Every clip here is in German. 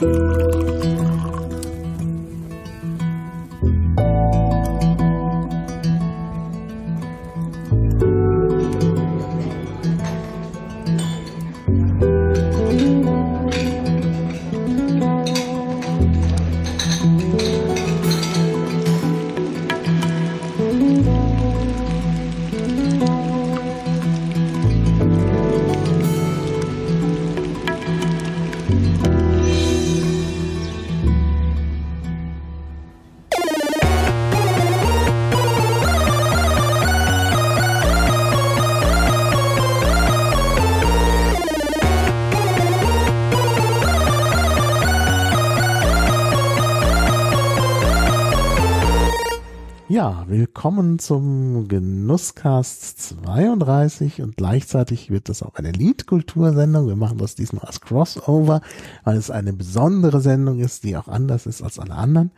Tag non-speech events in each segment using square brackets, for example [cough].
嗯。Willkommen zum Genusscast 32 und gleichzeitig wird das auch eine Liedkultursendung. Wir machen das diesmal als Crossover, weil es eine besondere Sendung ist, die auch anders ist als alle anderen.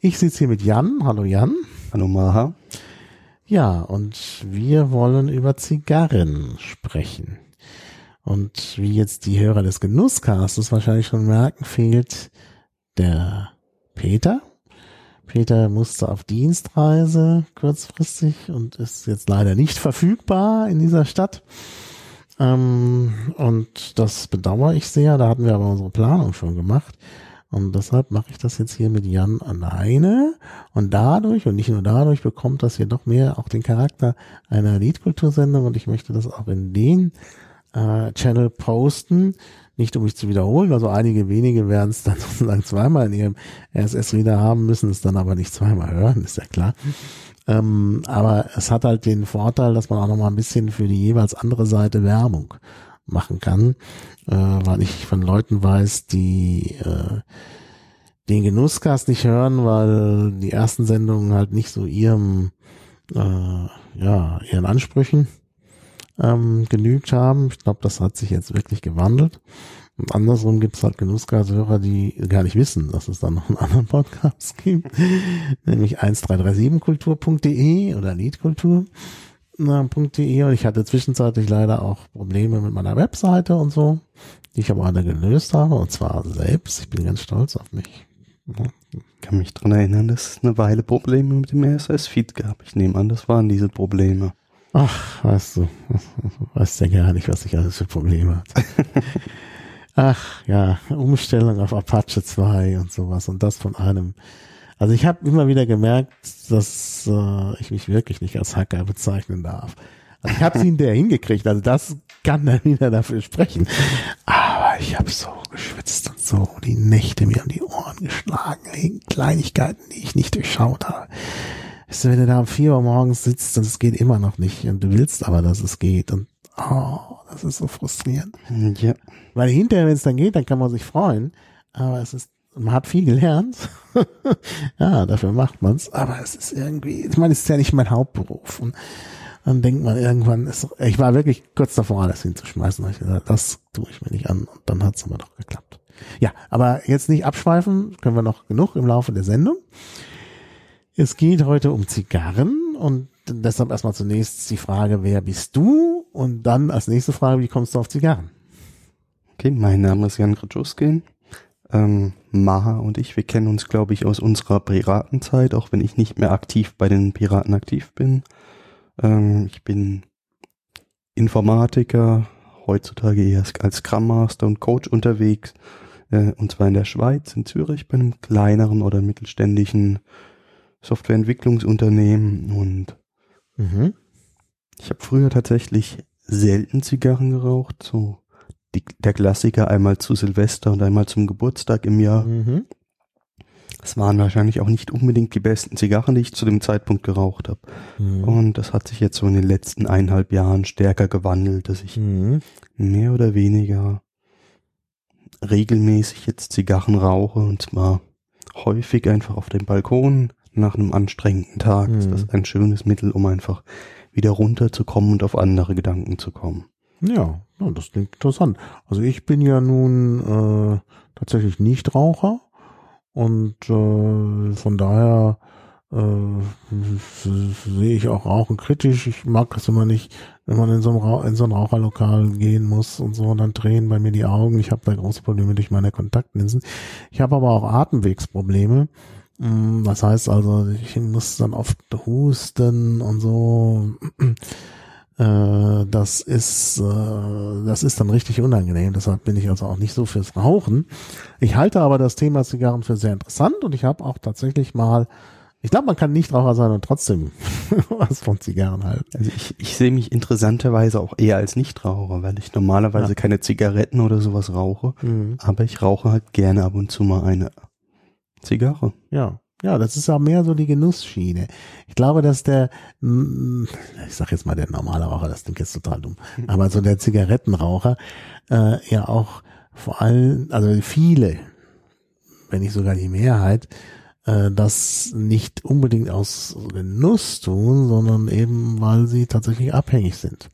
Ich sitze hier mit Jan. Hallo Jan. Hallo Maha. Ja, und wir wollen über Zigarren sprechen. Und wie jetzt die Hörer des Genusscastes wahrscheinlich schon merken, fehlt der Peter. Peter musste auf Dienstreise kurzfristig und ist jetzt leider nicht verfügbar in dieser Stadt. Ähm, und das bedauere ich sehr. Da hatten wir aber unsere Planung schon gemacht. Und deshalb mache ich das jetzt hier mit Jan alleine. Und dadurch, und nicht nur dadurch, bekommt das hier doch mehr auch den Charakter einer Liedkultursendung. Und ich möchte das auch in den äh, Channel posten, nicht um mich zu wiederholen, also einige wenige werden es dann [laughs] sozusagen zweimal in ihrem RSS-Reader haben, müssen es dann aber nicht zweimal hören, ist ja klar. Ähm, aber es hat halt den Vorteil, dass man auch noch mal ein bisschen für die jeweils andere Seite Werbung machen kann, äh, weil ich von Leuten weiß, die äh, den Genusscast nicht hören, weil die ersten Sendungen halt nicht so ihrem äh, ja ihren Ansprüchen ähm, genügt haben. Ich glaube, das hat sich jetzt wirklich gewandelt. Und andersrum gibt es halt Genussgashörer, die gar nicht wissen, dass es da noch einen anderen Podcast gibt, [laughs] nämlich 1337kultur.de oder liedkultur.de und ich hatte zwischenzeitlich leider auch Probleme mit meiner Webseite und so, die ich aber alle gelöst habe und zwar selbst. Ich bin ganz stolz auf mich. Ich kann mich dran erinnern, dass es eine Weile Probleme mit dem RSS-Feed gab. Ich nehme an, das waren diese Probleme. Ach, weißt du, [laughs] weißt ja gar nicht, was ich alles für Probleme hatte. [laughs] Ach ja, Umstellung auf Apache 2 und sowas und das von einem. Also ich habe immer wieder gemerkt, dass äh, ich mich wirklich nicht als Hacker bezeichnen darf. Also ich habe es hinterher hingekriegt, also das kann dann wieder dafür sprechen. Aber ich habe so geschwitzt und so die Nächte mir um die Ohren geschlagen wegen Kleinigkeiten, die ich nicht durchschaut habe. Weißt du, wenn du da um vier Uhr morgens sitzt und es geht immer noch nicht und du willst aber, dass es geht und oh, das ist so frustrierend. Ja. Weil hinterher, wenn es dann geht, dann kann man sich freuen, aber es ist, man hat viel gelernt. [laughs] ja, dafür macht man's, aber es ist irgendwie, ich meine, es ist ja nicht mein Hauptberuf und dann denkt man irgendwann, ist, ich war wirklich kurz davor, alles hinzuschmeißen. ich gesagt, das tue ich mir nicht an und dann hat's aber doch geklappt. Ja, aber jetzt nicht abschweifen, können wir noch genug im Laufe der Sendung. Es geht heute um Zigarren und deshalb erstmal zunächst die Frage, wer bist du? Und dann als nächste Frage, wie kommst du auf Zigarren? Okay, mein Name ist Jan Grzuskin. Ähm, Maha und ich, wir kennen uns, glaube ich, aus unserer Piratenzeit, auch wenn ich nicht mehr aktiv bei den Piraten aktiv bin. Ähm, ich bin Informatiker, heutzutage eher als Scrum Master und Coach unterwegs, äh, und zwar in der Schweiz, in Zürich, bei einem kleineren oder mittelständischen Softwareentwicklungsunternehmen und mhm. ich habe früher tatsächlich selten Zigarren geraucht, so die, der Klassiker einmal zu Silvester und einmal zum Geburtstag im Jahr. Mhm. Es waren wahrscheinlich auch nicht unbedingt die besten Zigarren, die ich zu dem Zeitpunkt geraucht habe. Mhm. Und das hat sich jetzt so in den letzten eineinhalb Jahren stärker gewandelt, dass ich mhm. mehr oder weniger regelmäßig jetzt Zigarren rauche und zwar häufig einfach auf dem Balkon nach einem anstrengenden Tag mhm. ist das ein schönes Mittel, um einfach wieder runterzukommen und auf andere Gedanken zu kommen. Ja, ja das klingt interessant. Also ich bin ja nun äh, tatsächlich nicht Raucher und äh, von daher äh, sehe ich auch Rauchen kritisch. Ich mag es immer nicht, wenn man in so, ein in so ein Raucherlokal gehen muss und so, und dann drehen bei mir die Augen. Ich habe da große Probleme durch meine Kontaktlinsen. Ich habe aber auch Atemwegsprobleme. Mm, das heißt also, ich muss dann oft husten und so. [clears throat] Äh, das ist, äh, das ist dann richtig unangenehm. Deshalb bin ich also auch nicht so fürs Rauchen. Ich halte aber das Thema Zigarren für sehr interessant und ich habe auch tatsächlich mal ich glaube, man kann nicht Raucher sein und trotzdem [laughs] was von Zigarren halten. Also ich, ich sehe mich interessanterweise auch eher als Nichtraucher, weil ich normalerweise ja. keine Zigaretten oder sowas rauche. Mhm. Aber ich rauche halt gerne ab und zu mal eine Zigarre. Ja. Ja, das ist auch mehr so die Genussschiene. Ich glaube, dass der, mm, ich sag jetzt mal der normale Raucher, das klingt jetzt total dumm, [laughs] aber so der Zigarettenraucher äh, ja auch vor allem, also viele, wenn nicht sogar die Mehrheit, äh, das nicht unbedingt aus Genuss tun, sondern eben, weil sie tatsächlich abhängig sind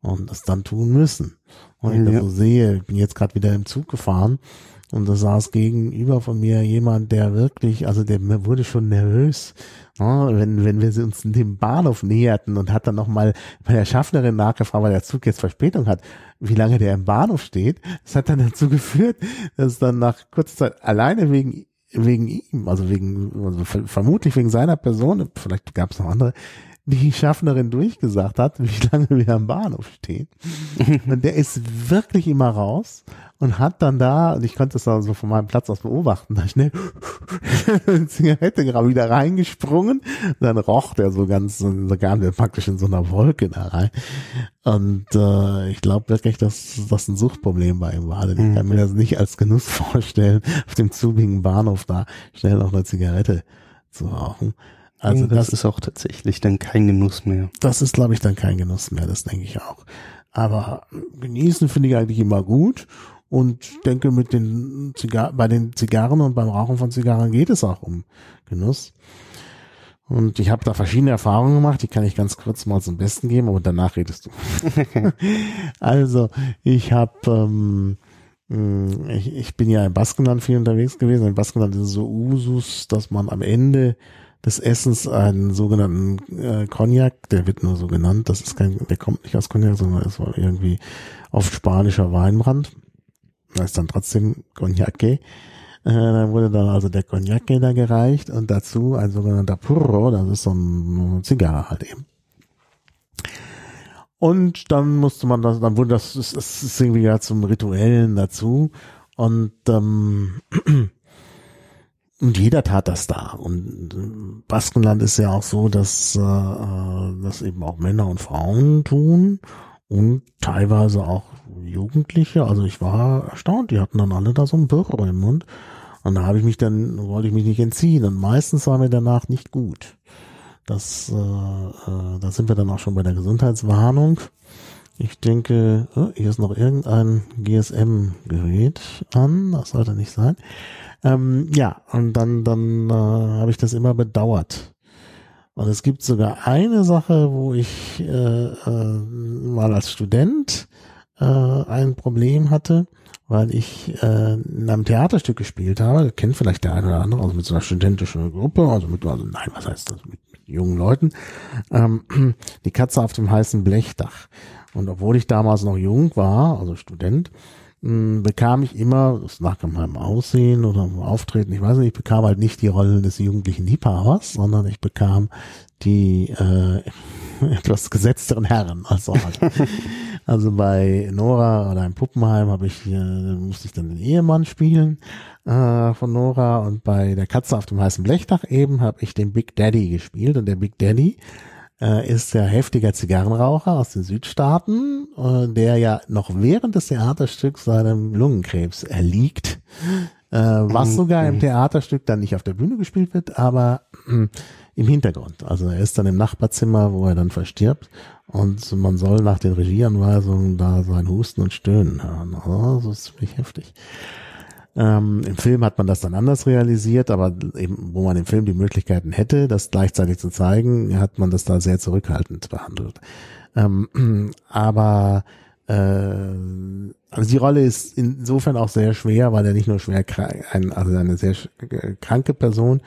und das dann tun müssen. Und ich ja. das so sehe, ich bin jetzt gerade wieder im Zug gefahren und da saß gegenüber von mir jemand, der wirklich, also der wurde schon nervös, ne, wenn, wenn wir uns dem Bahnhof näherten und hat dann nochmal bei der Schaffnerin nachgefragt, weil der Zug jetzt Verspätung hat, wie lange der im Bahnhof steht. Das hat dann dazu geführt, dass dann nach kurzer Zeit alleine wegen wegen ihm, also wegen, also vermutlich wegen seiner Person, vielleicht gab es noch andere, die Schaffnerin durchgesagt hat, wie lange wir am Bahnhof stehen. [laughs] Und der ist wirklich immer raus und hat dann da, und ich konnte es dann so von meinem Platz aus beobachten, da schnell eine [laughs] Zigarette gerade wieder reingesprungen, dann roch der so ganz, so kam der praktisch in so einer Wolke da rein. Und äh, ich glaube wirklich, dass das ein Suchtproblem bei ihm war. Denn ich kann mir das nicht als Genuss vorstellen, auf dem zugigen Bahnhof da schnell noch eine Zigarette zu rauchen. Also das, das, ist auch tatsächlich dann kein Genuss mehr. Das ist, glaube ich, dann kein Genuss mehr, das denke ich auch. Aber genießen finde ich eigentlich immer gut und denke, mit den Zigar bei den Zigarren und beim Rauchen von Zigarren geht es auch um Genuss. Und ich habe da verschiedene Erfahrungen gemacht, die kann ich ganz kurz mal zum Besten geben, aber danach redest du. [laughs] also, ich habe, ähm, mm, ich, ich bin ja im Baskenland viel unterwegs gewesen. Im Baskenland ist es so Usus, dass man am Ende des Essens einen sogenannten äh, Cognac, der wird nur so genannt, das ist kein, der kommt nicht aus Cognac, sondern war irgendwie oft spanischer Weinbrand da ist dann trotzdem Cognac. Äh, dann wurde dann also der Cognac da gereicht und dazu ein sogenannter Purro, das ist so ein Zigarre halt eben. Und dann musste man das, dann wurde das, das ist irgendwie ja zum Rituellen dazu. Und, ähm, [clears throat] und jeder tat das da. Und Baskenland ist ja auch so, dass äh, äh das eben auch Männer und Frauen tun und teilweise auch Jugendliche, also ich war erstaunt, die hatten dann alle da so einen Burger im Mund. Und da habe ich mich dann, wollte ich mich nicht entziehen. Und meistens war mir danach nicht gut. Das, äh, äh, da sind wir dann auch schon bei der Gesundheitswarnung. Ich denke, oh, hier ist noch irgendein GSM-Gerät an. Das sollte nicht sein. Ähm, ja, und dann, dann äh, habe ich das immer bedauert. Und es gibt sogar eine Sache, wo ich äh, äh, mal als Student äh, ein Problem hatte, weil ich äh, in einem Theaterstück gespielt habe, kennt vielleicht der eine oder andere, also mit so einer studentischen Gruppe, also mit, also nein, was heißt das, mit, mit jungen Leuten, ähm, [clears throat] die Katze auf dem heißen Blechdach. Und obwohl ich damals noch jung war, also Student, bekam ich immer, das lag an meinem Aussehen oder Auftreten, ich weiß nicht, ich bekam halt nicht die Rolle des jugendlichen Liebhabers, sondern ich bekam die äh, [laughs] etwas gesetzteren Herren. Also, halt. [laughs] also bei Nora oder im Puppenheim habe ich äh, musste ich dann den Ehemann spielen äh, von Nora und bei der Katze auf dem heißen Blechdach eben habe ich den Big Daddy gespielt und der Big Daddy äh, ist der heftiger Zigarrenraucher aus den Südstaaten, äh, der ja noch während des Theaterstücks seinem Lungenkrebs erliegt, äh, was sogar im Theaterstück dann nicht auf der Bühne gespielt wird, aber äh, im Hintergrund. Also er ist dann im Nachbarzimmer, wo er dann verstirbt und man soll nach den Regieanweisungen da sein Husten und Stöhnen hören. Oh, das ist ziemlich heftig. Ähm, Im Film hat man das dann anders realisiert, aber eben, wo man im Film die Möglichkeiten hätte, das gleichzeitig zu zeigen, hat man das da sehr zurückhaltend behandelt. Ähm, [clears throat] aber äh, also die Rolle ist insofern auch sehr schwer, weil er nicht nur schwer krank, ein, also eine sehr kranke Person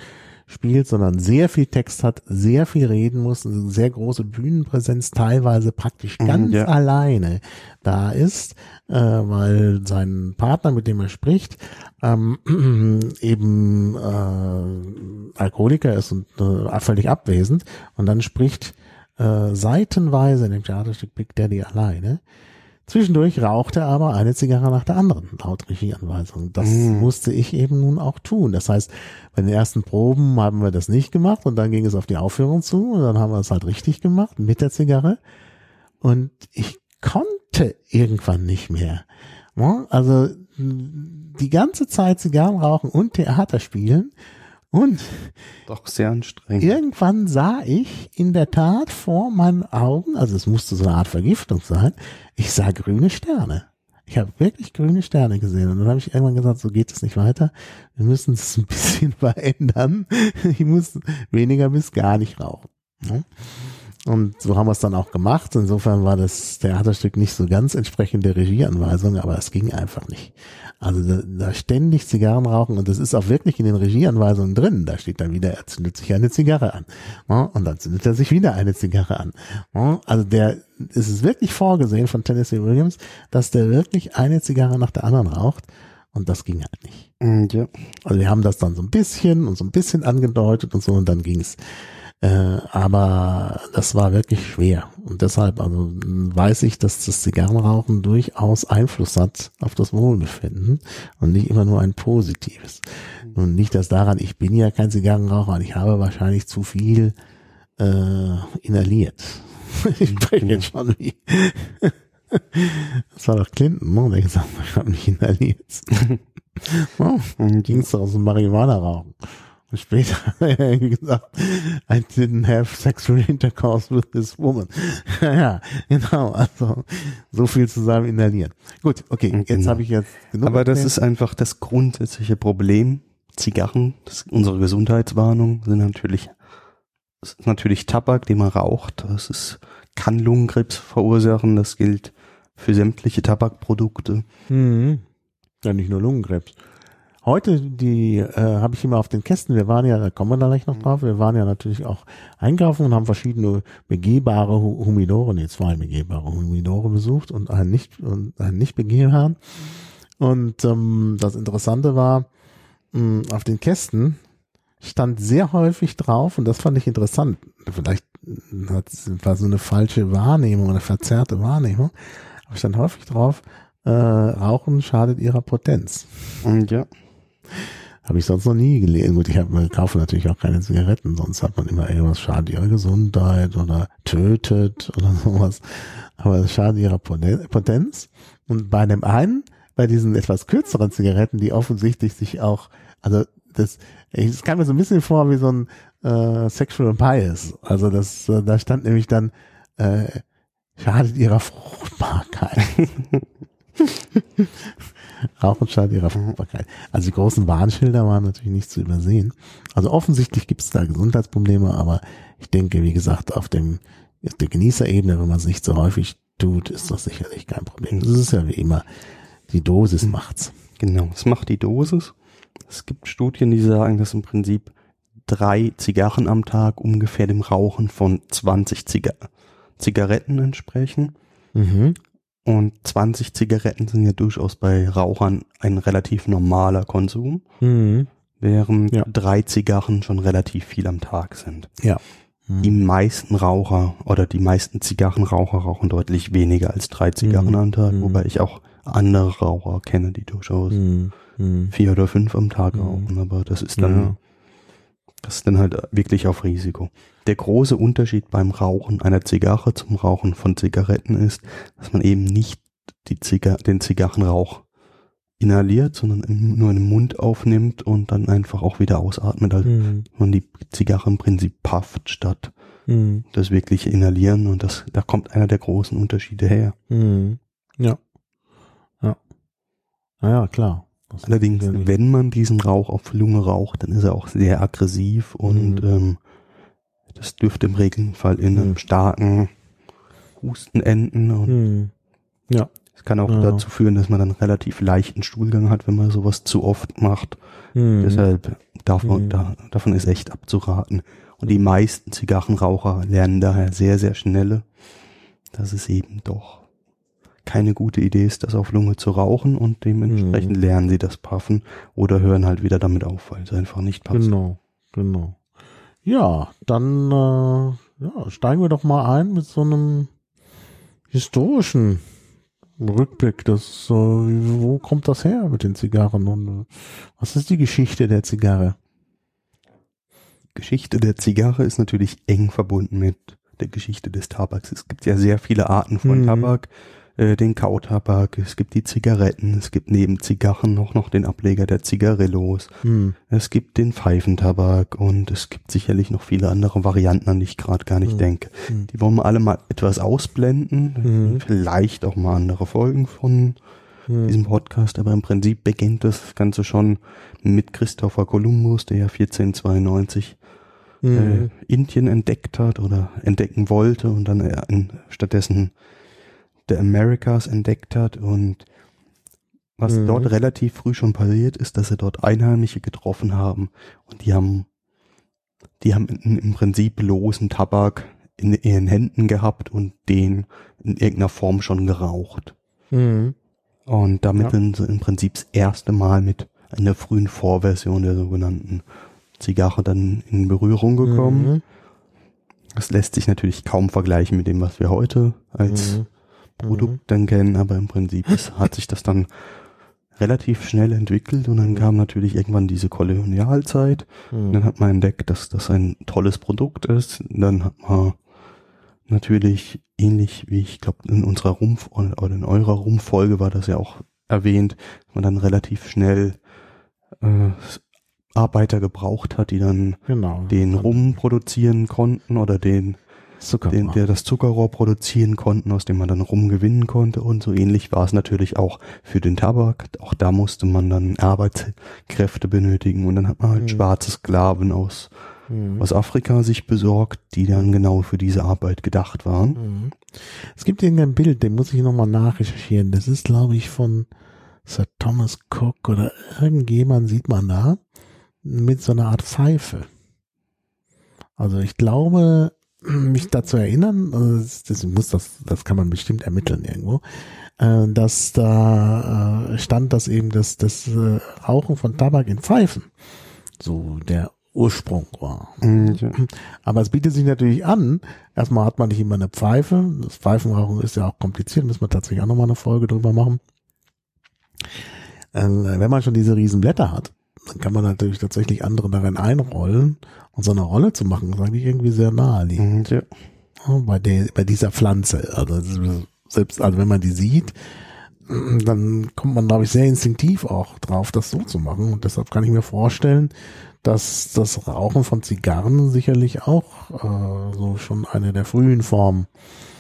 spielt, sondern sehr viel Text hat, sehr viel reden muss, eine sehr große Bühnenpräsenz, teilweise praktisch mhm, ganz ja. alleine da ist, äh, weil sein Partner, mit dem er spricht, ähm, [clears throat] eben äh, Alkoholiker ist und äh, völlig abwesend und dann spricht äh, seitenweise in dem Theaterstück Big Daddy alleine Zwischendurch rauchte er aber eine Zigarre nach der anderen, laut Regieanweisung. Das mm. musste ich eben nun auch tun. Das heißt, bei den ersten Proben haben wir das nicht gemacht und dann ging es auf die Aufführung zu und dann haben wir es halt richtig gemacht mit der Zigarre. Und ich konnte irgendwann nicht mehr. Also die ganze Zeit Zigarren rauchen und Theater spielen und doch sehr anstrengend. Irgendwann sah ich in der Tat vor meinen Augen, also es musste so eine Art Vergiftung sein, ich sah grüne Sterne. Ich habe wirklich grüne Sterne gesehen. Und dann habe ich irgendwann gesagt, so geht es nicht weiter. Wir müssen es ein bisschen [laughs] verändern. Ich muss weniger bis gar nicht rauchen. Ne? Und so haben wir es dann auch gemacht. Insofern war das Theaterstück nicht so ganz entsprechend der Regieanweisung, aber es ging einfach nicht. Also da, da ständig Zigarren rauchen und das ist auch wirklich in den Regieanweisungen drin. Da steht dann wieder, er zündet sich eine Zigarre an. Und dann zündet er sich wieder eine Zigarre an. Also der, es ist wirklich vorgesehen von Tennessee Williams, dass der wirklich eine Zigarre nach der anderen raucht. Und das ging halt nicht. Mm, ja. Also wir haben das dann so ein bisschen und so ein bisschen angedeutet und so und dann ging es. Äh, aber das war wirklich schwer. Und deshalb also weiß ich, dass das Zigarrenrauchen durchaus Einfluss hat auf das Wohlbefinden und nicht immer nur ein positives. Mhm. Und nicht, dass daran, ich bin ja kein Zigarrenraucher und ich habe wahrscheinlich zu viel äh, inhaliert. [laughs] ich spreche jetzt schon wie. [laughs] das war doch Clinton, ne, der gesagt hat, ich habe mich inhaliert. oh, ging es doch aus dem Marihuana rauchen. Später [laughs] hat er gesagt, I didn't have sexual intercourse with this woman. [laughs] ja, genau, also so viel zusammen inhalieren. Gut, okay, jetzt genau. habe ich jetzt genug. Aber das ist einfach das grundsätzliche Problem. Zigarren, das, unsere Gesundheitswarnung sind natürlich, ist natürlich Tabak, den man raucht. Das ist, kann Lungenkrebs verursachen. Das gilt für sämtliche Tabakprodukte. Mhm. Ja, nicht nur Lungenkrebs. Heute, die äh, habe ich immer auf den Kästen, wir waren ja, da kommen wir da gleich noch mhm. drauf, wir waren ja natürlich auch einkaufen und haben verschiedene begehbare Humidore, nee, zwei begehbare Humidore besucht und einen nicht, und einen nicht begehbaren. Und ähm, das Interessante war, mh, auf den Kästen stand sehr häufig drauf, und das fand ich interessant, vielleicht war so eine falsche Wahrnehmung, eine verzerrte Wahrnehmung, aber stand häufig drauf, äh, Rauchen schadet ihrer Potenz. Und ja. Habe ich sonst noch nie gelesen. Gut, ich habe kaufe natürlich auch keine Zigaretten, sonst hat man immer irgendwas schadet ihrer Gesundheit oder tötet oder [laughs] sowas. Aber es schadet ihrer Potenz. Und bei dem einen, bei diesen etwas kürzeren Zigaretten, die offensichtlich sich auch, also das, es kam mir so ein bisschen vor wie so ein äh, Sexual Bias. Also das, äh, da stand nämlich dann, äh, schadet ihrer Fruchtbarkeit. [laughs] Rauchen schadet ihrer Fruchtbarkeit. Also die großen Warnschilder waren natürlich nicht zu übersehen. Also offensichtlich gibt es da Gesundheitsprobleme, aber ich denke, wie gesagt, auf dem auf der Genießerebene, wenn man es nicht so häufig tut, ist das sicherlich kein Problem. Das ist ja wie immer, die Dosis hm. macht's. Genau, es macht die Dosis. Es gibt Studien, die sagen, dass im Prinzip drei Zigarren am Tag ungefähr dem Rauchen von 20 Ziga Zigaretten entsprechen. Mhm. Und 20 Zigaretten sind ja durchaus bei Rauchern ein relativ normaler Konsum, mhm. während ja. drei Zigarren schon relativ viel am Tag sind. Ja. Mhm. Die meisten Raucher oder die meisten Zigarrenraucher rauchen deutlich weniger als drei Zigarren mhm. am Tag, mhm. wobei ich auch andere Raucher kenne, die durchaus mhm. Mhm. vier oder fünf am Tag rauchen, aber das ist dann ja. Das ist dann halt wirklich auf Risiko. Der große Unterschied beim Rauchen einer Zigarre zum Rauchen von Zigaretten ist, dass man eben nicht die Ziga den Zigarrenrauch inhaliert, sondern nur in den Mund aufnimmt und dann einfach auch wieder ausatmet. Also mhm. man die Zigarre im Prinzip pufft statt mhm. das wirkliche Inhalieren und das, da kommt einer der großen Unterschiede her. Mhm. Ja. Ja. Naja, klar. Allerdings, wenn man diesen Rauch auf Lunge raucht, dann ist er auch sehr aggressiv und mhm. ähm, das dürfte im Regelfall in einem mhm. starken Husten enden. Und mhm. Ja. Es kann auch ja. dazu führen, dass man dann relativ leichten Stuhlgang hat, wenn man sowas zu oft macht. Mhm. Deshalb davon, mhm. da, davon ist echt abzuraten. Und die meisten Zigarrenraucher lernen daher sehr, sehr schnell, dass es eben doch keine gute Idee ist, das auf Lunge zu rauchen und dementsprechend mhm. lernen sie das Puffen oder hören halt wieder damit auf, weil es einfach nicht passt. Genau, genau. Ja, dann äh, ja, steigen wir doch mal ein mit so einem historischen Rückblick. Das, äh, wo kommt das her mit den Zigarren und äh, was ist die Geschichte der Zigarre? Geschichte der Zigarre ist natürlich eng verbunden mit der Geschichte des Tabaks. Es gibt ja sehr viele Arten von mhm. Tabak äh, den Kautabak, es gibt die Zigaretten, es gibt neben Zigarren noch, noch den Ableger der Zigarillos, hm. es gibt den Pfeifentabak und es gibt sicherlich noch viele andere Varianten, an die ich gerade gar nicht hm. denke. Hm. Die wollen wir alle mal etwas ausblenden, hm. vielleicht auch mal andere Folgen von hm. diesem Podcast, aber im Prinzip beginnt das Ganze schon mit Christopher Columbus, der ja 1492 äh, hm. Indien entdeckt hat oder entdecken wollte und dann äh, stattdessen der Americas entdeckt hat und was mhm. dort relativ früh schon passiert ist, dass sie dort Einheimische getroffen haben und die haben, die haben im Prinzip losen Tabak in ihren Händen gehabt und den in irgendeiner Form schon geraucht. Mhm. Und damit ja. sind sie im Prinzip das erste Mal mit einer frühen Vorversion der sogenannten Zigarre dann in Berührung gekommen. Mhm. Das lässt sich natürlich kaum vergleichen mit dem, was wir heute als mhm. Produkt mhm. dann kennen, aber im Prinzip [laughs] hat sich das dann relativ schnell entwickelt und dann kam natürlich irgendwann diese Kolonialzeit. Mhm. Dann hat man entdeckt, dass das ein tolles Produkt ist. Dann hat man natürlich ähnlich wie ich glaube in unserer Rumpf oder in eurer Rumpffolge war das ja auch erwähnt, dass man dann relativ schnell äh, Arbeiter gebraucht hat, die dann genau. den Rum produzieren konnten oder den den, der das Zuckerrohr produzieren konnten, aus dem man dann rumgewinnen konnte und so ähnlich war es natürlich auch für den Tabak. Auch da musste man dann Arbeitskräfte benötigen und dann hat man halt mhm. schwarze Sklaven aus, mhm. aus Afrika sich besorgt, die dann genau für diese Arbeit gedacht waren. Mhm. Es gibt irgendein Bild, den muss ich nochmal nachrecherchieren. Das ist, glaube ich, von Sir Thomas Cook oder irgendjemand sieht man da mit so einer Art Pfeife. Also ich glaube, mich dazu erinnern, also das, das, muss das, das kann man bestimmt ermitteln irgendwo, äh, dass da äh, stand, dass eben das, das äh, Rauchen von Tabak in Pfeifen so der Ursprung war. Mhm, ja. Aber es bietet sich natürlich an, erstmal hat man nicht immer eine Pfeife, das Pfeifenrauchen ist ja auch kompliziert, müssen wir tatsächlich auch nochmal eine Folge drüber machen. Äh, wenn man schon diese riesen Blätter hat, dann kann man natürlich tatsächlich andere darin einrollen und so eine Rolle zu machen, ist eigentlich irgendwie sehr naheliegend. Mhm, ja. Bei der, bei dieser Pflanze. Also selbst, also wenn man die sieht, dann kommt man, glaube ich, sehr instinktiv auch drauf, das so zu machen. Und deshalb kann ich mir vorstellen, dass das Rauchen von Zigarren sicherlich auch äh, so schon eine der frühen Formen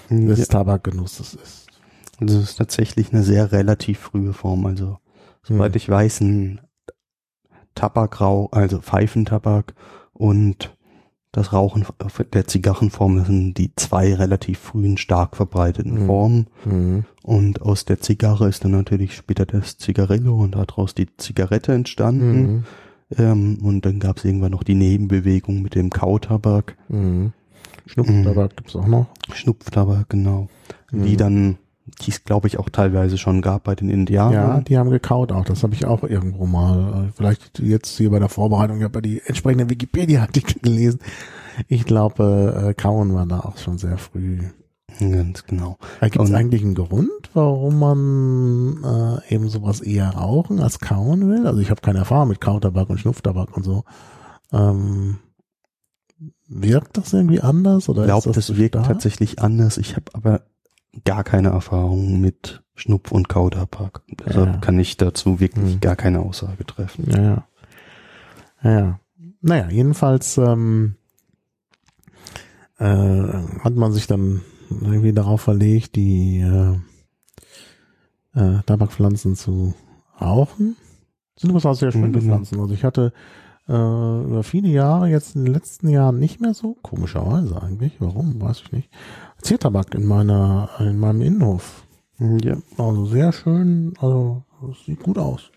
mhm, des ja. Tabakgenusses ist. Also es ist tatsächlich eine sehr relativ frühe Form. Also soweit hm. ich weiß, ein Tabakrauch, also Pfeifentabak und das Rauchen der Zigarrenform, sind die zwei relativ frühen, stark verbreiteten mhm. Formen. Mhm. Und aus der Zigarre ist dann natürlich später das Zigarillo und daraus die Zigarette entstanden. Mhm. Ähm, und dann gab es irgendwann noch die Nebenbewegung mit dem Kautabak. Mhm. Schnupftabak gibt's auch noch. Schnupftabak, genau. Die mhm. dann die es, glaube ich, auch teilweise schon gab bei den Indianern. Ja, die haben gekaut auch. Das habe ich auch irgendwo mal. Äh, vielleicht jetzt hier bei der Vorbereitung, ich habe die entsprechenden Wikipedia-Artikel [laughs] gelesen. Ich glaube, äh, Kauen war da auch schon sehr früh. Ganz genau. Gibt es eigentlich einen Grund, warum man äh, eben sowas eher rauchen als kauen will? Also ich habe keine Erfahrung mit Kautabak und Schnupftabak und so. Ähm, wirkt das irgendwie anders? Oder ich glaube, das, das wirkt stark? tatsächlich anders. Ich habe aber gar keine Erfahrung mit Schnupf- und Kauderpark. Deshalb ja. kann ich dazu wirklich hm. gar keine Aussage treffen. Ja, ja. Ja, Naja, jedenfalls ähm, äh, hat man sich dann irgendwie darauf verlegt, die äh, äh, Tabakpflanzen zu rauchen. Das sind übrigens auch sehr schöne mhm. Pflanzen. Also ich hatte äh, über viele Jahre, jetzt in den letzten Jahren nicht mehr so, komischerweise eigentlich. Warum, weiß ich nicht. Ziertabak in meiner, in meinem Innenhof. Ja. Also sehr schön, also sieht gut aus.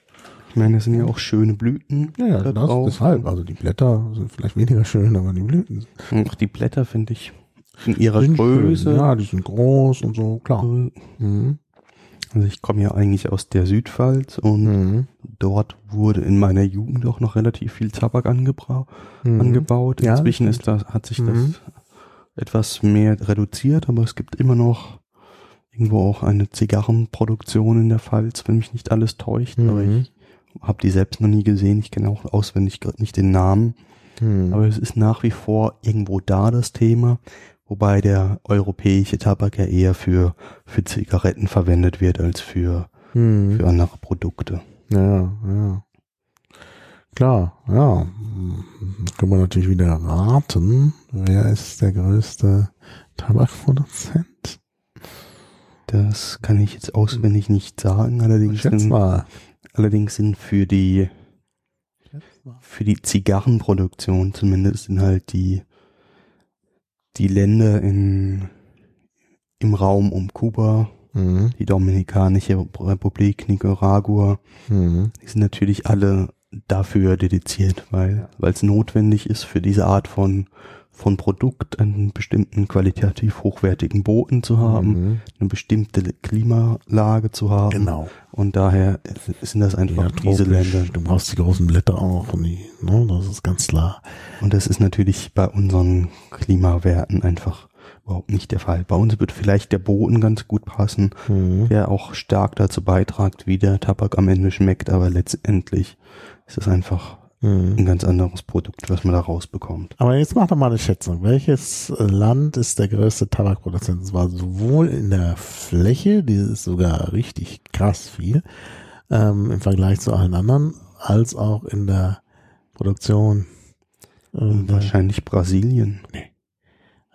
Ich meine, das sind ja auch schöne Blüten. Ja, ja, das, deshalb. Also die Blätter sind vielleicht weniger schön, aber die Blüten. Auch die Blätter finde ich in ihrer sind Größe. Schön. Ja, die sind groß und so, klar. Mhm. Also ich komme ja eigentlich aus der Südpfalz und mhm. dort wurde in meiner Jugend auch noch relativ viel Tabak angebra mhm. angebaut. Inzwischen ja, ist das, hat sich das mhm. Etwas mehr reduziert, aber es gibt immer noch irgendwo auch eine Zigarrenproduktion in der Pfalz, wenn mich nicht alles täuscht. Aber mhm. ich habe die selbst noch nie gesehen. Ich kenne auch auswendig gerade nicht den Namen. Mhm. Aber es ist nach wie vor irgendwo da das Thema wobei der europäische Tabak ja eher für, für Zigaretten verwendet wird als für, hm. für andere Produkte. Ja, ja. Klar, ja. Können wir natürlich wieder raten, wer ist der größte Tabakproduzent? Das kann ich jetzt auswendig nicht sagen, allerdings sind, allerdings sind für die für die Zigarrenproduktion zumindest sind halt die die Länder in, im Raum um Kuba, mhm. die Dominikanische Republik, Nicaragua, mhm. die sind natürlich alle dafür dediziert, weil weil es notwendig ist für diese Art von von Produkt einen bestimmten qualitativ hochwertigen Boden zu haben, mhm. eine bestimmte Klimalage zu haben. Genau. Und daher sind das einfach ja, diese Länder. Du brauchst die großen Blätter auch, und die, ne, das ist ganz klar. Und das ist natürlich bei unseren Klimawerten einfach überhaupt nicht der Fall. Bei uns wird vielleicht der Boden ganz gut passen, mhm. der auch stark dazu beitragt, wie der Tabak am Ende schmeckt, aber letztendlich ist es einfach Mhm. Ein ganz anderes Produkt, was man da rausbekommt. Aber jetzt mach doch mal eine Schätzung. Welches Land ist der größte Tabakproduzent? Und zwar sowohl in der Fläche, die ist sogar richtig krass viel, ähm, im Vergleich zu allen anderen, als auch in der Produktion. Äh, Wahrscheinlich Brasilien. Nee.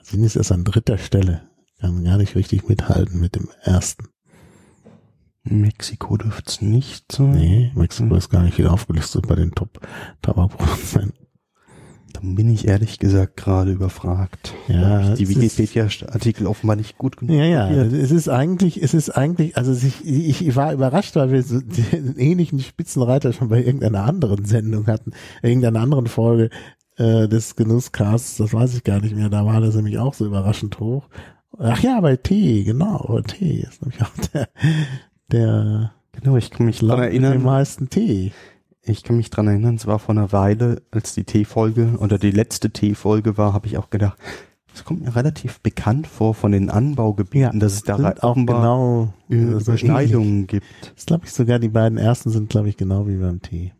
Brasilien ist erst an dritter Stelle. Kann gar nicht richtig mithalten mit dem ersten. Mexiko dürfte es nicht sein. Nee, Mexiko ist gar nicht wieder aufgelistet bei den Top-Tabakproduzenten. Dann bin ich ehrlich gesagt gerade überfragt. Ja, die Wikipedia-Artikel offenbar nicht gut genug. Ja, ja, es ist eigentlich, es ist eigentlich, also ich, ich war überrascht, weil wir so [laughs] den ähnlichen Spitzenreiter schon bei irgendeiner anderen Sendung hatten, irgendeiner anderen Folge äh, des Genusscasts, das weiß ich gar nicht mehr, da war das nämlich auch so überraschend hoch. Ach ja, bei T, genau, T ist nämlich auch der, der genau, ich kann mich dran erinnern, den meisten Tee. Ich kann mich dran erinnern, es war vor einer Weile, als die T-Folge oder die letzte T-Folge war, habe ich auch gedacht, es kommt mir relativ bekannt vor von den Anbaugebieten, ja, dass es da auch genau Überschneidungen gibt. Das glaube ich sogar, die beiden ersten sind, glaube ich, genau wie beim Tee.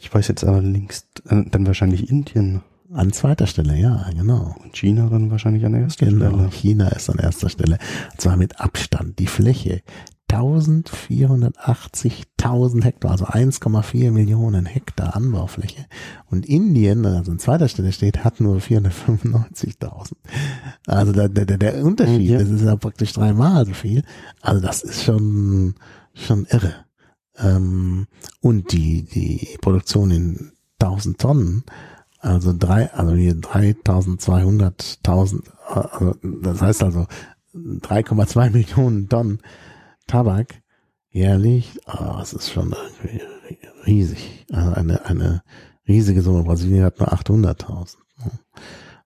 Ich weiß jetzt aber links, äh, dann wahrscheinlich Indien. An zweiter Stelle, ja, genau. Und China dann wahrscheinlich an erster genau, Stelle. China ist an erster Stelle. Und zwar mit Abstand. Die Fläche 1480.000 Hektar, also 1,4 Millionen Hektar Anbaufläche. Und Indien, also an zweiter Stelle steht, hat nur 495.000. Also der, der, der Unterschied, ja. das ist ja praktisch dreimal so viel. Also das ist schon, schon irre. Ähm, und die, die Produktion in 1000 Tonnen, also drei, also hier 3200.000, also das heißt also 3,2 [laughs] Millionen Tonnen Tabak jährlich, oh, es ist schon riesig. Also eine, eine riesige Summe. Brasilien hat nur 800.000.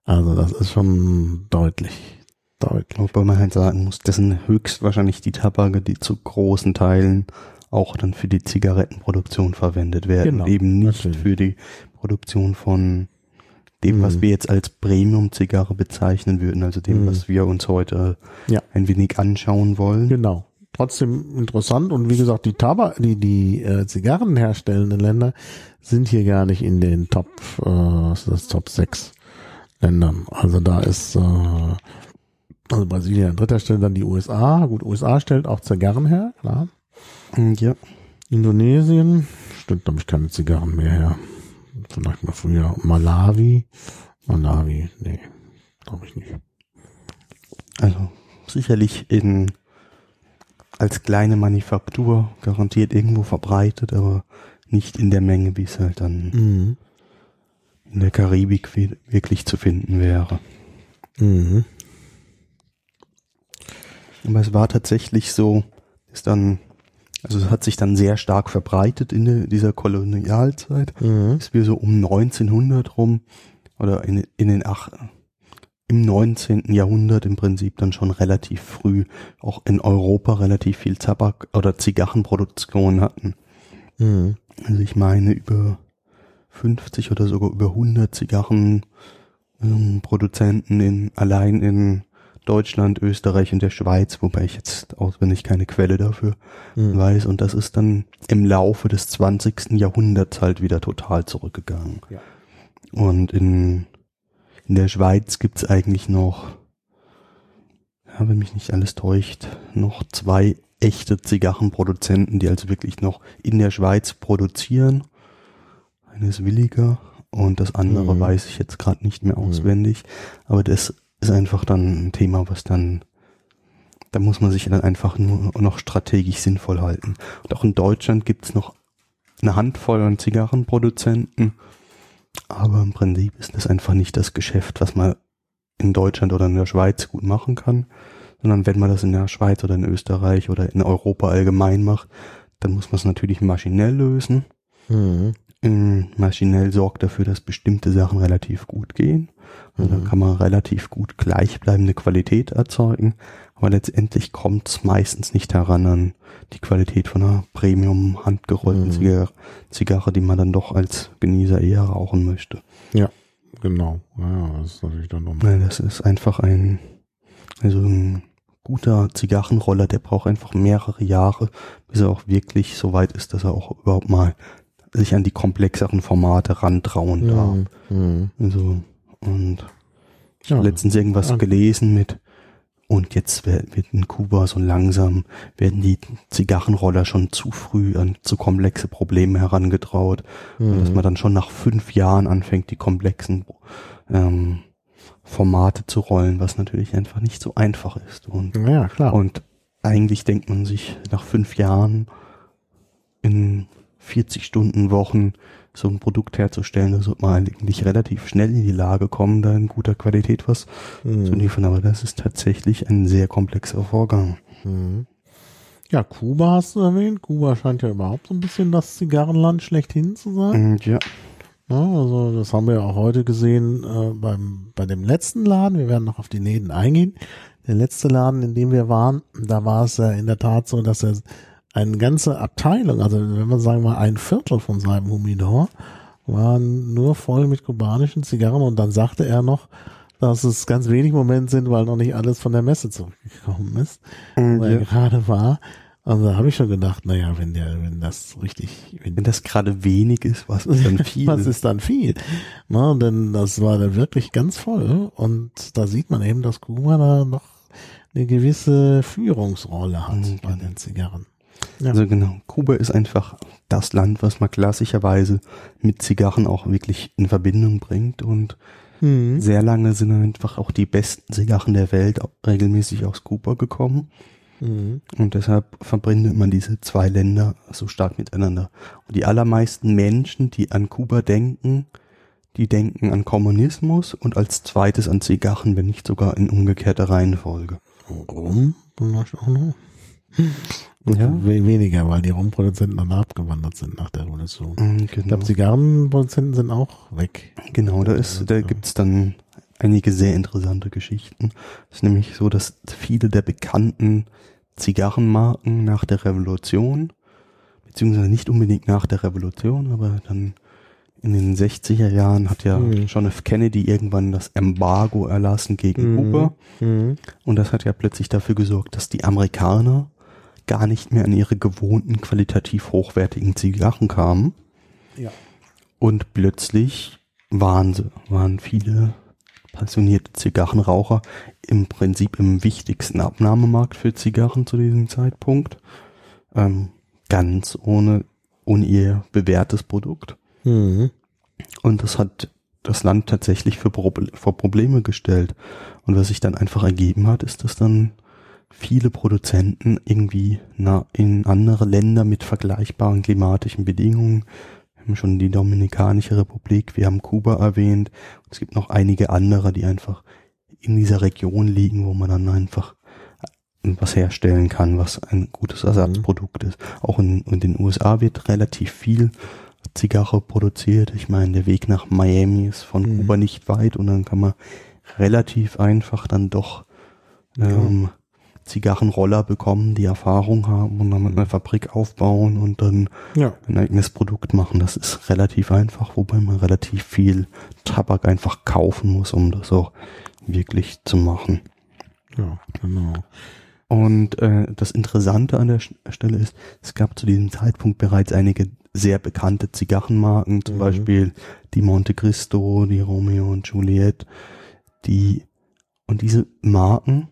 Also das ist schon deutlich. Deutlich. Wobei man halt sagen muss, das sind höchstwahrscheinlich die Tabake, die zu großen Teilen auch dann für die Zigarettenproduktion verwendet werden. Genau, eben nicht natürlich. für die Produktion von dem, mhm. was wir jetzt als Premium-Zigarre bezeichnen würden, also dem, mhm. was wir uns heute ja. ein wenig anschauen wollen. Genau trotzdem interessant und wie gesagt, die Tabak, die, die äh, Zigarren herstellenden Länder sind hier gar nicht in den Top, äh, was ist das, Top 6 Ländern. Also da ist äh, also Brasilien an dritter Stelle, dann die USA. Gut, USA stellt auch Zigarren her, klar. Mm, ja. Indonesien stellt, glaube ich, keine Zigarren mehr her. Vielleicht mal früher. Malawi. Malawi, nee, glaube ich nicht. Also sicherlich in als kleine Manufaktur garantiert irgendwo verbreitet, aber nicht in der Menge, wie es halt dann mhm. in der Karibik wirklich zu finden wäre. Mhm. Aber es war tatsächlich so, ist dann, also es hat sich dann sehr stark verbreitet in dieser Kolonialzeit. Mhm. Ist wie so um 1900 rum oder in, in den ach, im 19. Jahrhundert im Prinzip dann schon relativ früh auch in Europa relativ viel Tabak oder Zigarrenproduktion hatten. Mhm. Also ich meine über 50 oder sogar über 100 Zigarrenproduzenten ähm, in, allein in Deutschland, Österreich und der Schweiz, wobei ich jetzt auswendig keine Quelle dafür mhm. weiß. Und das ist dann im Laufe des 20. Jahrhunderts halt wieder total zurückgegangen. Ja. Und in, in der Schweiz gibt's eigentlich noch, ja, wenn mich nicht alles täuscht, noch zwei echte Zigarrenproduzenten, die also wirklich noch in der Schweiz produzieren. Eine ist Williger und das andere mhm. weiß ich jetzt gerade nicht mehr mhm. auswendig. Aber das ist einfach dann ein Thema, was dann, da muss man sich dann einfach nur noch strategisch sinnvoll halten. Und auch in Deutschland gibt's noch eine Handvoll an Zigarrenproduzenten, aber im Prinzip ist das einfach nicht das Geschäft, was man in Deutschland oder in der Schweiz gut machen kann, sondern wenn man das in der Schweiz oder in Österreich oder in Europa allgemein macht, dann muss man es natürlich maschinell lösen. Mhm. Maschinell sorgt dafür, dass bestimmte Sachen relativ gut gehen. Also mhm. Da kann man relativ gut gleichbleibende Qualität erzeugen, aber letztendlich kommt es meistens nicht heran an die Qualität von einer Premium handgerollten mhm. Zigarre, Zigarre, die man dann doch als Genießer eher rauchen möchte. Ja, genau. Ja, das ist natürlich dann nochmal. Ja, das ist einfach ein, also ein guter Zigarrenroller, der braucht einfach mehrere Jahre, bis er auch wirklich so weit ist, dass er auch überhaupt mal sich an die komplexeren Formate rantrauen darf. Mhm. Also und ich ja. habe letztens irgendwas ja. gelesen mit, und jetzt wird, in Kuba so langsam, werden die Zigarrenroller schon zu früh an zu komplexe Probleme herangetraut. Mhm. Dass man dann schon nach fünf Jahren anfängt, die komplexen ähm, Formate zu rollen, was natürlich einfach nicht so einfach ist. Und, ja, klar. Und eigentlich denkt man sich nach fünf Jahren in 40 Stunden Wochen so ein Produkt herzustellen, da sollte man eigentlich relativ schnell in die Lage kommen, da in guter Qualität was mhm. zu liefern. Aber das ist tatsächlich ein sehr komplexer Vorgang. Mhm. Ja, Kuba hast du erwähnt. Kuba scheint ja überhaupt so ein bisschen das Zigarrenland schlechthin zu sein. Mhm, ja. ja. Also das haben wir ja auch heute gesehen äh, beim bei dem letzten Laden. Wir werden noch auf die Läden eingehen. Der letzte Laden, in dem wir waren, da war es ja in der Tat so, dass er eine ganze Abteilung, also wenn man sagen mal ein Viertel von seinem Humidor, waren nur voll mit kubanischen Zigarren und dann sagte er noch, dass es ganz wenig Momente sind, weil noch nicht alles von der Messe zurückgekommen ist, mhm, ja. er gerade war. Also da habe ich schon gedacht, naja, wenn der, wenn das richtig, wenn, wenn das gerade wenig ist, was ist dann [laughs] viel? was ist dann viel? Na, denn das war dann wirklich ganz voll und da sieht man eben, dass Kuba da noch eine gewisse Führungsrolle hat mhm, bei den Zigarren. Ja. Also genau, Kuba ist einfach das Land, was man klassischerweise mit Zigarren auch wirklich in Verbindung bringt und mhm. sehr lange sind einfach auch die besten Zigarren der Welt regelmäßig aus Kuba gekommen. Mhm. Und deshalb verbindet man diese zwei Länder so stark miteinander. Und die allermeisten Menschen, die an Kuba denken, die denken an Kommunismus und als zweites an Zigarren, wenn nicht sogar in umgekehrter Reihenfolge. Warum? auch noch. Ja. Weniger, weil die Rumproduzenten dann abgewandert sind nach der Revolution. Mhm, genau. Ich glaube, Zigarrenproduzenten sind auch weg. Genau, da ist, da gibt's dann einige sehr interessante Geschichten. Es ist nämlich so, dass viele der bekannten Zigarrenmarken nach der Revolution, beziehungsweise nicht unbedingt nach der Revolution, aber dann in den 60er Jahren hat ja mhm. John F. Kennedy irgendwann das Embargo erlassen gegen mhm. Kuba. Mhm. Und das hat ja plötzlich dafür gesorgt, dass die Amerikaner gar nicht mehr an ihre gewohnten qualitativ hochwertigen Zigarren kamen. Ja. Und plötzlich waren sie, waren viele passionierte Zigarrenraucher im Prinzip im wichtigsten Abnahmemarkt für Zigarren zu diesem Zeitpunkt. Ähm, ganz ohne, ohne ihr bewährtes Produkt. Mhm. Und das hat das Land tatsächlich für, vor Probleme gestellt. Und was sich dann einfach ergeben hat, ist, dass dann viele Produzenten irgendwie na, in andere Länder mit vergleichbaren klimatischen Bedingungen. Wir haben schon die Dominikanische Republik, wir haben Kuba erwähnt. Es gibt noch einige andere, die einfach in dieser Region liegen, wo man dann einfach was herstellen kann, was ein gutes Ersatzprodukt ist. Auch in, in den USA wird relativ viel Zigarre produziert. Ich meine, der Weg nach Miami ist von mhm. Kuba nicht weit und dann kann man relativ einfach dann doch ähm, Zigarrenroller bekommen, die Erfahrung haben und dann mit einer Fabrik aufbauen und dann ja. ein eigenes Produkt machen. Das ist relativ einfach, wobei man relativ viel Tabak einfach kaufen muss, um das auch wirklich zu machen. Ja, genau. Und äh, das Interessante an der Stelle ist, es gab zu diesem Zeitpunkt bereits einige sehr bekannte Zigarrenmarken, zum mhm. Beispiel die Monte Cristo, die Romeo und Juliet, die und diese Marken,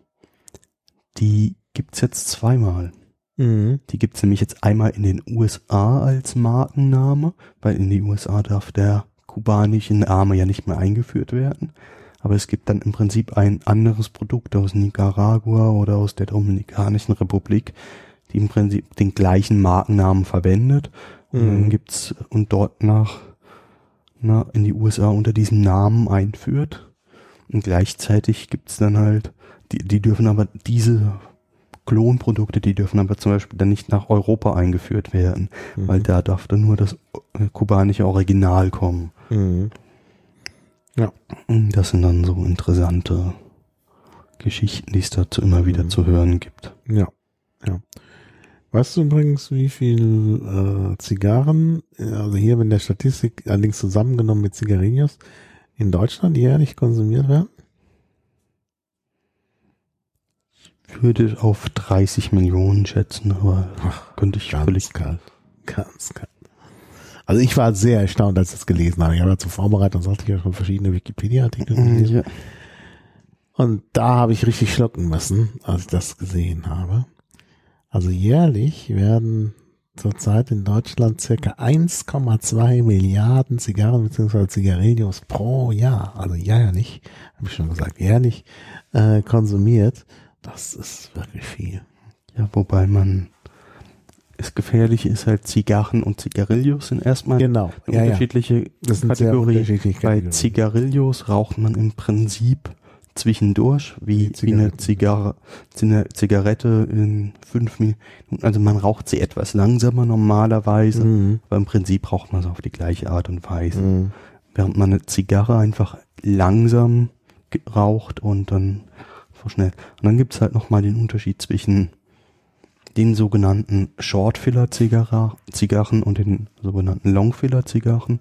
die gibt's jetzt zweimal. Mhm. Die gibt's nämlich jetzt einmal in den USA als Markenname, weil in die USA darf der kubanische Name ja nicht mehr eingeführt werden aber es gibt dann im Prinzip ein anderes Produkt aus Nicaragua oder aus der Dominikanischen Republik, die im Prinzip den gleichen Markennamen verwendet. Und dann mhm. gibt's und dort nach, na, in die USA unter diesem Namen einführt. Und gleichzeitig gibt's dann halt, die, die dürfen aber diese Klonprodukte, die dürfen aber zum Beispiel dann nicht nach Europa eingeführt werden, mhm. weil da darf dann nur das äh, kubanische Original kommen. Mhm. Ja. Das sind dann so interessante Geschichten, die es dazu immer wieder mhm. zu hören gibt. Ja, ja. Weißt du übrigens, wie viel äh, Zigarren, also hier in der Statistik allerdings zusammengenommen mit Zigarillos, in Deutschland jährlich konsumiert werden? Ich würde auf 30 Millionen schätzen, aber Ach, könnte ich ganz völlig kalt. Ganz kalt. Also ich war sehr erstaunt, als ich das gelesen habe. Ich habe ja zur Vorbereitung, sagte ich ja schon verschiedene Wikipedia-Artikel mhm, gelesen. Ja. Und da habe ich richtig schlucken müssen, als ich das gesehen habe. Also jährlich werden zurzeit in Deutschland circa 1,2 Milliarden Zigarren bzw. Zigarillos pro Jahr, also jährlich, habe ich schon gesagt, jährlich äh, konsumiert. Das ist wirklich viel. Ja, wobei man das Gefährliche ist halt Zigarren und Zigarillos sind erstmal genau. ja, unterschiedliche ja. Kategorie. Bei Zigarillos raucht man im Prinzip zwischendurch, wie, wie eine Zigarre, eine Zigarette in fünf Minuten. Also man raucht sie etwas langsamer normalerweise, mhm. aber im Prinzip raucht man es auf die gleiche Art und Weise. Mhm. Während man eine Zigarre einfach langsam raucht und dann verschnellt. Und dann gibt's halt nochmal den Unterschied zwischen den sogenannten Short-Filler-Zigarren und den sogenannten Long-Filler-Zigarren.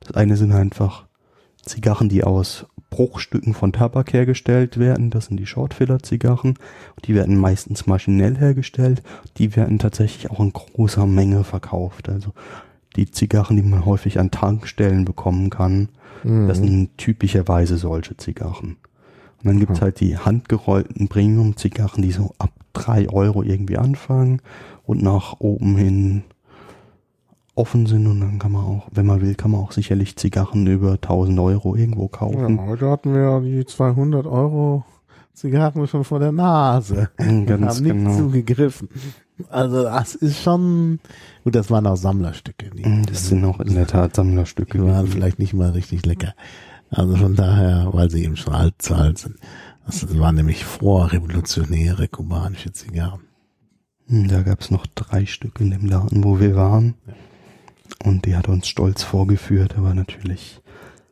Das eine sind einfach Zigarren, die aus Bruchstücken von Tabak hergestellt werden. Das sind die Short-Filler-Zigarren. Die werden meistens maschinell hergestellt. Die werden tatsächlich auch in großer Menge verkauft. Also die Zigarren, die man häufig an Tankstellen bekommen kann, mhm. das sind typischerweise solche Zigarren. Und dann gibt's halt die handgerollten Premium-Zigarren, die so ab drei Euro irgendwie anfangen und nach oben hin offen sind und dann kann man auch, wenn man will, kann man auch sicherlich Zigarren über 1000 Euro irgendwo kaufen. Ja, heute hatten wir ja die 200 Euro Zigarren schon vor der Nase. Ganz haben nicht genau. zugegriffen. Also das ist schon, gut, das waren auch Sammlerstücke. Die, das sind auch in der Tat Sammlerstücke. Die waren vielleicht nicht mal richtig lecker. Also von daher, weil sie eben schon alt zu alt sind. Das waren nämlich vorrevolutionäre kubanische Zigarren. Hm, da gab es noch drei Stück in dem Laden, wo wir waren. Und die hat uns stolz vorgeführt, aber natürlich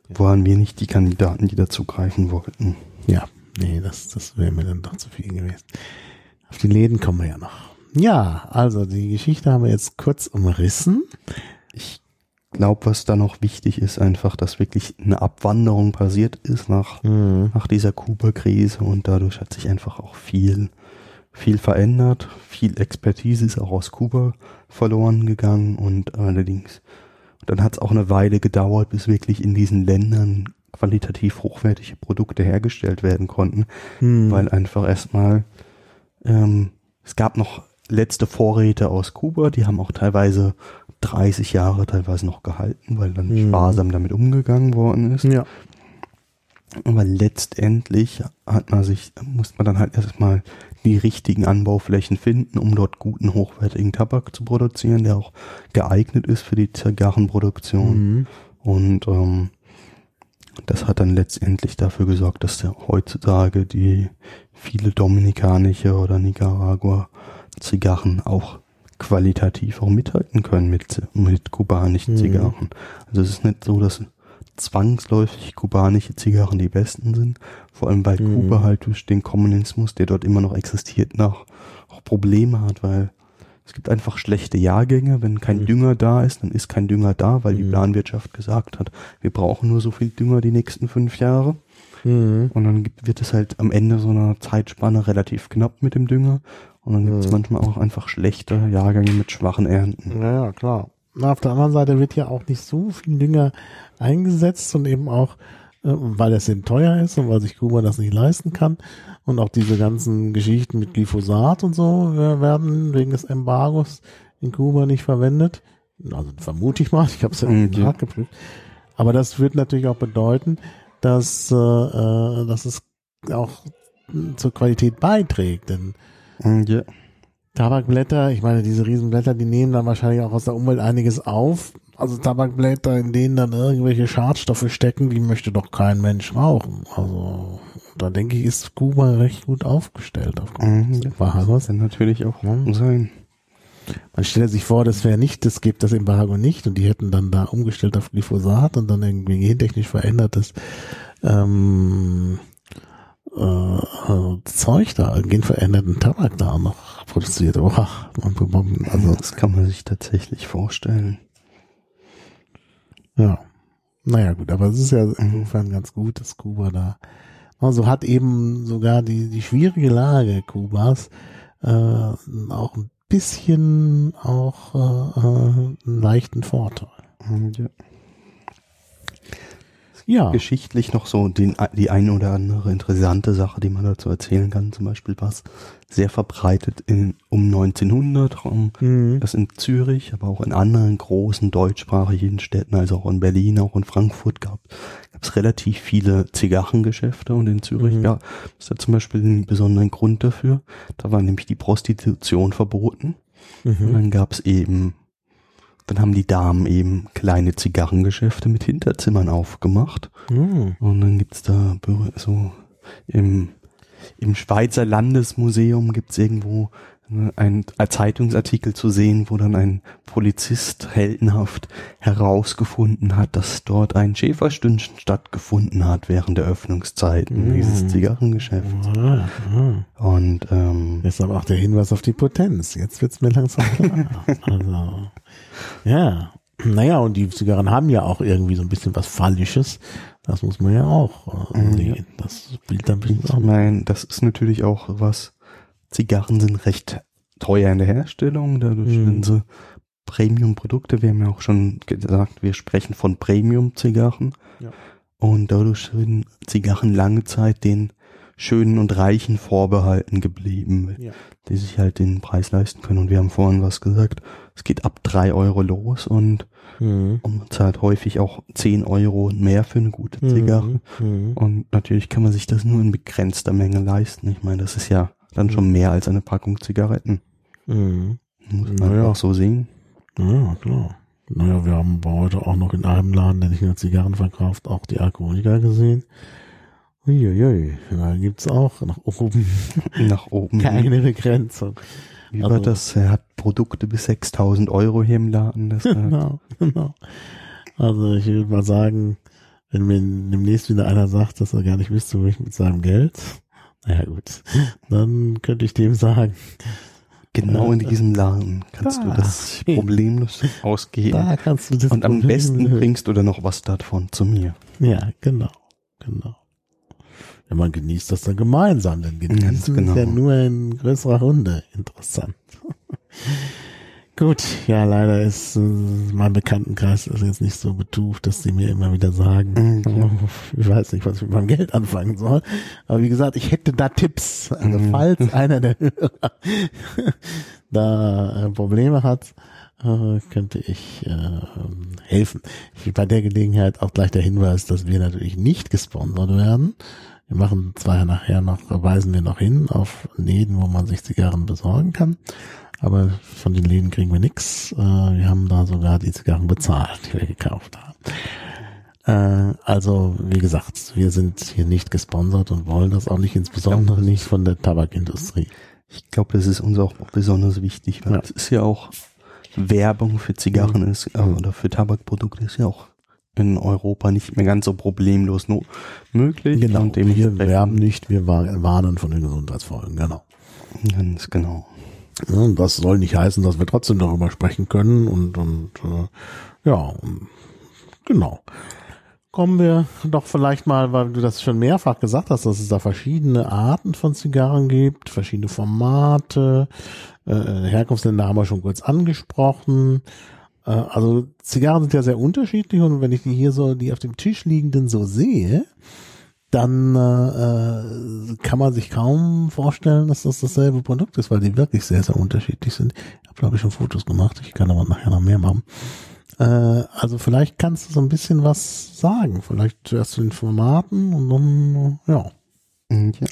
waren wir nicht die Kandidaten, die dazu greifen wollten. Ja, nee, das, das wäre mir dann doch zu viel gewesen. Auf die Läden kommen wir ja noch. Ja, also die Geschichte haben wir jetzt kurz umrissen. Ich glaube, was da noch wichtig ist, einfach, dass wirklich eine Abwanderung passiert ist nach, mhm. nach dieser Kuba-Krise und dadurch hat sich einfach auch viel, viel verändert. Viel Expertise ist auch aus Kuba verloren gegangen und allerdings, dann hat es auch eine Weile gedauert, bis wirklich in diesen Ländern qualitativ hochwertige Produkte hergestellt werden konnten, mhm. weil einfach erstmal ähm, es gab noch letzte Vorräte aus Kuba, die haben auch teilweise 30 Jahre teilweise noch gehalten, weil dann mhm. sparsam damit umgegangen worden ist. Ja. Aber letztendlich hat man sich, muss man dann halt erstmal die richtigen Anbauflächen finden, um dort guten, hochwertigen Tabak zu produzieren, der auch geeignet ist für die Zigarrenproduktion. Mhm. Und ähm, Das hat dann letztendlich dafür gesorgt, dass der heutzutage die viele dominikanische oder Nicaragua Zigarren auch qualitativ auch mithalten können mit, mit kubanischen mhm. Zigarren. Also es ist nicht so, dass zwangsläufig kubanische Zigarren die besten sind, vor allem weil mhm. Kuba halt durch den Kommunismus, der dort immer noch existiert, noch auch Probleme hat, weil es gibt einfach schlechte Jahrgänge. Wenn kein mhm. Dünger da ist, dann ist kein Dünger da, weil mhm. die Planwirtschaft gesagt hat, wir brauchen nur so viel Dünger die nächsten fünf Jahre. Mhm. Und dann gibt, wird es halt am Ende so einer Zeitspanne relativ knapp mit dem Dünger. Und dann gibt es mhm. manchmal auch einfach schlechte Jahrgänge mit schwachen Ernten. Ja, ja, klar. Na, auf der anderen Seite wird ja auch nicht so viel Dünger eingesetzt und eben auch, äh, weil es eben teuer ist und weil sich Kuba das nicht leisten kann. Und auch diese ganzen Geschichten mit Glyphosat und so äh, werden wegen des Embargos in Kuba nicht verwendet. Also vermute ich mal, ich habe es ja mhm. nachgeprüft. Aber das wird natürlich auch bedeuten, dass, äh, äh dass es auch zur Qualität beiträgt. Denn ja. Tabakblätter, ich meine, diese Riesenblätter, die nehmen dann wahrscheinlich auch aus der Umwelt einiges auf. Also Tabakblätter, in denen dann irgendwelche Schadstoffe stecken, die möchte doch kein Mensch rauchen. Also da denke ich, ist Kuba recht gut aufgestellt. Auf mhm, das kann natürlich auch ja. sein. Man stellt sich vor, das wäre nicht, das gibt das Embargo nicht und die hätten dann da umgestellt auf Glyphosat und dann irgendwie gentechnisch verändertes ähm, äh, Zeug da, genveränderten Tabak da noch produziert. Oh, also das kann man sich tatsächlich vorstellen. Ja. Naja, gut, aber es ist ja insofern ganz gut, dass Kuba da, also hat eben sogar die, die schwierige Lage Kubas äh, auch ein bisschen auch äh, äh einen leichten Vorteil. Ja ja. geschichtlich noch so den, die eine oder andere interessante Sache, die man dazu erzählen kann. Zum Beispiel was sehr verbreitet in, um 1900, um, mhm. das in Zürich, aber auch in anderen großen deutschsprachigen Städten, also auch in Berlin, auch in Frankfurt gab es relativ viele Zigarrengeschäfte und in Zürich mhm. gab es da zum Beispiel einen besonderen Grund dafür. Da war nämlich die Prostitution verboten. Mhm. Und dann gab es eben dann haben die Damen eben kleine Zigarrengeschäfte mit Hinterzimmern aufgemacht. Mhm. Und dann gibt's da so im, im Schweizer Landesmuseum gibt's irgendwo ein, ein Zeitungsartikel zu sehen, wo dann ein Polizist heldenhaft herausgefunden hat, dass dort ein Schäferstündchen stattgefunden hat während der Öffnungszeiten mm. dieses Zigarrengeschäfts. Ah, ah. Und ähm, jetzt aber auch der Hinweis auf die Potenz. Jetzt wird's mir langsam klar. [laughs] also, ja, naja, und die Zigarren haben ja auch irgendwie so ein bisschen was Phallisches. Das muss man ja auch äh, sehen. Das spielt dann ein bisschen Ich meine, das ist natürlich auch was Zigarren sind recht teuer in der Herstellung, dadurch mhm. sind sie Premium-Produkte. Wir haben ja auch schon gesagt, wir sprechen von Premium-Zigarren. Ja. Und dadurch sind Zigarren lange Zeit den schönen und reichen vorbehalten geblieben, ja. die sich halt den Preis leisten können. Und wir haben vorhin was gesagt, es geht ab drei Euro los und, mhm. man zahlt häufig auch zehn Euro mehr für eine gute Zigarre. Mhm. mhm. Und natürlich kann man sich das nur in begrenzter Menge leisten. Ich meine, das ist ja dann schon mehr als eine Packung Zigaretten. Mhm. Muss man naja. auch so sehen. Ja, klar. Naja, wir haben heute auch noch in einem Laden, der nicht nur Zigarren verkauft, auch die Alkoholiker gesehen. Uiuiui, da gibt's auch nach oben. [laughs] nach oben. [laughs] Keine Begrenzung. Wie also, war das? Er hat Produkte bis 6000 Euro hier im Laden. Das [laughs] genau, genau. Also ich würde mal sagen, wenn mir demnächst wieder einer sagt, dass er gar nicht wisst, wo ich mit seinem Geld, naja gut, dann könnte ich dem sagen. Genau in diesem Laden kannst da, du das problemlos [laughs] ausgeben. Da kannst du das Und am besten bringst du dann noch was davon zu mir. Ja, genau, genau. Ja, man genießt das dann gemeinsam, denn genießen genau. ist ja nur in größerer Runde interessant. [laughs] Gut, ja, leider ist äh, mein Bekanntenkreis ist jetzt nicht so betucht, dass sie mir immer wieder sagen, mhm. [laughs] ich weiß nicht, was ich mit meinem Geld anfangen soll. Aber wie gesagt, ich hätte da Tipps. Also mhm. falls [laughs] einer der Hörer da äh, Probleme hat, äh, könnte ich äh, helfen. Bei der Gelegenheit auch gleich der Hinweis, dass wir natürlich nicht gesponsert werden. Wir machen zwar nachher noch, weisen wir noch hin auf Läden, wo man sich Zigarren besorgen kann. Aber von den Läden kriegen wir nix. Äh, wir haben da sogar die Zigarren bezahlt, die wir gekauft haben. Äh, also, wie gesagt, wir sind hier nicht gesponsert und wollen das auch nicht, insbesondere nicht von der Tabakindustrie. Ich glaube, das ist uns auch besonders wichtig, weil es ist ja auch Werbung für Zigarren mhm. ist, äh, oder für Tabakprodukte ist ja auch in Europa nicht mehr ganz so problemlos no möglich. Genau, und wir werben nicht, wir warnen von den Gesundheitsfolgen, genau. Ganz genau. Ja, das soll nicht heißen, dass wir trotzdem darüber sprechen können und, und äh, ja, genau. Kommen wir doch vielleicht mal, weil du das schon mehrfach gesagt hast, dass es da verschiedene Arten von Zigarren gibt, verschiedene Formate. Äh, Herkunftsländer haben wir schon kurz angesprochen. Äh, also Zigarren sind ja sehr unterschiedlich und wenn ich die hier so, die auf dem Tisch liegenden so sehe, dann äh, kann man sich kaum vorstellen, dass das dasselbe Produkt ist, weil die wirklich sehr, sehr unterschiedlich sind. Ich habe, glaube ich, schon Fotos gemacht. Ich kann aber nachher noch mehr machen. Äh, also vielleicht kannst du so ein bisschen was sagen. Vielleicht zuerst zu den Formaten und dann, äh, ja. Mm, ja.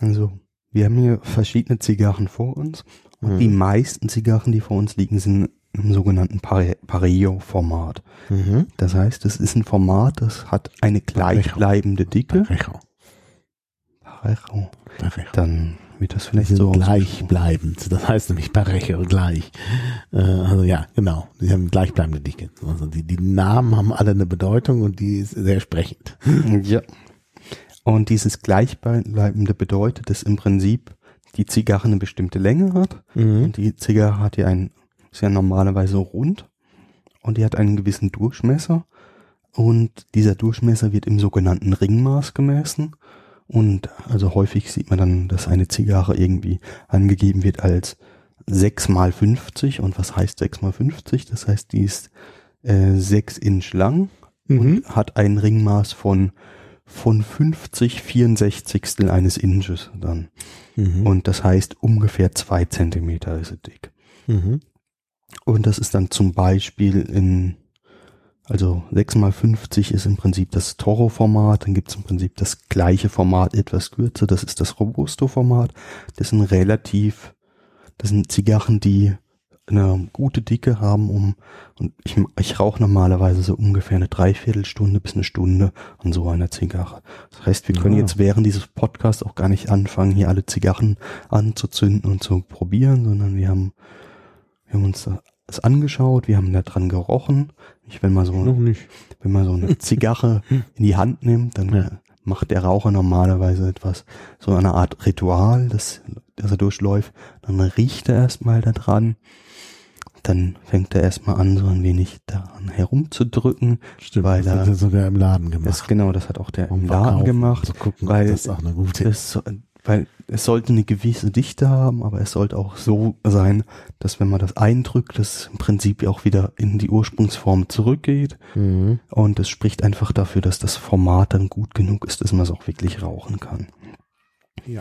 Also, wir haben hier verschiedene Zigarren vor uns. Und mhm. die meisten Zigarren, die vor uns liegen, sind im sogenannten Pareo-Format. Mhm. Das heißt, es ist ein Format, das hat eine gleichbleibende Dicke. Parejo. Parejo. Parejo. Dann wird das vielleicht so gleichbleibend. Das heißt nämlich Parejo gleich. Äh, also ja, genau. Die haben gleichbleibende Dicke. Also die, die Namen haben alle eine Bedeutung und die ist sehr sprechend. [laughs] Ja. Und dieses gleichbleibende bedeutet, dass im Prinzip die Zigarre eine bestimmte Länge hat. Mhm. Und die Zigarre hat ja ein ist ja normalerweise rund und die hat einen gewissen Durchmesser und dieser Durchmesser wird im sogenannten Ringmaß gemessen und also häufig sieht man dann, dass eine Zigarre irgendwie angegeben wird als 6 mal 50 und was heißt 6 mal 50? Das heißt, die ist äh, 6 Inch lang mhm. und hat ein Ringmaß von von 50 64 eines Inches dann. Mhm. Und das heißt ungefähr zwei Zentimeter ist sie dick. Mhm. Und das ist dann zum Beispiel in, also 6x50 ist im Prinzip das Toro-Format, dann gibt es im Prinzip das gleiche Format, etwas kürzer, das ist das Robusto-Format. Das sind relativ, das sind Zigarren, die eine gute Dicke haben, um, und ich, ich rauche normalerweise so ungefähr eine Dreiviertelstunde bis eine Stunde an so einer Zigarre. Das heißt, wir können ja. jetzt während dieses Podcasts auch gar nicht anfangen, hier alle Zigarren anzuzünden und zu probieren, sondern wir haben, wir haben uns das angeschaut, wir haben da dran gerochen. Ich, wenn man so, wenn man so eine [laughs] Zigarre in die Hand nimmt, dann ja. macht der Raucher normalerweise etwas, so eine Art Ritual, das, das er durchläuft. Dann riecht er erstmal da dran. Dann fängt er erstmal an, so ein wenig daran herumzudrücken. Stimmt, weil das hat er sogar im Laden gemacht. Das, genau, das hat auch der um im Laden gemacht. Zu gucken, weil das ist auch eine gute das, weil es sollte eine gewisse Dichte haben, aber es sollte auch so sein, dass wenn man das eindrückt, das im Prinzip auch wieder in die Ursprungsform zurückgeht. Mhm. Und es spricht einfach dafür, dass das Format dann gut genug ist, dass man es auch wirklich rauchen kann. Ja.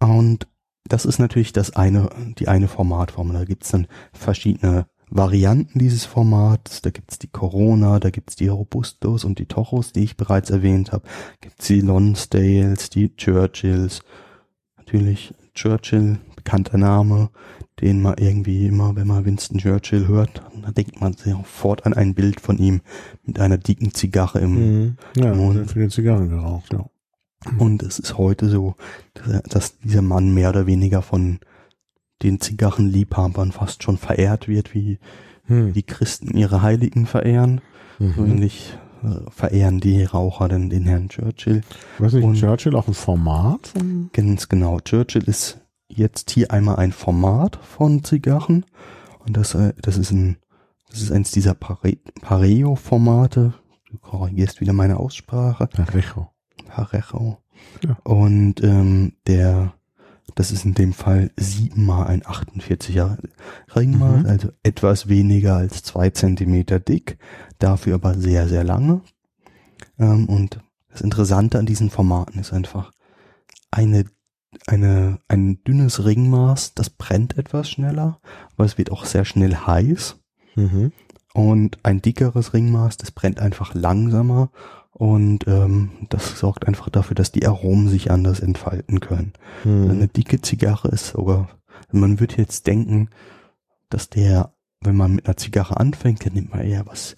Und das ist natürlich das eine, die eine Formatform. Da gibt's dann verschiedene Varianten dieses Formats. Da gibt's die Corona, da gibt's die Robustos und die Tochos, die ich bereits erwähnt habe. Gibt's die Lonsdales, die Churchills natürlich Churchill, bekannter Name, den man irgendwie immer, wenn man Winston Churchill hört, dann denkt man sofort an ein Bild von ihm mit einer dicken Zigarre im mhm. ja, Mund. Viele Zigarren geraucht, ja. Und es ist heute so, dass, dieser Mann mehr oder weniger von den Zigarrenliebhabern fast schon verehrt wird, wie hm. die Christen ihre Heiligen verehren. Mhm. So ähnlich äh, verehren die Raucher denn den Herrn Churchill. Weiß nicht, Und Churchill auch ein Format? Ganz genau. Churchill ist jetzt hier einmal ein Format von Zigarren. Und das, äh, das ist ein, das ist eins dieser Pare Pareo-Formate. Du korrigierst wieder meine Aussprache. Parejo. Parejo. Ja. Und ähm, der, das ist in dem Fall siebenmal ein 48er Ringmaß, mhm. also etwas weniger als zwei Zentimeter dick dafür aber sehr, sehr lange. Ähm, und das Interessante an diesen Formaten ist einfach eine, eine, ein dünnes Ringmaß, das brennt etwas schneller, aber es wird auch sehr schnell heiß. Mhm. Und ein dickeres Ringmaß, das brennt einfach langsamer und ähm, das sorgt einfach dafür, dass die Aromen sich anders entfalten können. Mhm. Eine dicke Zigarre ist sogar, man würde jetzt denken, dass der, wenn man mit einer Zigarre anfängt, dann nimmt man eher was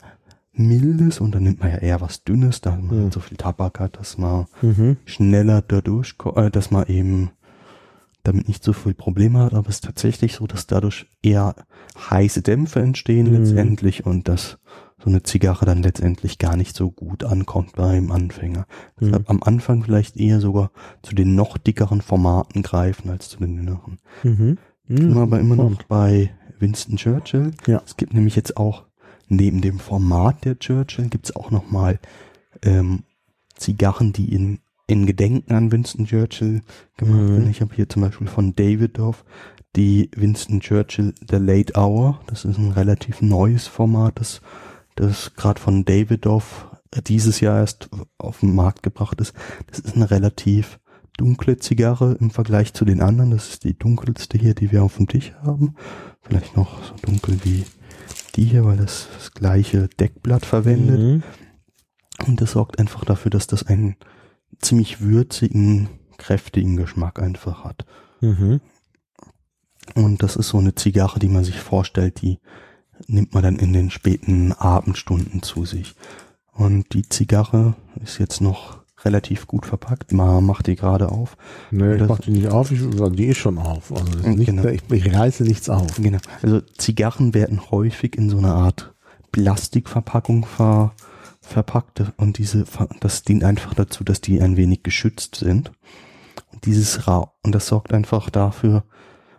Mildes und dann nimmt man ja eher was Dünnes, da man Mhm. so viel Tabak hat, dass man Mhm. schneller dadurch, äh, dass man eben damit nicht so viel Probleme hat, aber es ist tatsächlich so, dass dadurch eher heiße Dämpfe entstehen Mhm. letztendlich und dass so eine Zigarre dann letztendlich gar nicht so gut ankommt beim Anfänger. Deshalb am Anfang vielleicht eher sogar zu den noch dickeren Formaten greifen als zu den dünneren. Mhm. Sind wir aber immer noch bei Winston Churchill. Ja. Es gibt nämlich jetzt auch neben dem Format der Churchill gibt es auch noch mal ähm, Zigarren, die in, in Gedenken an Winston Churchill gemacht Mhm. werden. Ich habe hier zum Beispiel von Davidoff die Winston Churchill The Late Hour. Das ist ein relativ neues Format, das, das gerade von Davidoff dieses Jahr erst auf den Markt gebracht ist. Das ist eine relativ dunkle Zigarre im Vergleich zu den anderen. Das ist die dunkelste hier, die wir auf dem Tisch haben. Vielleicht noch so dunkel wie die hier, weil das das gleiche Deckblatt verwendet. Mhm. Und das sorgt einfach dafür, dass das einen ziemlich würzigen, kräftigen Geschmack einfach hat. Mhm. Und das ist so eine Zigarre, die man sich vorstellt, die nimmt man dann in den späten Abendstunden zu sich. Und die Zigarre ist jetzt noch relativ gut verpackt. Man macht die gerade auf. Nee, ich Das- mach die nicht auf, ich, die ist schon auf. Also nicht, Genau. ich, ich reiße nichts auf. Genau. Also Zigarren werden häufig in so einer Art Plastikverpackung ver, verpackt und diese, das dient einfach dazu, dass die ein wenig geschützt sind. Und dieses Ra und das sorgt einfach dafür,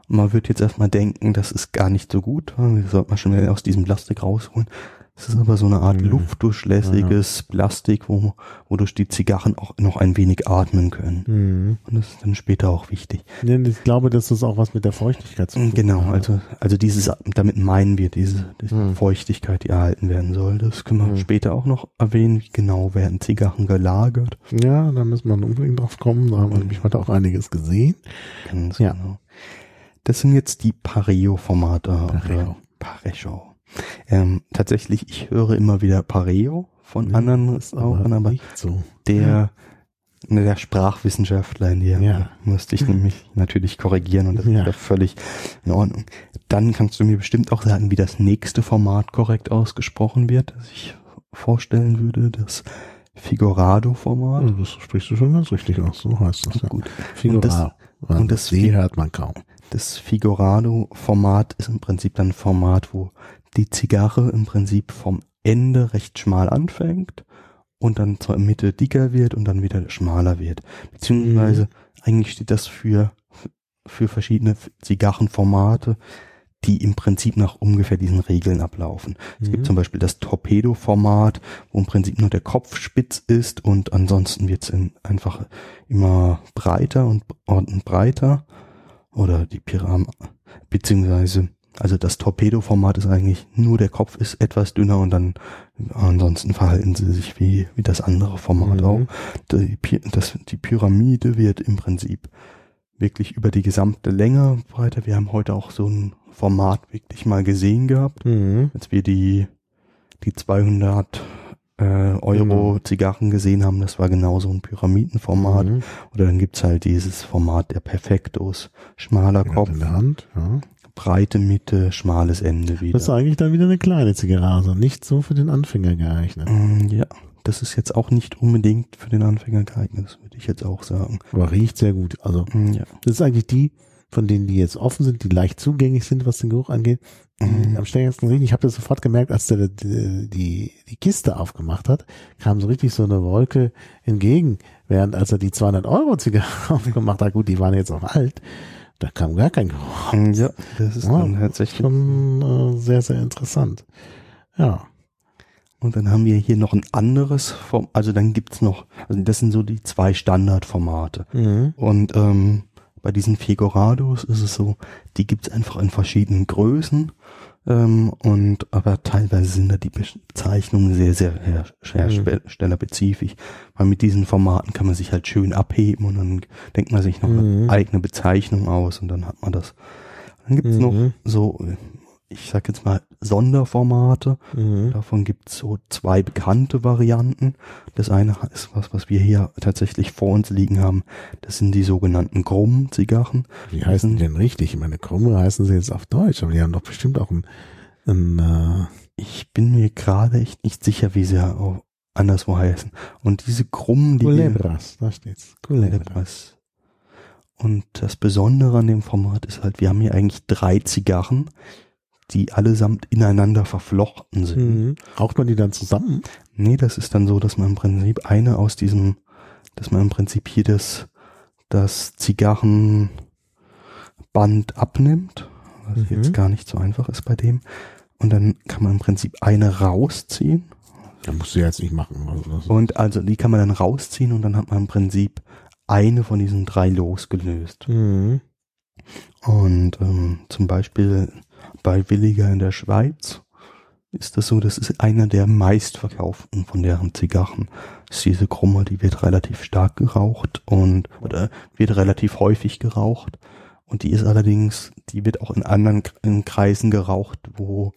man wird jetzt erstmal denken, das ist gar nicht so gut, das sollte man schon mal aus diesem Plastik rausholen. Es ist aber so eine Art Mhm. luftdurchlässiges Plastik, wo, wodurch die Zigarren auch noch ein wenig atmen können. Mhm. Und das ist dann später auch wichtig. Ich glaube, dass das auch was mit der Feuchtigkeit zu tun Genau, hat. also, also dieses, damit meinen wir diese, diese Hm. Feuchtigkeit, die erhalten werden soll. Das können wir Hm. später auch noch erwähnen. Wie genau werden Zigarren gelagert? Ja, da müssen wir unbedingt drauf kommen. Da haben wir nämlich heute auch einiges gesehen. Ganz Ja. genau. Das sind jetzt die Pareo-Formate. Pareo. oder Parejo. Ähm, tatsächlich, ich höre immer wieder Pareo von Ja, anderen ist Rauchern, aber nicht so. der, ne, der Sprachwissenschaftler in dir Ja. musste ich nämlich natürlich korrigieren und das Ja. ist ja völlig in Ordnung. Dann kannst du mir bestimmt auch sagen, wie das nächste Format korrekt ausgesprochen wird, das ich vorstellen würde, das Figurado-Format. Ja, das sprichst du schon ganz richtig aus. So heißt das ja. Gut. Figura. Und das- und das das hört man kaum. Das Figurado-Format ist im Prinzip dann ein Format, wo die Zigarre im Prinzip vom Ende recht schmal anfängt und dann zur Mitte dicker wird und dann wieder schmaler wird. Beziehungsweise eigentlich steht das für, für verschiedene Zigarrenformate, die im Prinzip nach ungefähr diesen Regeln ablaufen. Es Mhm. gibt zum Beispiel das Torpedo-Format, wo im Prinzip nur der Kopf spitz ist und ansonsten wird es einfach immer breiter und, und breiter. Oder die Pyram, beziehungsweise, also das Torpedo-Format ist eigentlich nur der Kopf ist etwas dünner und dann ansonsten verhalten sie sich wie, wie das andere Format Mhm. auch. Die, das, die Pyramide wird im Prinzip wirklich über die gesamte Länge breiter. Wir haben heute auch so ein Format wirklich mal gesehen gehabt Mhm. als wir die, die 200 äh, Euro Genau. Zigarren gesehen haben, das war genau so ein Pyramidenformat. Mhm. Oder dann gibt's halt dieses Format der Perfektos. Schmaler Ja, Kopf, der Hand, ja. Breite Mitte, schmales Ende wieder. Das ist eigentlich dann wieder eine kleine Zigarre, also nicht so für den Anfänger geeignet. Mm, ja, das ist jetzt auch nicht unbedingt für den Anfänger geeignet, das würde ich jetzt auch sagen. Aber riecht sehr gut. Also Mm, Ja. das ist eigentlich die, von denen die jetzt offen sind, die leicht zugänglich sind, was den Geruch angeht. Mhm. am stärksten riechen. Ich habe das sofort gemerkt, als der die, die, die Kiste aufgemacht hat, kam so richtig so eine Wolke entgegen. Während als er die 200 Euro Zigarre [laughs] aufgemacht hat, gut, die waren jetzt auch alt, da kam gar kein Geruch. Ja, das ist Ja, dann tatsächlich. Schon äh, sehr, sehr interessant. Ja. Und dann haben wir hier noch ein anderes Form, also dann gibt's noch, also das sind so die zwei Standardformate. Mhm. Und ähm, bei diesen Figurados ist es so, die gibt's einfach in verschiedenen Größen. Ähm, und aber teilweise sind da die Bezeichnungen sehr, sehr her- Mhm. herstellerspezifisch. Weil mit diesen Formaten kann man sich halt schön abheben und dann denkt man sich noch Mhm. eine eigene Bezeichnung aus und dann hat man das. Dann gibt's Mhm. noch so, ich sag jetzt mal, Sonderformate. Mhm. Davon gibt es so zwei bekannte Varianten. Das eine ist was, was wir hier tatsächlich vor uns liegen haben. Das sind die sogenannten Krumm-Zigarren. Wie heißen die denn richtig? Ich meine, Krumme heißen sie jetzt auf Deutsch, aber die haben doch bestimmt auch einen ein, äh, ich bin mir gerade echt nicht sicher, wie sie auch anderswo heißen. Und diese krummen, die Culebras, da steht's. Culebras. Und das Besondere an dem Format ist halt, wir haben hier eigentlich drei Zigarren, die allesamt ineinander verflochten sind. Mhm. Raucht man die dann zusammen? Nee, das ist dann so, dass man im Prinzip eine aus diesem, dass man im Prinzip hier das, das Zigarrenband abnimmt, was Mhm. jetzt gar nicht so einfach ist bei dem. Und dann kann man im Prinzip eine rausziehen. Da musst du jetzt nicht machen. Also Und also die kann man dann rausziehen und dann hat man im Prinzip eine von diesen drei losgelöst. Mhm. Und ähm, zum Beispiel bei Williger in der Schweiz ist das so, das ist einer der meistverkauften von deren Zigarren. Das ist diese Krumme, die wird relativ stark geraucht und oder wird relativ häufig geraucht. Und die ist allerdings, die wird auch in anderen in Kreisen geraucht, wo,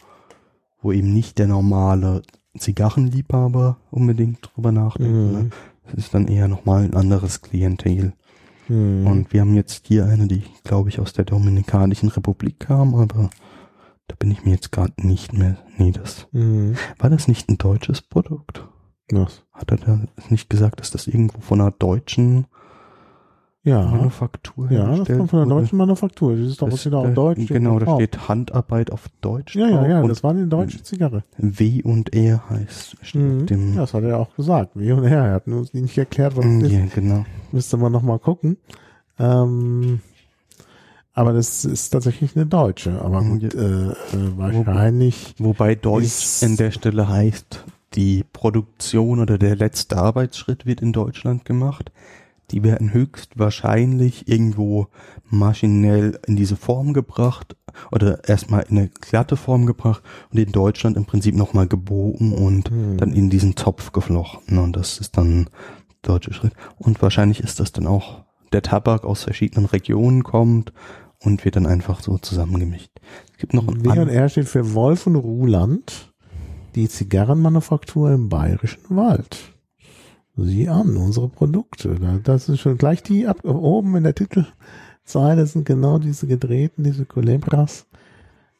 wo eben nicht der normale Zigarrenliebhaber unbedingt drüber nachdenkt. Mhm. Ne? Das ist dann eher nochmal ein anderes Klientel. Mhm. Und wir haben jetzt hier eine, die, glaube ich, aus der Dominikanischen Republik kam, aber da bin ich mir jetzt gerade nicht mehr. Nee, das. Mhm. War das nicht ein deutsches Produkt? Was? Hat er da nicht gesagt, dass das irgendwo von einer deutschen Ja. Manufaktur Ja, das hergestellt kommt von wurde? deutschen Manufaktur. Das ist doch was Das- wieder auf Deutsch. Genau, da steht Handarbeit auf Deutsch. Ja, ja, ja, und das war eine deutsche Zigarre. W und R heißt steht Mhm. dem. Ja, das hat er auch gesagt. Wie und her. Er hat uns nicht erklärt, was Mm, das ja, ist. genau. Müsste man noch mal gucken. Ähm, aber das ist tatsächlich eine deutsche. Aber gut, äh, äh, wahrscheinlich. Wobei Deutsch an der Stelle heißt, die Produktion oder der letzte Arbeitsschritt wird in Deutschland gemacht. Die werden höchstwahrscheinlich irgendwo maschinell in diese Form gebracht oder erstmal in eine glatte Form gebracht und in Deutschland im Prinzip nochmal gebogen und Hm. dann in diesen Topf geflochten und das ist dann der deutsche Schritt. Und wahrscheinlich ist das dann auch der Tabak aus verschiedenen Regionen kommt und wird dann einfach so zusammengemischt. Es gibt noch ein R steht für Wolf und Ruland, die Zigarrenmanufaktur im Bayerischen Wald. Sieh an, unsere Produkte. Da- Das ist schon gleich die ab, oben in der Titelzeile sind genau diese gedrehten, diese Culebras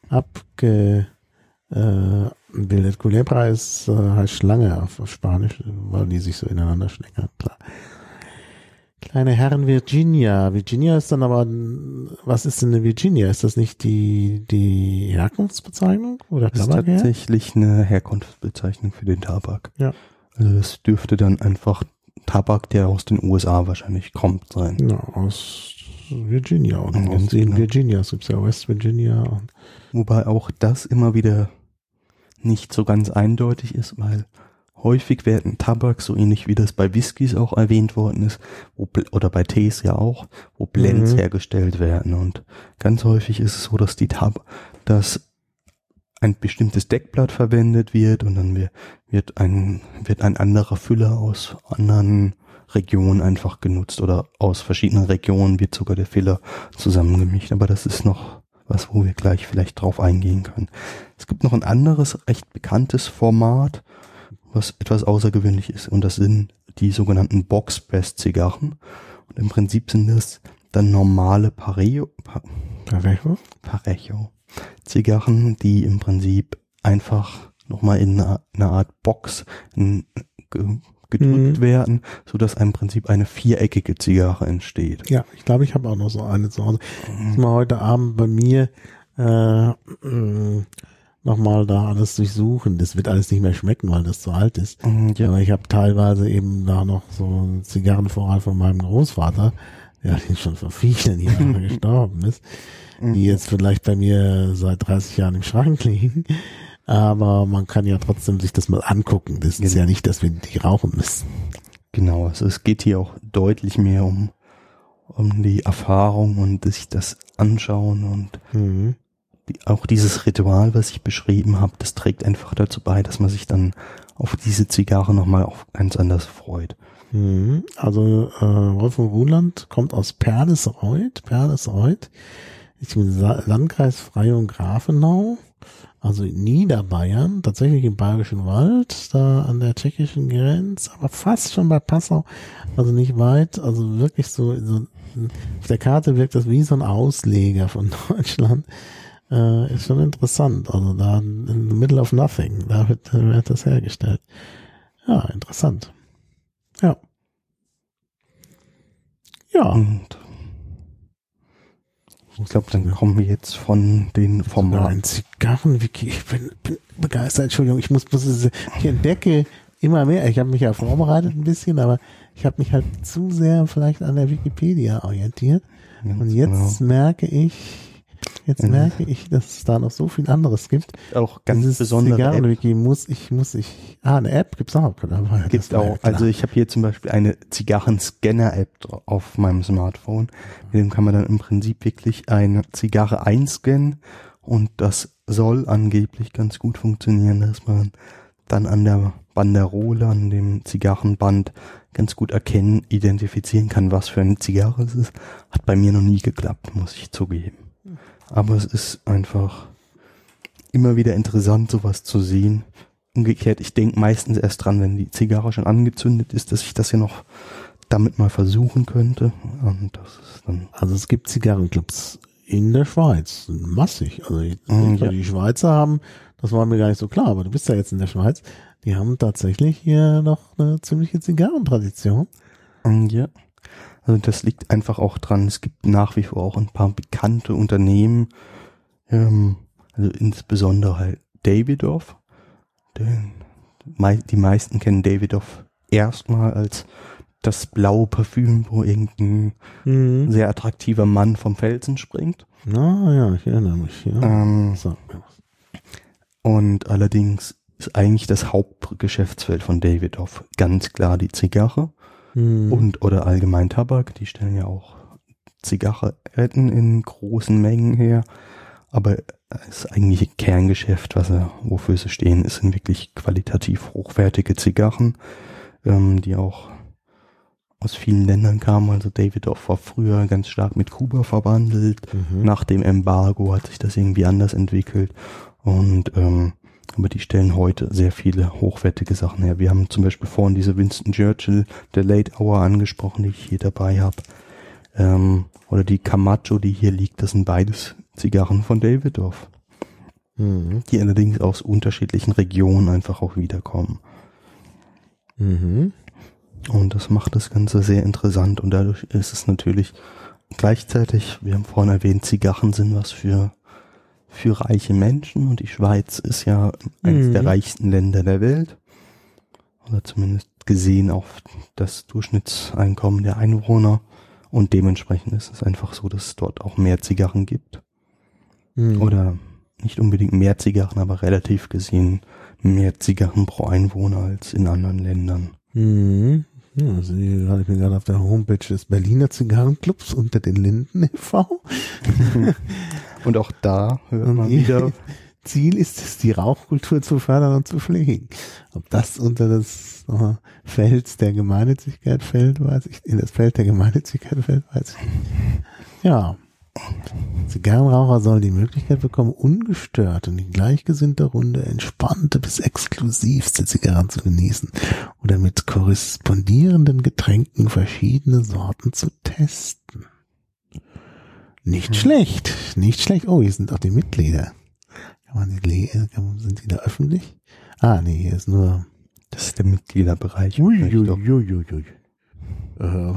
abge äh. Culebra ist äh, heißt Schlange auf, auf Spanisch, weil die sich so ineinander schlängern. Klar. Kleine Herren Virginia. Virginia ist dann aber, was ist denn eine Virginia? Ist das nicht die, die Herkunftsbezeichnung? Oder Das ist tatsächlich eine Herkunftsbezeichnung für den Tabak. Ja. Also das dürfte dann einfach Tabak, der aus den USA wahrscheinlich kommt, sein. Ja, aus Virginia oder Ja, aus den genau. Virginia. Es gibt ja West Virginia. Und, Wobei auch das immer wieder nicht so ganz eindeutig ist, weil häufig werden Tabak, so ähnlich wie das bei Whiskys auch erwähnt worden ist, wo, oder bei Tees ja auch, wo Blends Mhm. hergestellt werden. Und ganz häufig ist es so, dass die Tab dass ein bestimmtes Deckblatt verwendet wird und dann wir- wird ein, wird ein anderer Füller aus anderen Regionen einfach genutzt oder aus verschiedenen Regionen wird sogar der Filler zusammengemischt. Aber das ist noch was, wo wir gleich vielleicht drauf eingehen können. Es gibt noch ein anderes, recht bekanntes Format, was etwas außergewöhnlich ist und das sind die sogenannten Box-Press-Zigarren. Und im Prinzip sind das dann normale Parejo, pa Parejo? Parejo Zigarren, die im Prinzip einfach nochmal in einer, einer Art Box in, ge, gedrückt Mhm. werden, so dass im Prinzip eine viereckige Zigarre entsteht. Ja, ich glaube, ich habe auch noch so eine zu Hause. Muss mal heute Abend bei mir äh, mh, nochmal da alles durchsuchen. Das wird alles nicht mehr schmecken, weil das zu alt ist. Mhm, Ja. Aber ich habe teilweise eben da noch so einen Zigarrenvorrat von meinem Großvater, der [laughs] schon vor vielen Jahren [laughs] gestorben ist, die jetzt vielleicht bei mir seit 30 Jahren im Schrank liegen. Aber man kann ja trotzdem sich das mal angucken. Das ist Genau. ja nicht, dass wir die rauchen müssen. Genau, also es geht hier auch deutlich mehr um, um die Erfahrung und sich das anschauen und Mhm. Auch dieses Ritual, was ich beschrieben habe, das trägt einfach dazu bei, dass man sich dann auf diese Zigarre nochmal auf ganz anders freut. Mhm. Also äh, Wolfgang Ruland kommt aus Perlesreuth, Perlesreuth, ist im Sa Landkreis Freyung Grafenau, also in Niederbayern, tatsächlich im Bayerischen Wald, da an der tschechischen Grenze, aber fast schon bei Passau, also nicht weit, also wirklich so, so auf der Karte wirkt das wie so ein Ausleger von [laughs] Deutschland. Äh, ist schon interessant. Also da in the middle of nothing, da wird, wird das hergestellt. Ja, interessant. Ja. Ja. Und ich glaube, dann kommen wir jetzt von den Formaten. Ein Zigarrenwiki. Ich bin, bin begeistert. Entschuldigung, ich muss, muss ich entdecke immer mehr. Ich habe mich ja vorbereitet ein bisschen, aber ich habe mich halt zu sehr vielleicht an der Wikipedia orientiert. Und jetzt genau. merke ich, Jetzt merke ich, dass es da noch so viel anderes gibt. Auch ganz Dieses besondere Zigarrenwiki muss ich, muss ich, ah, eine App gibt's auch. Dabei. Gibt auch. Ja also ich habe hier zum Beispiel eine Zigarren-Scanner-App auf meinem Smartphone. Mit dem kann man dann im Prinzip wirklich eine Zigarre einscannen und das soll angeblich ganz gut funktionieren, dass man dann an der Banderole, an dem Zigarrenband ganz gut erkennen, identifizieren kann, was für eine Zigarre es ist. Hat bei mir noch nie geklappt, muss ich zugeben. Aber es ist einfach immer wieder interessant, sowas zu sehen. Umgekehrt, ich denke meistens erst dran, wenn die Zigarre schon angezündet ist, dass ich das ja noch damit mal versuchen könnte. Und das ist dann also es gibt Zigarrenclubs in der Schweiz, massig. Also die, mm, ja. die Schweizer haben, das war mir gar nicht so klar, aber du bist ja jetzt in der Schweiz, die haben tatsächlich hier noch eine ziemliche Zigarrentradition. Mm, ja. Also das liegt einfach auch dran, es gibt nach wie vor auch ein paar bekannte Unternehmen, ähm, also insbesondere halt Davidoff. Den, die meisten kennen Davidoff erstmal als das blaue Parfüm, wo irgendein mhm. sehr attraktiver Mann vom Felsen springt. Na ja, ich erinnere mich. Ja. Ähm, so. Und allerdings ist eigentlich das Hauptgeschäftsfeld von Davidoff ganz klar die Zigarre hm. und oder allgemein Tabak. Die stellen ja auch Zigaretten in großen Mengen her. Aber das eigentliche Kerngeschäft, was er, wofür sie stehen, ist sind wirklich qualitativ hochwertige Zigarren, ähm, die auch aus vielen Ländern kamen. Also Davidoff war früher ganz stark mit Kuba verbandelt. Mhm. Nach dem Embargo hat sich das irgendwie anders entwickelt. Und ähm, aber die stellen heute sehr viele hochwertige Sachen her. Wir haben zum Beispiel vorhin diese Winston Churchill, der Late Hour angesprochen, die ich hier dabei habe. Ähm, oder die Camacho, die hier liegt, das sind beides Zigarren von Davidoff. Mhm. Die allerdings aus unterschiedlichen Regionen einfach auch wiederkommen. Mhm. Und das macht das Ganze sehr interessant und dadurch ist es natürlich gleichzeitig, wir haben vorhin erwähnt, Zigarren sind was für für reiche Menschen und die Schweiz ist ja eines mhm. der reichsten Länder der Welt. Oder zumindest gesehen auf das Durchschnittseinkommen der Einwohner. Und dementsprechend ist es einfach so, dass es dort auch mehr Zigarren gibt. Mhm. Oder nicht unbedingt mehr Zigarren, aber relativ gesehen mehr Zigarren pro Einwohner als in anderen Ländern. Mhm. Ja, also ich bin gerade auf der Homepage des Berliner Zigarrenclubs unter den Linden e.V. [laughs] Und auch da hört und man wieder. [laughs] Ziel ist es, die Rauchkultur zu fördern und zu pflegen. Ob das unter das uh, Feld der Gemeinnützigkeit fällt, weiß ich, in das Feld der Gemeinnützigkeit fällt, weiß ich. Ja. Zigarrenraucher sollen die Möglichkeit bekommen, ungestört und in gleichgesinnter Runde entspannte bis exklusivste Zigarren zu genießen oder mit korrespondierenden Getränken verschiedene Sorten zu testen. Nicht hm. schlecht, nicht schlecht. Oh, hier sind auch die Mitglieder. Kann man die, sind die da öffentlich? Ah, nee, hier ist nur. Das ist der Mitgliederbereich. Ui, ui, ui, ui, ui. Äh,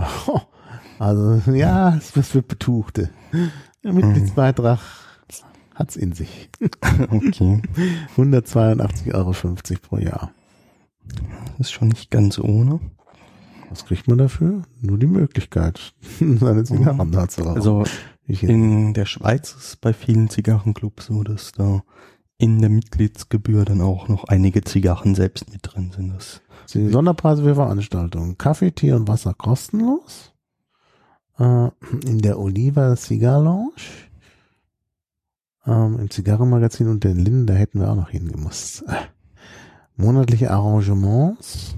[laughs] also, ja, es ist für Betuchte. Der Mitgliedsbeitrag hm. hat's in sich. [laughs] okay. 182,50 Euro pro Jahr. Das ist schon nicht ganz ohne. Was kriegt man dafür? Nur die Möglichkeit, seine Zigarren da zu rauchen. Also in der Schweiz ist bei vielen Zigarrenclubs so, dass da in der Mitgliedsgebühr dann auch noch einige Zigarren selbst mit drin sind. Das die Sonderpreise für Veranstaltungen. Kaffee, Tee und Wasser kostenlos. Äh, in der Oliva Cigar Lounge. Ähm, Im Zigarrenmagazin und den Linden, da hätten wir auch noch hingemusst. Äh, [laughs] monatliche Arrangements.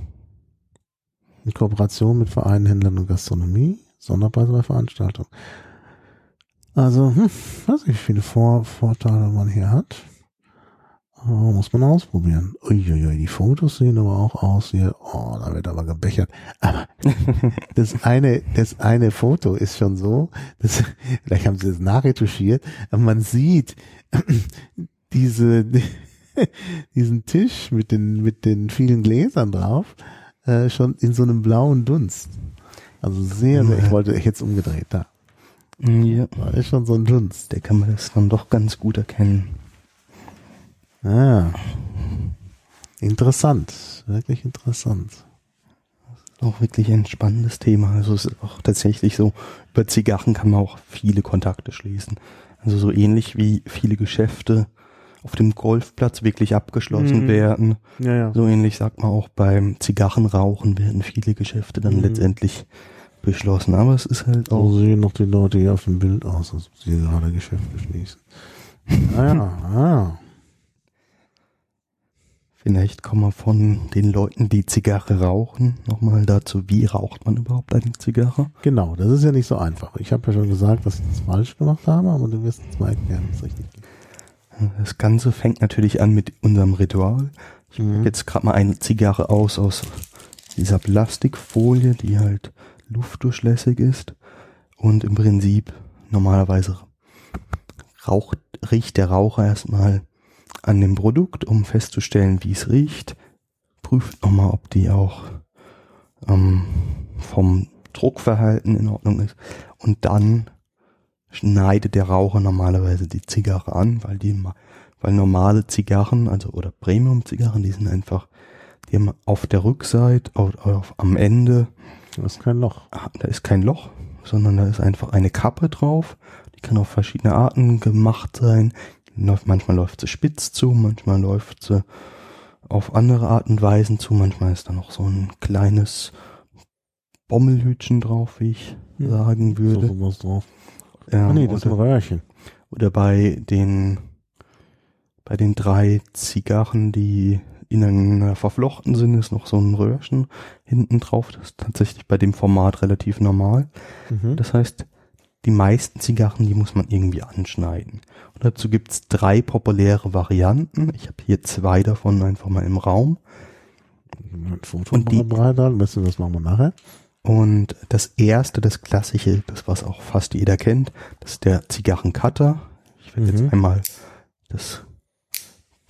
In Kooperation mit Vereinen, Händlern und Gastronomie. Sonderpreise bei Veranstaltungen. Also, hm, weiß nicht, wie viele Vor Vorteile man hier hat. Oh, muss man ausprobieren. Uiuiui, die Fotos sehen aber auch aus hier. Oh, da wird aber gebechert. Aber [laughs] das eine, das eine Foto ist schon so, das, vielleicht haben sie das nachretuschiert, aber man sieht [clears throat] diese, [laughs] diesen Tisch mit den, mit den vielen Gläsern drauf, äh, schon in so einem blauen Dunst. Also sehr, sehr, ich wollte jetzt umgedreht, da. Ja. Da ist schon so ein Dunst. Der kann man das dann doch ganz gut erkennen. Ah. Interessant. Wirklich interessant. Auch wirklich ein spannendes Thema. Also es ist auch tatsächlich so, über Zigarren kann man auch viele Kontakte schließen. Also so ähnlich wie viele Geschäfte auf dem Golfplatz wirklich abgeschlossen Mhm. werden. Ja, ja. So ähnlich sagt man auch beim Zigarrenrauchen werden viele Geschäfte dann Mhm. letztendlich beschlossen. Aber es ist halt So auch, sehen noch die Leute hier auf dem Bild aus, als ob sie gerade Geschäfte schließen. Ah ja, ah. vielleicht kommen wir von den Leuten, die Zigarre rauchen, nochmal dazu, wie raucht man überhaupt eine Zigarre? Genau, das ist ja nicht so einfach. Ich habe ja schon gesagt, dass ich das falsch gemacht habe, aber du wirst es mal erklären, es richtig geht. Das Ganze fängt natürlich an mit unserem Ritual. Ich Mhm. jetzt gerade mal eine Zigarre aus aus dieser Plastikfolie, die halt luftdurchlässig ist und im Prinzip normalerweise raucht, riecht der Raucher erstmal an dem Produkt, um festzustellen, wie es riecht. Prüft nochmal, ob die auch ähm, vom Druckverhalten in Ordnung ist. Und dann schneidet der Raucher normalerweise die Zigarre an, weil die weil normale Zigarren, also oder Premium-Zigarren, die sind einfach, die haben auf der Rückseite, auf, auf, am Ende, Das ist kein Loch. ah, da ist kein Loch, sondern da ist einfach eine Kappe drauf. Die kann auf verschiedene Arten gemacht sein. Manchmal läuft sie spitz zu, manchmal läuft sie auf andere Art und Weisen zu. Manchmal ist da noch so ein kleines Bommelhütchen drauf, wie ich Hm. sagen So würde. sowas drauf. Ja, Ah nee, das ist ein oder, Röhrchen. oder bei den bei den drei Zigarren, die ineinander verflochten sind, ist noch so ein Röhrchen hinten drauf. Das ist tatsächlich bei dem Format relativ normal. Mhm. Das heißt, die meisten Zigarren, die muss man irgendwie anschneiden. Und dazu gibt's drei populäre Varianten. Ich habe hier zwei davon einfach mal im Raum. Ein Foto Und die- bereithalten, weißt du, das machen wir nachher. Und das erste, das klassische, das was auch fast jeder kennt, das ist der Zigarrencutter. Ich werde Mhm. jetzt einmal das,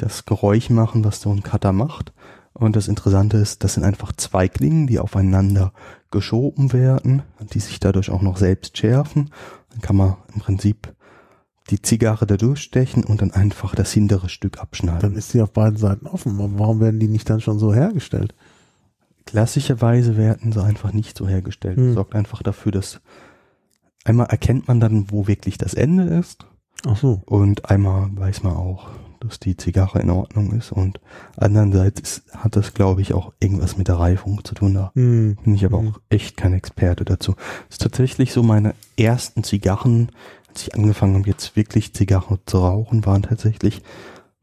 das Geräusch machen, was so ein Cutter macht. Und das Interessante ist, das sind einfach zwei Klingen, die aufeinander geschoben werden, die sich dadurch auch noch selbst schärfen. Dann kann man im Prinzip die Zigarre da durchstechen und dann einfach das hintere Stück abschneiden. Dann ist sie auf beiden Seiten offen. Aber warum werden die nicht dann schon so hergestellt? Klassischerweise werden sie einfach nicht so hergestellt. Hm. Das sorgt einfach dafür, dass einmal erkennt man dann, wo wirklich das Ende ist Ach so. und einmal weiß man auch, dass die Zigarre in Ordnung ist und andererseits ist, hat das, glaube ich, auch irgendwas mit der Reifung zu tun. Da Hm. bin ich aber Mhm. auch echt kein Experte dazu. Es ist tatsächlich so, meine ersten Zigarren, als ich angefangen habe, jetzt wirklich Zigarren zu rauchen, waren tatsächlich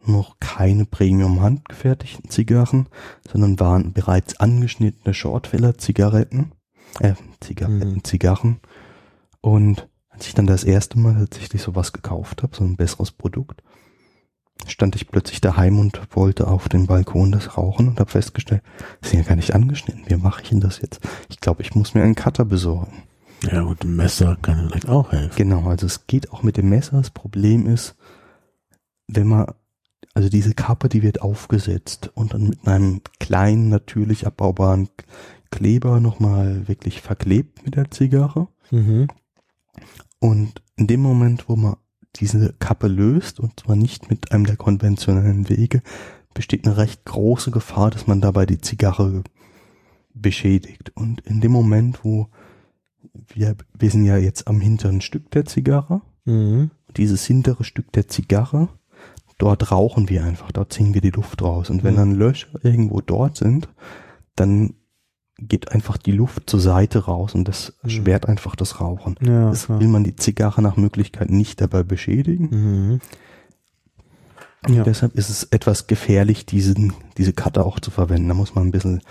noch keine Premium handgefertigten Zigarren, sondern waren bereits angeschnittene Shortfeller-Zigaretten, äh, Zigaretten, Mhm. Zigarren. Und als ich dann das erste Mal tatsächlich sowas gekauft habe, so ein besseres Produkt, stand ich plötzlich daheim und wollte auf dem Balkon das rauchen und habe festgestellt, das sind ja gar nicht angeschnitten. Wie mache ich denn das jetzt? Ich glaube, ich muss mir einen Cutter besorgen. Ja gut, ein Messer kann vielleicht auch helfen. Genau, also es geht auch mit dem Messer. Das Problem ist, wenn man, also diese Kappe, die wird aufgesetzt und dann mit einem kleinen, natürlich abbaubaren Kleber nochmal wirklich verklebt mit der Zigarre. Mhm. Und in dem Moment, wo man diese Kappe löst, und zwar nicht mit einem der konventionellen Wege, besteht eine recht große Gefahr, dass man dabei die Zigarre beschädigt. Und in dem Moment, wo wir, wir sind ja jetzt am hinteren Stück der Zigarre, Mhm. dieses hintere Stück der Zigarre, dort rauchen wir einfach, dort ziehen wir die Luft raus. Und wenn Mhm. dann Löcher irgendwo dort sind, dann geht einfach die Luft zur Seite raus und das Mhm. erschwert einfach das Rauchen. Ja, Das klar. will man die Zigarre nach Möglichkeit nicht dabei beschädigen. Mhm. Ja. Deshalb ist es etwas gefährlich, diesen, diese Cutter auch zu verwenden. Da muss man ein bisschen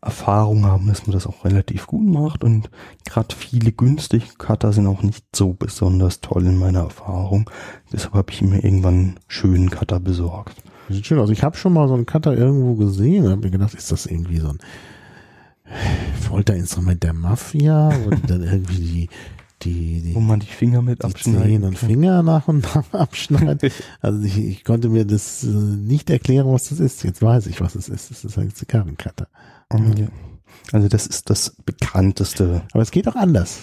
Erfahrung haben, dass man das auch relativ gut macht. Und gerade viele günstige Cutter sind auch nicht so besonders toll in meiner Erfahrung. Deshalb habe ich mir irgendwann einen schönen Cutter besorgt. Sieht schön aus. Ich habe schon mal so einen Cutter irgendwo gesehen und habe mir gedacht, ist das irgendwie so ein Folterinstrument der Mafia und dann irgendwie die die, die Wo man die Finger mit die Zehen und kann. Finger nach und nach [laughs] abschneiden. Also ich, ich konnte mir das äh, nicht erklären, was das ist. Jetzt weiß ich, was es ist. Das ist ein Zigarrencutter. Ja. Also das ist das bekannteste. Aber es geht auch anders.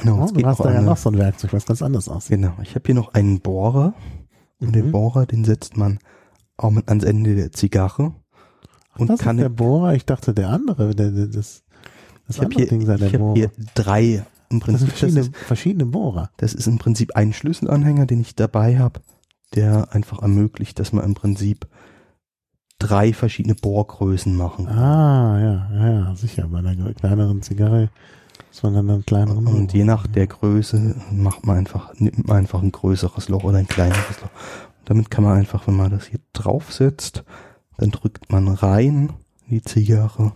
Genau, es du hast da ja noch so ein Werkzeug, was ganz anders aussieht. Genau, ich habe hier noch einen Bohrer. Und den Mhm. Bohrer, den setzt man auch mit ans Ende der Zigarre. Und das kann ist der Bohrer. Ich dachte, der andere, der, der, das, das ich habe andere hier, Ding sei der ich Bohrer. hier drei im das Prinzip. Das verschiedene, ist, verschiedene Bohrer. das ist im Prinzip ein Schlüsselanhänger, den ich dabei habe, der einfach ermöglicht, dass man im Prinzip drei verschiedene Bohrgrößen machen kann. Ah, ja, ja, sicher. Bei einer kleineren Zigarre ist man dann einen kleineren Und Bohrer. je nach der Größe macht man einfach, nimmt man einfach ein größeres Loch oder ein kleineres Loch. Und damit kann man einfach, wenn man das hier draufsetzt, dann drückt man rein in die Zigarre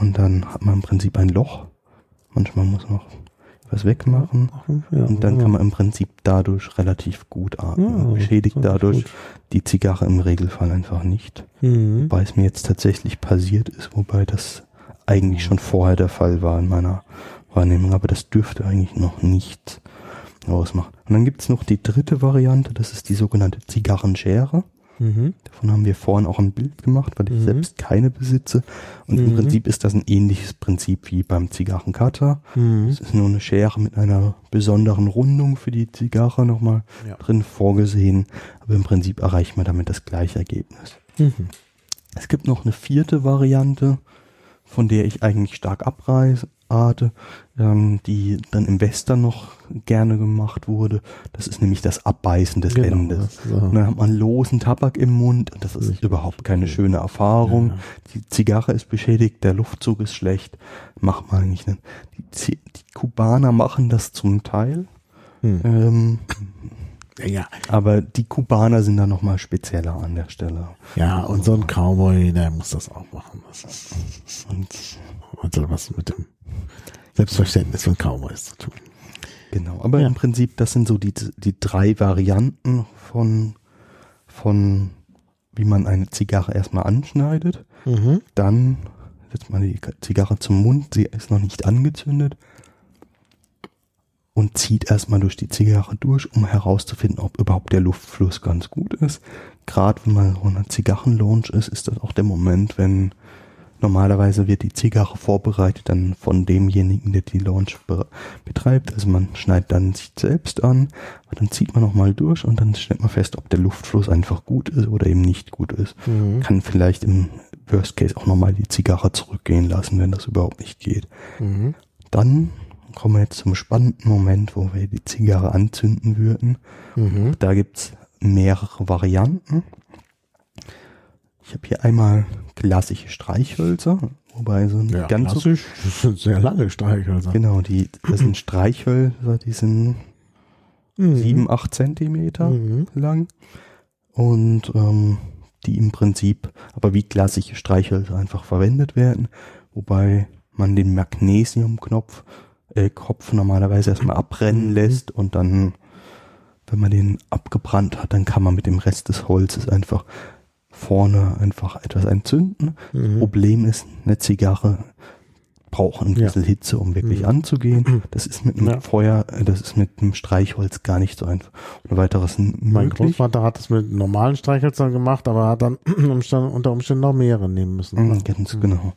und dann hat man im Prinzip ein Loch. Manchmal muss man noch was wegmachen Ja, und dann kann man im Prinzip dadurch relativ gut atmen. Ja, Beschädigt dadurch gut. die Zigarre im Regelfall einfach nicht. Mhm. Wobei es mir jetzt tatsächlich passiert ist, wobei das eigentlich schon vorher der Fall war in meiner Wahrnehmung, aber das dürfte eigentlich noch nicht ausmachen. Und dann gibt's noch die dritte Variante, das ist die sogenannte Zigarrenschere. Mhm. Davon haben wir vorhin auch ein Bild gemacht, weil ich Mhm. selbst keine besitze. Und im Mhm. Prinzip ist das ein ähnliches Prinzip wie beim Zigarrencutter. Mhm. Es ist nur eine Schere mit einer besonderen Rundung für die Zigarre nochmal Ja. drin vorgesehen. Aber im Prinzip erreicht man damit das gleiche Ergebnis. Mhm. Es gibt noch eine vierte Variante, von der ich eigentlich stark abrate, ähm, die dann im Western noch gerne gemacht wurde. Das ist nämlich das Abbeißen des Genau, Endes. das dann hat man losen Tabak im Mund und das ist Richtig. überhaupt keine schöne Erfahrung. Ja. Die Zigarre ist beschädigt, der Luftzug ist schlecht. Macht man eigentlich nicht. Die, Zi- die Kubaner machen das zum Teil. Mhm. Ähm, Ja, aber die Kubaner sind da nochmal spezieller an der Stelle. ja, und so ein Cowboy, der muss das auch machen. Das ist, und, und was mit dem Selbstverständnis von Cowboys zu tun. Genau, aber Ja. im Prinzip, das sind so die, die drei Varianten von, von wie man eine Zigarre erstmal anschneidet. Mhm. Dann setzt man die Zigarre zum Mund, sie ist noch nicht angezündet und zieht erstmal durch die Zigarre durch, um herauszufinden, ob überhaupt der Luftfluss ganz gut ist. Gerade wenn man so einer Zigarrenlaunch ist, ist das auch der Moment, wenn normalerweise wird die Zigarre vorbereitet dann von demjenigen, der die Launch be betreibt. Also man schneidet dann sich selbst an, dann zieht man nochmal durch und dann stellt man fest, ob der Luftfluss einfach gut ist oder eben nicht gut ist Mhm. kann vielleicht im Worst Case auch nochmal die Zigarre zurückgehen lassen, wenn das überhaupt nicht geht. Mhm. Dann kommen wir jetzt zum spannenden Moment, wo wir die Zigarre anzünden würden. Mhm. Da gibt's mehrere Varianten. Ich habe hier einmal klassische Streichhölzer, wobei so ein Ja, ganz so, klassisch. Das sind sehr lange Streichhölzer. genau, die, das sind Streichhölzer, die sind Mhm. sieben, acht Zentimeter Mhm. lang und ähm, die im Prinzip aber wie klassische Streichhölzer einfach verwendet werden, wobei man den Magnesiumknopf äh, Kopf normalerweise erstmal abbrennen Mhm. lässt und dann, wenn man den abgebrannt hat, dann kann man mit dem Rest des Holzes einfach vorne einfach etwas entzünden. Mhm. Problem ist, eine Zigarre braucht ein Ja. bisschen Hitze, um wirklich Mhm. anzugehen. [clears throat] Das ist mit einem Ja. Feuer, äh, das ist mit einem Streichholz gar nicht so einfach. Ein weiteres Mein möglich. Großvater hat es mit normalen Streichhölzern gemacht, aber hat dann [clears throat] unter Umständen noch mehrere nehmen müssen. Mhm, Ganz genau.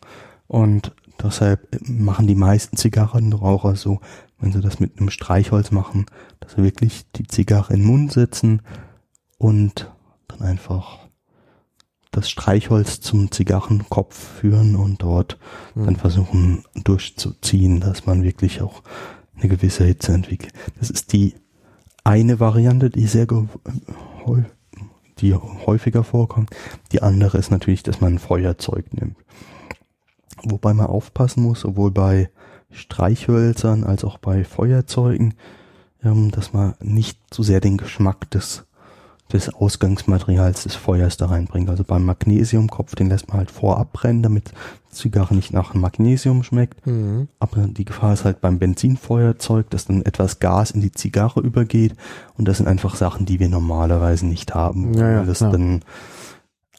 Und deshalb machen die meisten Zigarrenraucher so, wenn sie das mit einem Streichholz machen, dass sie wirklich die Zigarre in den Mund setzen und dann einfach das Streichholz zum Zigarrenkopf führen und dort dann Mhm. versuchen durchzuziehen, dass man wirklich auch eine gewisse Hitze entwickelt. Das ist die eine Variante, die sehr die häufiger vorkommt. Die andere ist natürlich, dass man ein Feuerzeug nimmt. Wobei man aufpassen muss, sowohl bei Streichhölzern als auch bei Feuerzeugen, ähm, dass man nicht zu sehr den Geschmack des des Ausgangsmaterials des Feuers da reinbringt. Also beim Magnesiumkopf, den lässt man halt vorab brennen, damit Zigarre nicht nach Magnesium schmeckt. Mhm. Aber die Gefahr ist halt beim Benzinfeuerzeug, dass dann etwas Gas in die Zigarre übergeht. Und das sind einfach Sachen, die wir normalerweise nicht haben. Ja, ja, weil das klar. dann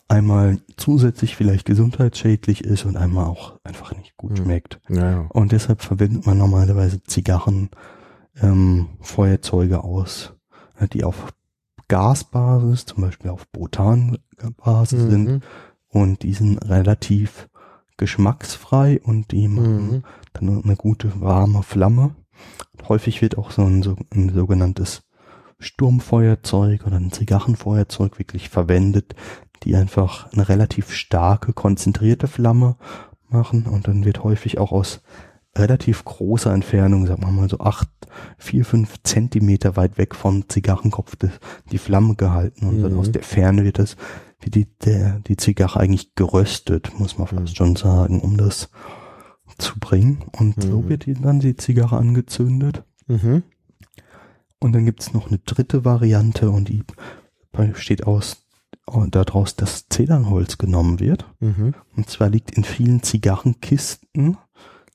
einmal zusätzlich vielleicht gesundheitsschädlich ist und einmal auch einfach nicht gut mhm. schmeckt. Ja, ja. Und deshalb verwendet man normalerweise Zigarren, ähm, Feuerzeuge aus, die auf Gasbasis, zum Beispiel auf Botanbasis mhm. sind und die sind relativ geschmacksfrei und die machen mhm. dann eine gute warme Flamme. Häufig wird auch so ein, so ein sogenanntes Sturmfeuerzeug oder ein Zigarrenfeuerzeug wirklich verwendet, die einfach eine relativ starke, konzentrierte Flamme machen und dann wird häufig auch aus relativ großer Entfernung, sagen wir mal so acht, vier, fünf Zentimeter weit weg vom Zigarrenkopf das, die Flamme gehalten und mhm. dann aus der Ferne wird das, wie die, der, die Zigarre eigentlich geröstet, muss man fast mhm. schon sagen, um das zu bringen. Und mhm. so wird dann die Zigarre angezündet. Mhm. Und dann gibt's noch eine dritte Variante und die besteht aus daraus das Zedernholz genommen wird. Mhm. Und zwar liegt in vielen Zigarrenkisten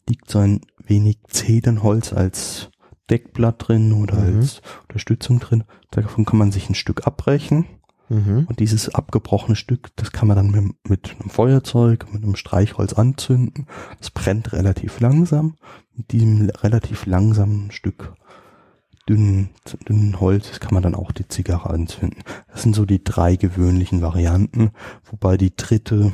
liegt so ein wenig Zedernholz als Deckblatt drin oder mhm. als Unterstützung drin. Davon kann man sich ein Stück abbrechen. Mhm. Und dieses abgebrochene Stück, das kann man dann mit, mit, einem Feuerzeug, mit einem Streichholz anzünden. Das brennt relativ langsam. Mit diesem relativ langsamen Stück dünnen, dünnen Holz kann man dann auch die Zigarre anzünden. Das sind so die drei gewöhnlichen Varianten, wobei die dritte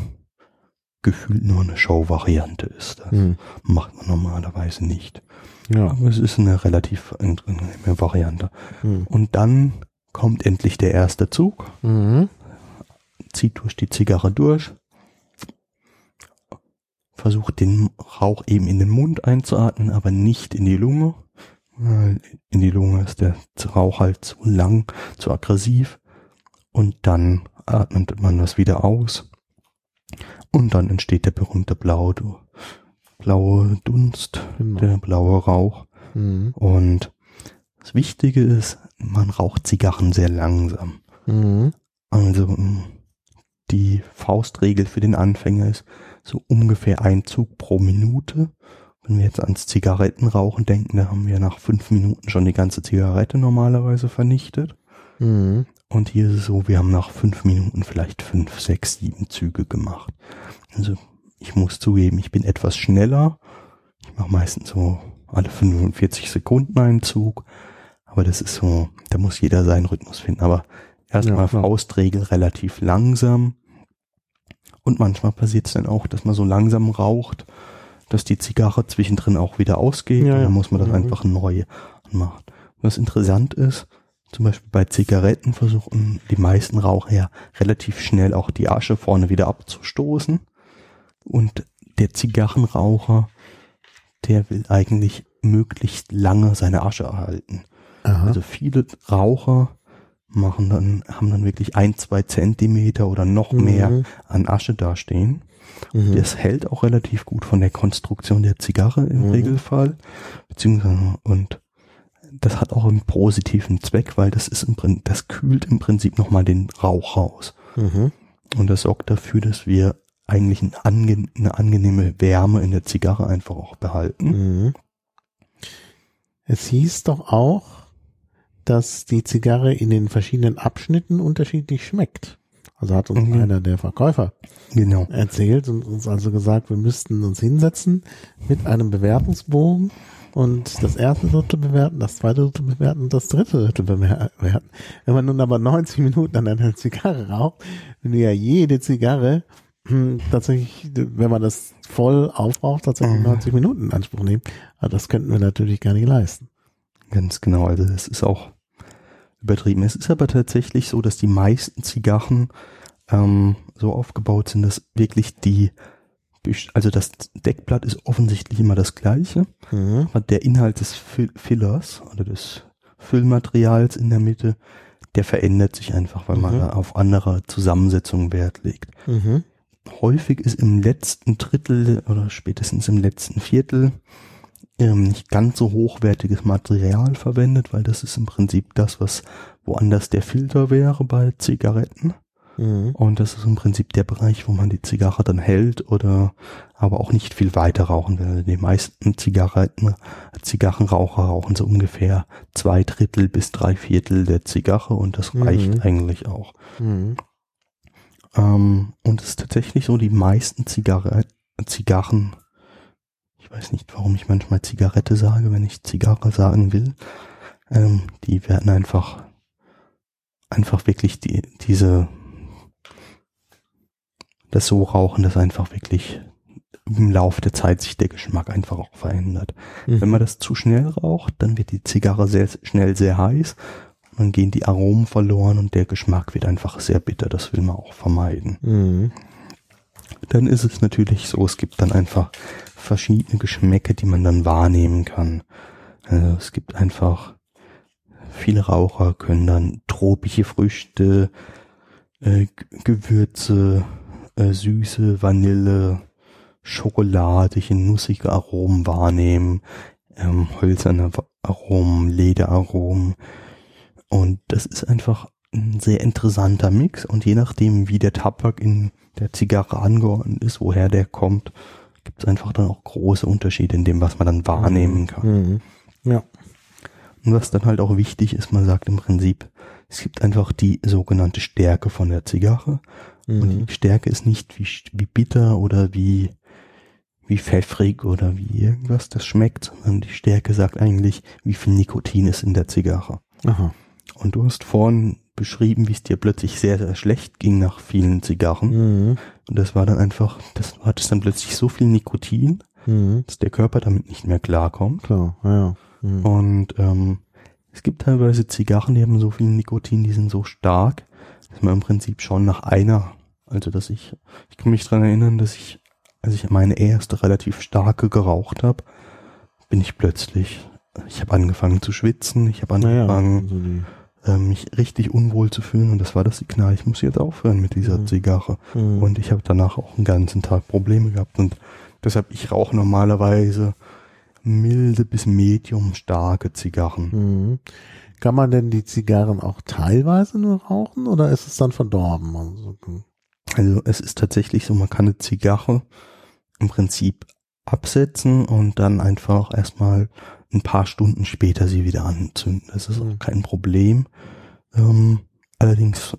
gefühlt nur eine Show-Variante ist. Das mhm. macht man normalerweise nicht. Ja. Aber es ist eine relativ angenehme Variante. Mhm. Und dann kommt endlich der erste Zug, mhm. zieht durch die Zigarre durch, versucht den Rauch eben in den Mund einzuatmen, aber nicht in die Lunge. In die Lunge ist der Rauch halt zu lang, zu aggressiv. Und dann atmet man das wieder aus und dann entsteht der berühmte blaue, blaue Dunst, genau. der blaue Rauch. Mhm. Und das Wichtige ist, man raucht Zigarren sehr langsam. Mhm. Also die Faustregel für den Anfänger ist so ungefähr ein Zug pro Minute. Wenn wir jetzt ans Zigarettenrauchen denken, da haben wir nach fünf Minuten schon die ganze Zigarette normalerweise vernichtet. Mhm. Und hier ist es so, wir haben nach fünf Minuten vielleicht fünf, sechs, sieben Züge gemacht. Also ich muss zugeben, ich bin etwas schneller. Ich mache meistens so alle 45 Sekunden einen Zug. Aber das ist so, da muss jeder seinen Rhythmus finden. Aber erstmal ja, Faustregel relativ langsam. Und manchmal passiert es dann auch, dass man so langsam raucht, dass die Zigarre zwischendrin auch wieder ausgeht. Ja, und dann muss man das mhm. einfach neu machen. Was interessant ist, zum Beispiel bei Zigaretten versuchen die meisten Raucher ja relativ schnell auch die Asche vorne wieder abzustoßen. Und der Zigarrenraucher, der will eigentlich möglichst lange seine Asche erhalten. Aha. Also viele Raucher machen dann, haben dann wirklich ein, zwei Zentimeter oder noch mhm. mehr an Asche dastehen. Mhm. Das hält auch relativ gut von der Konstruktion der Zigarre im mhm. Regelfall. Beziehungsweise, und das hat auch einen positiven Zweck, weil das ist im Prinzip, das kühlt im Prinzip nochmal den Rauch raus. Mhm. Und das sorgt dafür, dass wir eigentlich ein ange eine angenehme Wärme in der Zigarre einfach auch behalten. Mhm. Es hieß doch auch, dass die Zigarre in den verschiedenen Abschnitten unterschiedlich schmeckt. Also hat uns mhm. einer der Verkäufer genau. erzählt und uns also gesagt, wir müssten uns hinsetzen mit einem Bewertungsbogen und das erste Drittel bewerten, das zweite Drittel bewerten und das dritte Drittel bewerten. Wenn man nun aber 90 Minuten an einer Zigarre raucht, wenn du ja jede Zigarre tatsächlich, wenn man das voll aufraucht, tatsächlich 90 mhm. Minuten in Anspruch nehmen. Aber das könnten wir natürlich gar nicht leisten. Ganz genau, also das ist auch übertrieben. Es ist aber tatsächlich so, dass die meisten Zigarren ähm, so aufgebaut sind, dass wirklich die also das Deckblatt ist offensichtlich immer das gleiche, mhm. aber der Inhalt des Fillers oder des Füllmaterials in der Mitte, der verändert sich einfach, weil mhm. man da auf andere Zusammensetzungen Wert legt. Mhm. Häufig ist im letzten Drittel oder spätestens im letzten Viertel ähm, nicht ganz so hochwertiges Material verwendet, weil das ist im Prinzip das, was woanders der Filter wäre bei Zigaretten. Mhm. Und das ist im Prinzip der Bereich, wo man die Zigarre dann hält oder aber auch nicht viel weiter rauchen will. Die meisten Zigaretten, Zigarrenraucher rauchen so ungefähr zwei Drittel bis drei Viertel der Zigarre und das mhm. reicht mhm. eigentlich auch. Mhm. Ähm, und es ist tatsächlich so, die meisten Zigarre, Zigarren, ich weiß nicht, warum ich manchmal Zigarette sage, wenn ich Zigarre sagen will, ähm, die werden einfach, einfach wirklich die, diese, das so rauchen, dass einfach wirklich im Laufe der Zeit sich der Geschmack einfach auch verändert. Mhm. Wenn man das zu schnell raucht, dann wird die Zigarre sehr schnell sehr heiß dann gehen die Aromen verloren und der Geschmack wird einfach sehr bitter. Das will man auch vermeiden. Mhm. Dann ist es natürlich so, es gibt dann einfach verschiedene Geschmäcke, die man dann wahrnehmen kann. Also es gibt einfach, viele Raucher können dann tropische Früchte, äh, Gewürze, äh, Süße, Vanille, schokoladige, nussige Aromen wahrnehmen, ähm, hölzerne Aromen, Lederaromen, und das ist einfach ein sehr interessanter Mix und je nachdem, wie der Tabak in der Zigarre angeordnet ist, woher der kommt, gibt es einfach dann auch große Unterschiede in dem, was man dann wahrnehmen kann. Mhm. Ja. Und was dann halt auch wichtig ist, man sagt im Prinzip, es gibt einfach die sogenannte Stärke von der Zigarre. Mhm. Und die Stärke ist nicht wie, wie bitter oder wie, wie pfeffrig oder wie irgendwas das schmeckt, sondern die Stärke sagt eigentlich, wie viel Nikotin ist in der Zigarre. Aha. Und du hast vorhin beschrieben, wie es dir plötzlich sehr, sehr schlecht ging nach vielen Zigarren. Mhm. Und das war dann einfach, das du hattest dann plötzlich so viel Nikotin, mhm. dass der Körper damit nicht mehr klarkommt. Klar, ja. Mhm. Und ähm, es gibt teilweise Zigarren, die haben so viel Nikotin, die sind so stark, dass man im Prinzip schon nach einer, also dass ich, ich kann mich dran erinnern, dass ich, als ich meine erste relativ starke geraucht habe, bin ich plötzlich, ich habe angefangen zu schwitzen, ich habe angefangen, naja, also mich richtig unwohl zu fühlen und das war das Signal, ich muss jetzt aufhören mit dieser mhm. Zigarre. Mhm. Und ich habe danach auch einen ganzen Tag Probleme gehabt und deshalb, ich rauche normalerweise milde bis medium starke Zigarren. Mhm. Kann man denn die Zigarren auch teilweise nur rauchen oder ist es dann verdorben? Also, also es ist tatsächlich so, man kann eine Zigarre im Prinzip absetzen und dann einfach erstmal ein paar Stunden später sie wieder anzünden. Das ist auch mhm. kein Problem. Ähm, allerdings,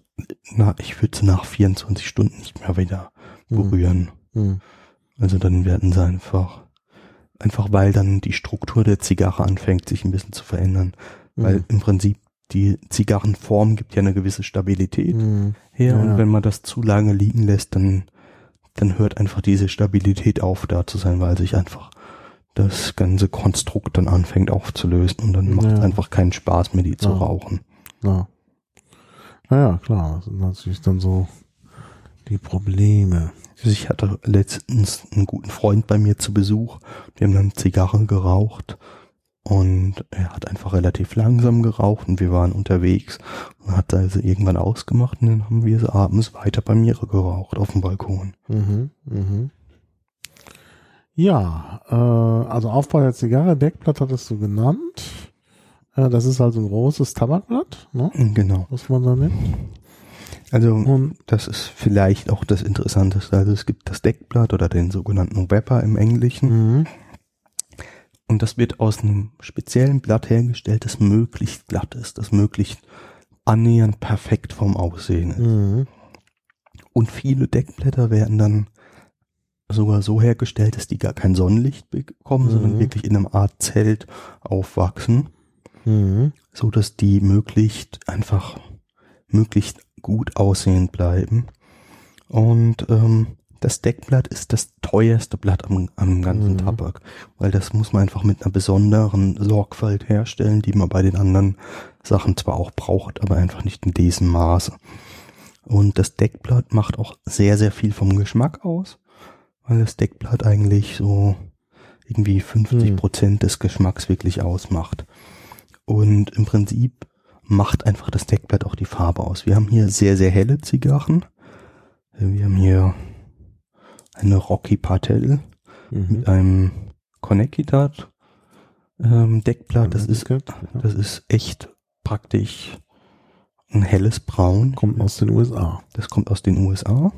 na, ich würde sie nach 24 Stunden nicht mehr wieder mhm. berühren. Mhm. Also dann werden sie einfach, einfach weil dann die Struktur der Zigarre anfängt, sich ein bisschen zu verändern. Mhm. Weil im Prinzip die Zigarrenform gibt ja eine gewisse Stabilität mhm. her ja. und wenn man das zu lange liegen lässt, dann, dann hört einfach diese Stabilität auf da zu sein, weil sich einfach das ganze Konstrukt dann anfängt aufzulösen und dann macht ja. es einfach keinen Spaß mehr, die zu rauchen. Ja. Naja, klar, das sind natürlich dann so die Probleme. Also ich hatte letztens einen guten Freund bei mir zu Besuch. Wir haben dann Zigarren geraucht und er hat einfach relativ langsam geraucht und wir waren unterwegs und hat also irgendwann ausgemacht und dann haben wir sie abends weiter bei mir geraucht auf dem Balkon. Mhm, mhm. Ja, äh, also Aufbau der Zigarre, Deckblatt hattest du genannt. Äh, das ist also ein großes Tabakblatt, ne? Genau. Was man da nimmt. Also Und, das ist vielleicht auch das Interessanteste. Also es gibt das Deckblatt oder den sogenannten Wrapper im Englischen. Mhm. Und das wird aus einem speziellen Blatt hergestellt, das möglichst glatt ist, das möglichst annähernd perfekt vom Aussehen ist. Mhm. Und viele Deckblätter werden dann sogar so hergestellt, dass die gar kein Sonnenlicht bekommen, mhm. sondern wirklich in einem Art Zelt aufwachsen, mhm. so dass die möglichst einfach möglichst gut aussehend bleiben. Und ähm, das Deckblatt ist das teuerste Blatt am, am ganzen mhm. Tabak, weil das muss man einfach mit einer besonderen Sorgfalt herstellen, die man bei den anderen Sachen zwar auch braucht, aber einfach nicht in diesem Maße. Und das Deckblatt macht auch sehr, sehr viel vom Geschmack aus weil das Deckblatt eigentlich so irgendwie 50 hm. Prozent hm. des Geschmacks wirklich ausmacht. Und im Prinzip macht einfach das Deckblatt auch die Farbe aus. Wir haben hier sehr, sehr helle Zigarren. Wir haben hier eine Rocky Patel mhm. mit einem Connecticut ähm, Deckblatt. Das ist, das ist echt praktisch ein helles Braun. Kommt aus den USA. Das kommt aus den USA.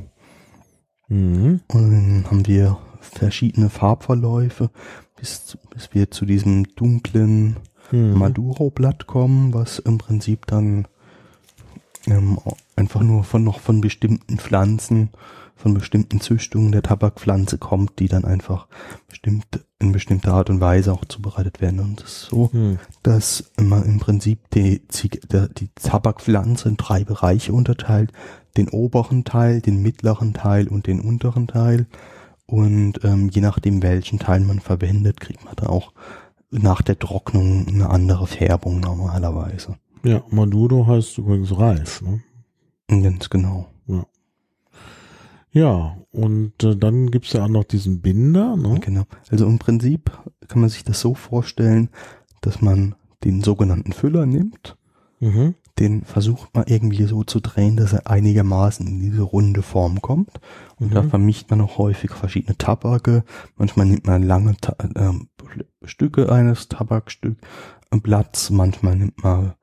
Mhm. Und dann haben wir verschiedene Farbverläufe, bis, bis wir zu diesem dunklen mhm. Maduro-Blatt kommen, was im Prinzip dann ähm, einfach nur von noch von bestimmten Pflanzen, von bestimmten Züchtungen der Tabakpflanze kommt, die dann einfach bestimmt in bestimmter Art und Weise auch zubereitet werden. Und es ist so, hm. dass man im Prinzip die, die Tabakpflanze in drei Bereiche unterteilt. Den oberen Teil, den mittleren Teil und den unteren Teil. Und ähm, je nachdem, welchen Teil man verwendet, kriegt man da auch nach der Trocknung eine andere Färbung normalerweise. Ja, Maduro heißt übrigens reif, ne? Ganz genau. Ja. Ja, und äh, dann gibt's ja auch noch diesen Binder, ne? Genau. Also im Prinzip kann man sich das so vorstellen, dass man den sogenannten Füller nimmt, mhm. Den versucht man irgendwie so zu drehen, dass er einigermaßen in diese runde Form kommt. Und mhm. da vermischt man auch häufig verschiedene Tabake. Manchmal nimmt man lange Ta äh, Stücke eines Tabakstückblatts, manchmal nimmt man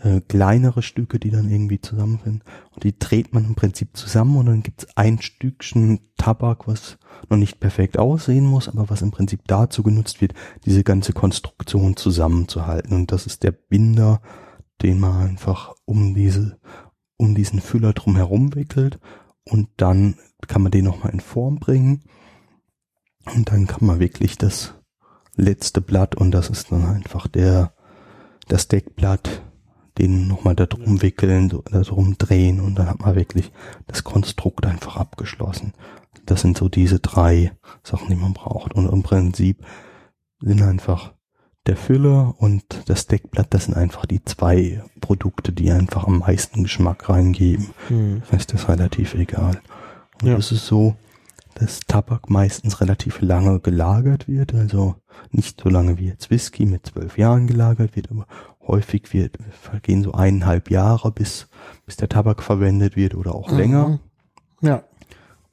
äh, kleinere Stücke, die dann irgendwie zusammenfinden. Und die dreht man im Prinzip zusammen und dann gibt's ein Stückchen Tabak, was noch nicht perfekt aussehen muss, aber was im Prinzip dazu genutzt wird, diese ganze Konstruktion zusammenzuhalten. Und das ist der Binder, den man einfach um diese, um diesen Füller drum herum wickelt und dann kann man den nochmal in Form bringen und dann kann man wirklich das letzte Blatt und das ist dann einfach der, das Deckblatt den nochmal da drum wickeln, da drum drehen und dann hat man wirklich das Konstrukt einfach abgeschlossen. Das sind so diese drei Sachen, die man braucht. Und im Prinzip sind einfach der Füller und das Deckblatt, das sind einfach die zwei Produkte, die einfach am meisten Geschmack reingeben. Mhm. Das heißt, das ist relativ egal. Und ja. es ist so, dass Tabak meistens relativ lange gelagert wird, also nicht so lange wie jetzt Whisky mit zwölf Jahren gelagert wird, aber häufig wird, vergehen so eineinhalb Jahre, bis, bis der Tabak verwendet wird oder auch mhm. länger. Ja.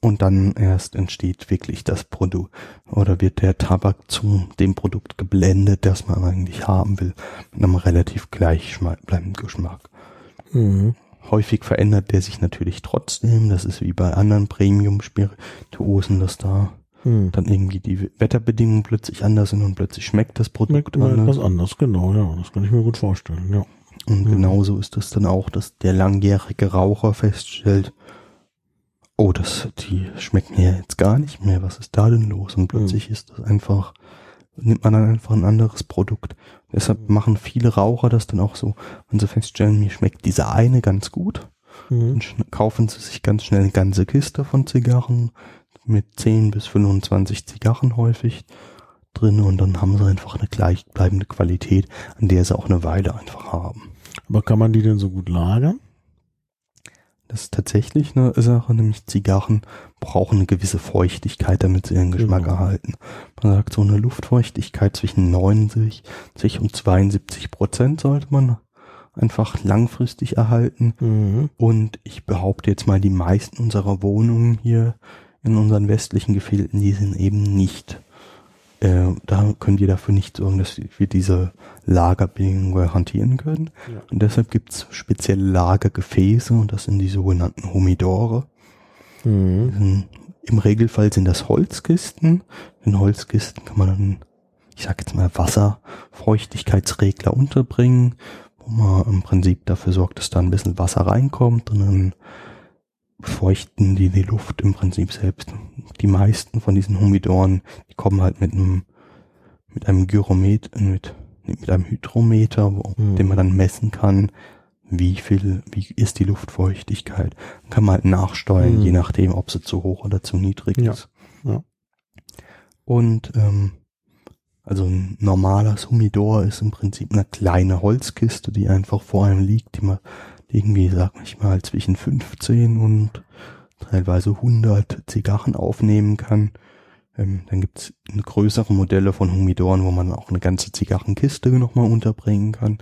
Und dann erst entsteht wirklich das Produkt oder wird der Tabak zu dem Produkt geblendet, das man eigentlich haben will, mit einem relativ gleichbleibenden Geschmack. Mhm. Häufig verändert der sich natürlich trotzdem. Das ist wie bei anderen Premium-Spirituosen, dass da hm. dann irgendwie die Wetterbedingungen plötzlich anders sind und plötzlich schmeckt das Produkt schmeckt anders. Etwas anders, genau, ja, das kann ich mir gut vorstellen, ja. Und hm. genauso ist es dann auch, dass der langjährige Raucher feststellt, oh, das, die schmecken mir jetzt gar nicht mehr, was ist da denn los? Und plötzlich hm. ist das einfach, nimmt man dann einfach ein anderes Produkt. Deshalb hm. machen viele Raucher das dann auch so, wenn sie feststellen, mir schmeckt dieser eine ganz gut, mhm. kaufen sie sich ganz schnell eine ganze Kiste von Zigarren, mit 10 bis 25 Zigarren häufig drin und dann haben sie einfach eine gleichbleibende Qualität, an der sie auch eine Weile einfach haben. Aber kann man die denn so gut lagern? Das ist tatsächlich eine Sache, nämlich Zigarren brauchen eine gewisse Feuchtigkeit, damit sie ihren Geschmack genau. erhalten. Man sagt, so eine Luftfeuchtigkeit zwischen 90 und 72 Prozent sollte man einfach langfristig erhalten. Mhm. Und ich behaupte jetzt mal, die meisten unserer Wohnungen hier in unseren westlichen Gefilden, die sind eben nicht. Äh, da können wir dafür nicht sorgen, dass wir diese Lagerbedingungen garantieren können. Ja. Und deshalb gibt's spezielle Lagergefäße und das sind die sogenannten Humidore. Mhm. Im Regelfall sind das Holzkisten. In Holzkisten kann man dann, ich sag jetzt mal, Wasserfeuchtigkeitsregler unterbringen, wo man im Prinzip dafür sorgt, dass da ein bisschen Wasser reinkommt und dann feuchten die die Luft im Prinzip selbst. Die meisten von diesen Humidoren, die kommen halt mit einem mit einem Gyrometer, mit, mit einem Hydrometer, wo, mhm. den man dann messen kann, wie viel, wie ist die Luftfeuchtigkeit. kann man halt nachsteuern, mhm. je nachdem, ob sie zu hoch oder zu niedrig ja. ist. Ja. Und ähm, also ein normales Humidor ist im Prinzip eine kleine Holzkiste, die einfach vor einem liegt, die man irgendwie, sag ich mal, zwischen 15 und teilweise 100 Zigarren aufnehmen kann. Ähm, dann gibt's größere Modelle von Humidoren, wo man auch eine ganze Zigarrenkiste nochmal unterbringen kann.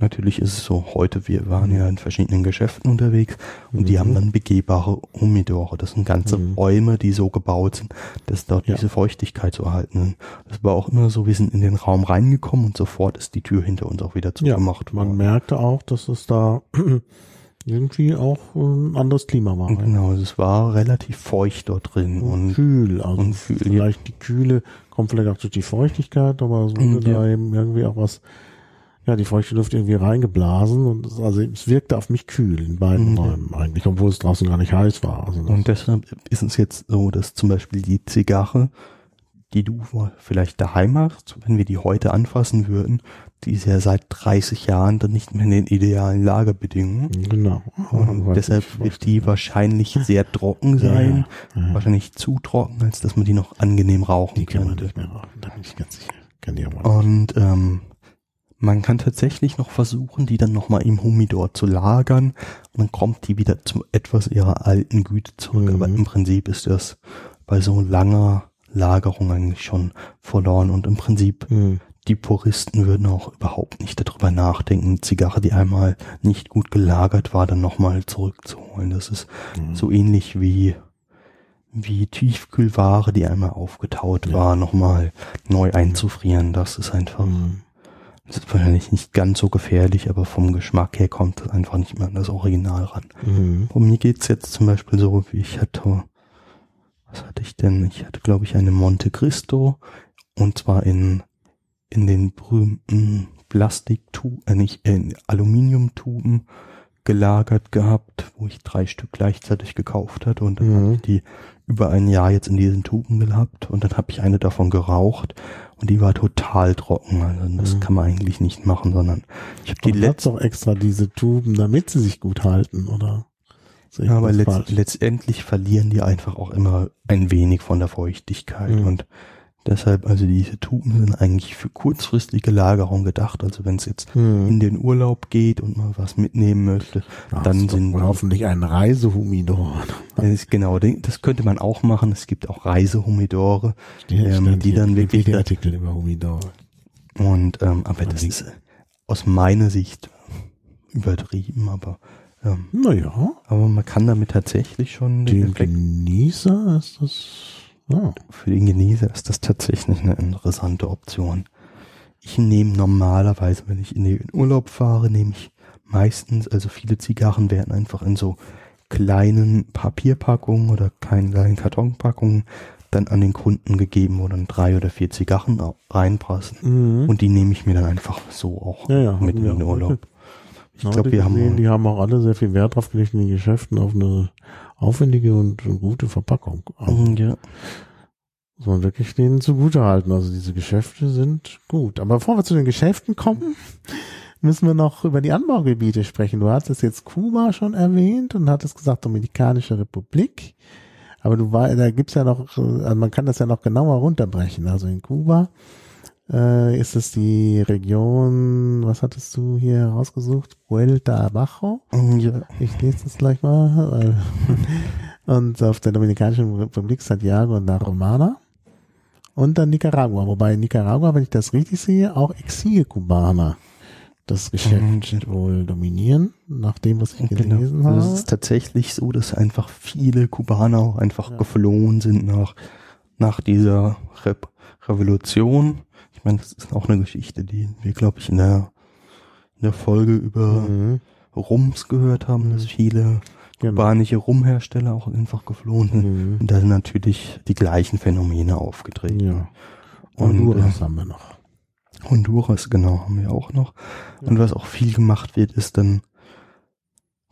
Natürlich ist es so, heute, wir waren ja in verschiedenen Geschäften unterwegs und mhm. die haben dann begehbare Humidore. Das sind ganze mhm. Räume, die so gebaut sind, dass dort ja. diese Feuchtigkeit zu erhalten ist. Das war auch immer so, wir sind in den Raum reingekommen und sofort ist die Tür hinter uns auch wieder zugemacht. Ja, man worden. merkte auch, dass es da [clears throat] irgendwie auch ein anderes Klima war. Genau, es war relativ feucht dort drin. Und, und kühl, also und vielleicht ja. die Kühle kommt vielleicht auch durch die Feuchtigkeit, aber es wurde ja. da eben irgendwie auch was ja, die feuchte Luft irgendwie reingeblasen und es, also es wirkte auf mich kühl in beiden mhm. Räumen eigentlich, obwohl es draußen gar nicht heiß war. Also und deshalb ist es jetzt so, dass zum Beispiel die Zigarre, die du vielleicht daheim hast, wenn wir die heute anfassen würden, die ist ja seit 30 Jahren dann nicht mehr in den idealen Lagerbedingungen. Genau. Und deshalb wird die wahrscheinlich sehr trocken [laughs] sein, ja, ja. wahrscheinlich zu trocken, als dass man die noch angenehm rauchen die könnte. Kann man nicht mehr rauchen, da bin ich ganz sicher. Kann die aber Und ähm, man kann tatsächlich noch versuchen, die dann nochmal im Humidor zu lagern und dann kommt die wieder zu etwas ihrer alten Güte zurück. Mhm. Aber im Prinzip ist das bei so langer Lagerung eigentlich schon verloren und im Prinzip mhm. die Puristen würden auch überhaupt nicht darüber nachdenken, eine Zigarre, die einmal nicht gut gelagert war, dann nochmal zurückzuholen. Das ist mhm. so ähnlich wie wie Tiefkühlware, die einmal aufgetaut ja. war, nochmal neu einzufrieren. Das ist einfach mhm. Das ist wahrscheinlich nicht ganz so gefährlich, aber vom Geschmack her kommt es einfach nicht mehr an das Original ran. Mhm. Und mir geht's jetzt zum Beispiel so, wie ich hatte, was hatte ich denn? Ich hatte, glaube ich, eine Monte Cristo und zwar in, in den berühmten Plastiktuben, äh, nicht, äh, in Aluminiumtuben gelagert gehabt, wo ich drei Stück gleichzeitig gekauft hatte und dann mhm. habe ich die über ein Jahr jetzt in diesen Tuben gehabt und dann habe ich eine davon geraucht und die war total trocken. Also das mhm. kann man eigentlich nicht machen, sondern ich habe die letzte auch extra diese Tuben, damit sie sich gut halten, oder? Ja, aber letzt, letztendlich verlieren die einfach auch immer ein wenig von der Feuchtigkeit mhm. und Deshalb, also diese Tuben sind eigentlich für kurzfristige Lagerung gedacht. Also wenn es jetzt hm. in den Urlaub geht und man was mitnehmen möchte, Ach, dann sind hoffentlich ein Reisehumidor. genau, das könnte man auch machen. Es gibt auch Reisehumidore, ähm, die dann wirklich Artikel über Humidor. Und ähm, aber das ist aus meiner Sicht übertrieben, aber ähm, naja. Aber man kann damit tatsächlich schon den, den Genießer ist das Oh. Für den Genießer ist das tatsächlich eine interessante Option. Ich nehme normalerweise, wenn ich in den Urlaub fahre, nehme ich meistens, also viele Zigarren werden einfach in so kleinen Papierpackungen oder kleinen Kartonpackungen dann an den Kunden gegeben, wo dann drei oder vier Zigarren reinpassen. Mhm. Und die nehme ich mir dann einfach so auch ja, ja, mit in den Urlaub. [laughs] Ich glaube, wir haben, die haben auch alle sehr viel Wert drauf gelegt in den Geschäften auf eine aufwendige und gute Verpackung. Mhm, ja. Muss man wirklich denen zugute halten. Also diese Geschäfte sind gut. Aber bevor wir zu den Geschäften kommen, [laughs] müssen wir noch über die Anbaugebiete sprechen. Du hattest jetzt Kuba schon erwähnt und hattest gesagt Dominikanische Republik. Aber du war, da gibt's ja noch, also man kann das ja noch genauer runterbrechen. Also in Kuba äh, ist es die Region, was hattest du hier rausgesucht? Vuelta Abajo? Mm, ja. Ich lese das gleich mal. [laughs] und auf der Dominikanischen Republik Santiago und La Romana. Und dann Nicaragua. Wobei Nicaragua, wenn ich das richtig sehe, auch Exil-Kubaner das Geschäft mhm. wohl dominieren, nach dem, was ich genau. gelesen genau. habe. Es ist tatsächlich so, dass einfach viele Kubaner auch einfach ja. geflohen sind nach, nach dieser Re Revolution ich meine, das ist auch eine Geschichte, die wir, glaube ich, in der, in der Folge über mhm. Rums gehört haben, dass viele genau. kubanische Rumhersteller auch einfach geflohen sind. Mhm. Und da sind natürlich die gleichen Phänomene aufgetreten. Ja. Und, Honduras äh, haben wir noch. Honduras, genau, haben wir auch noch. Ja. Und was auch viel gemacht wird, ist dann,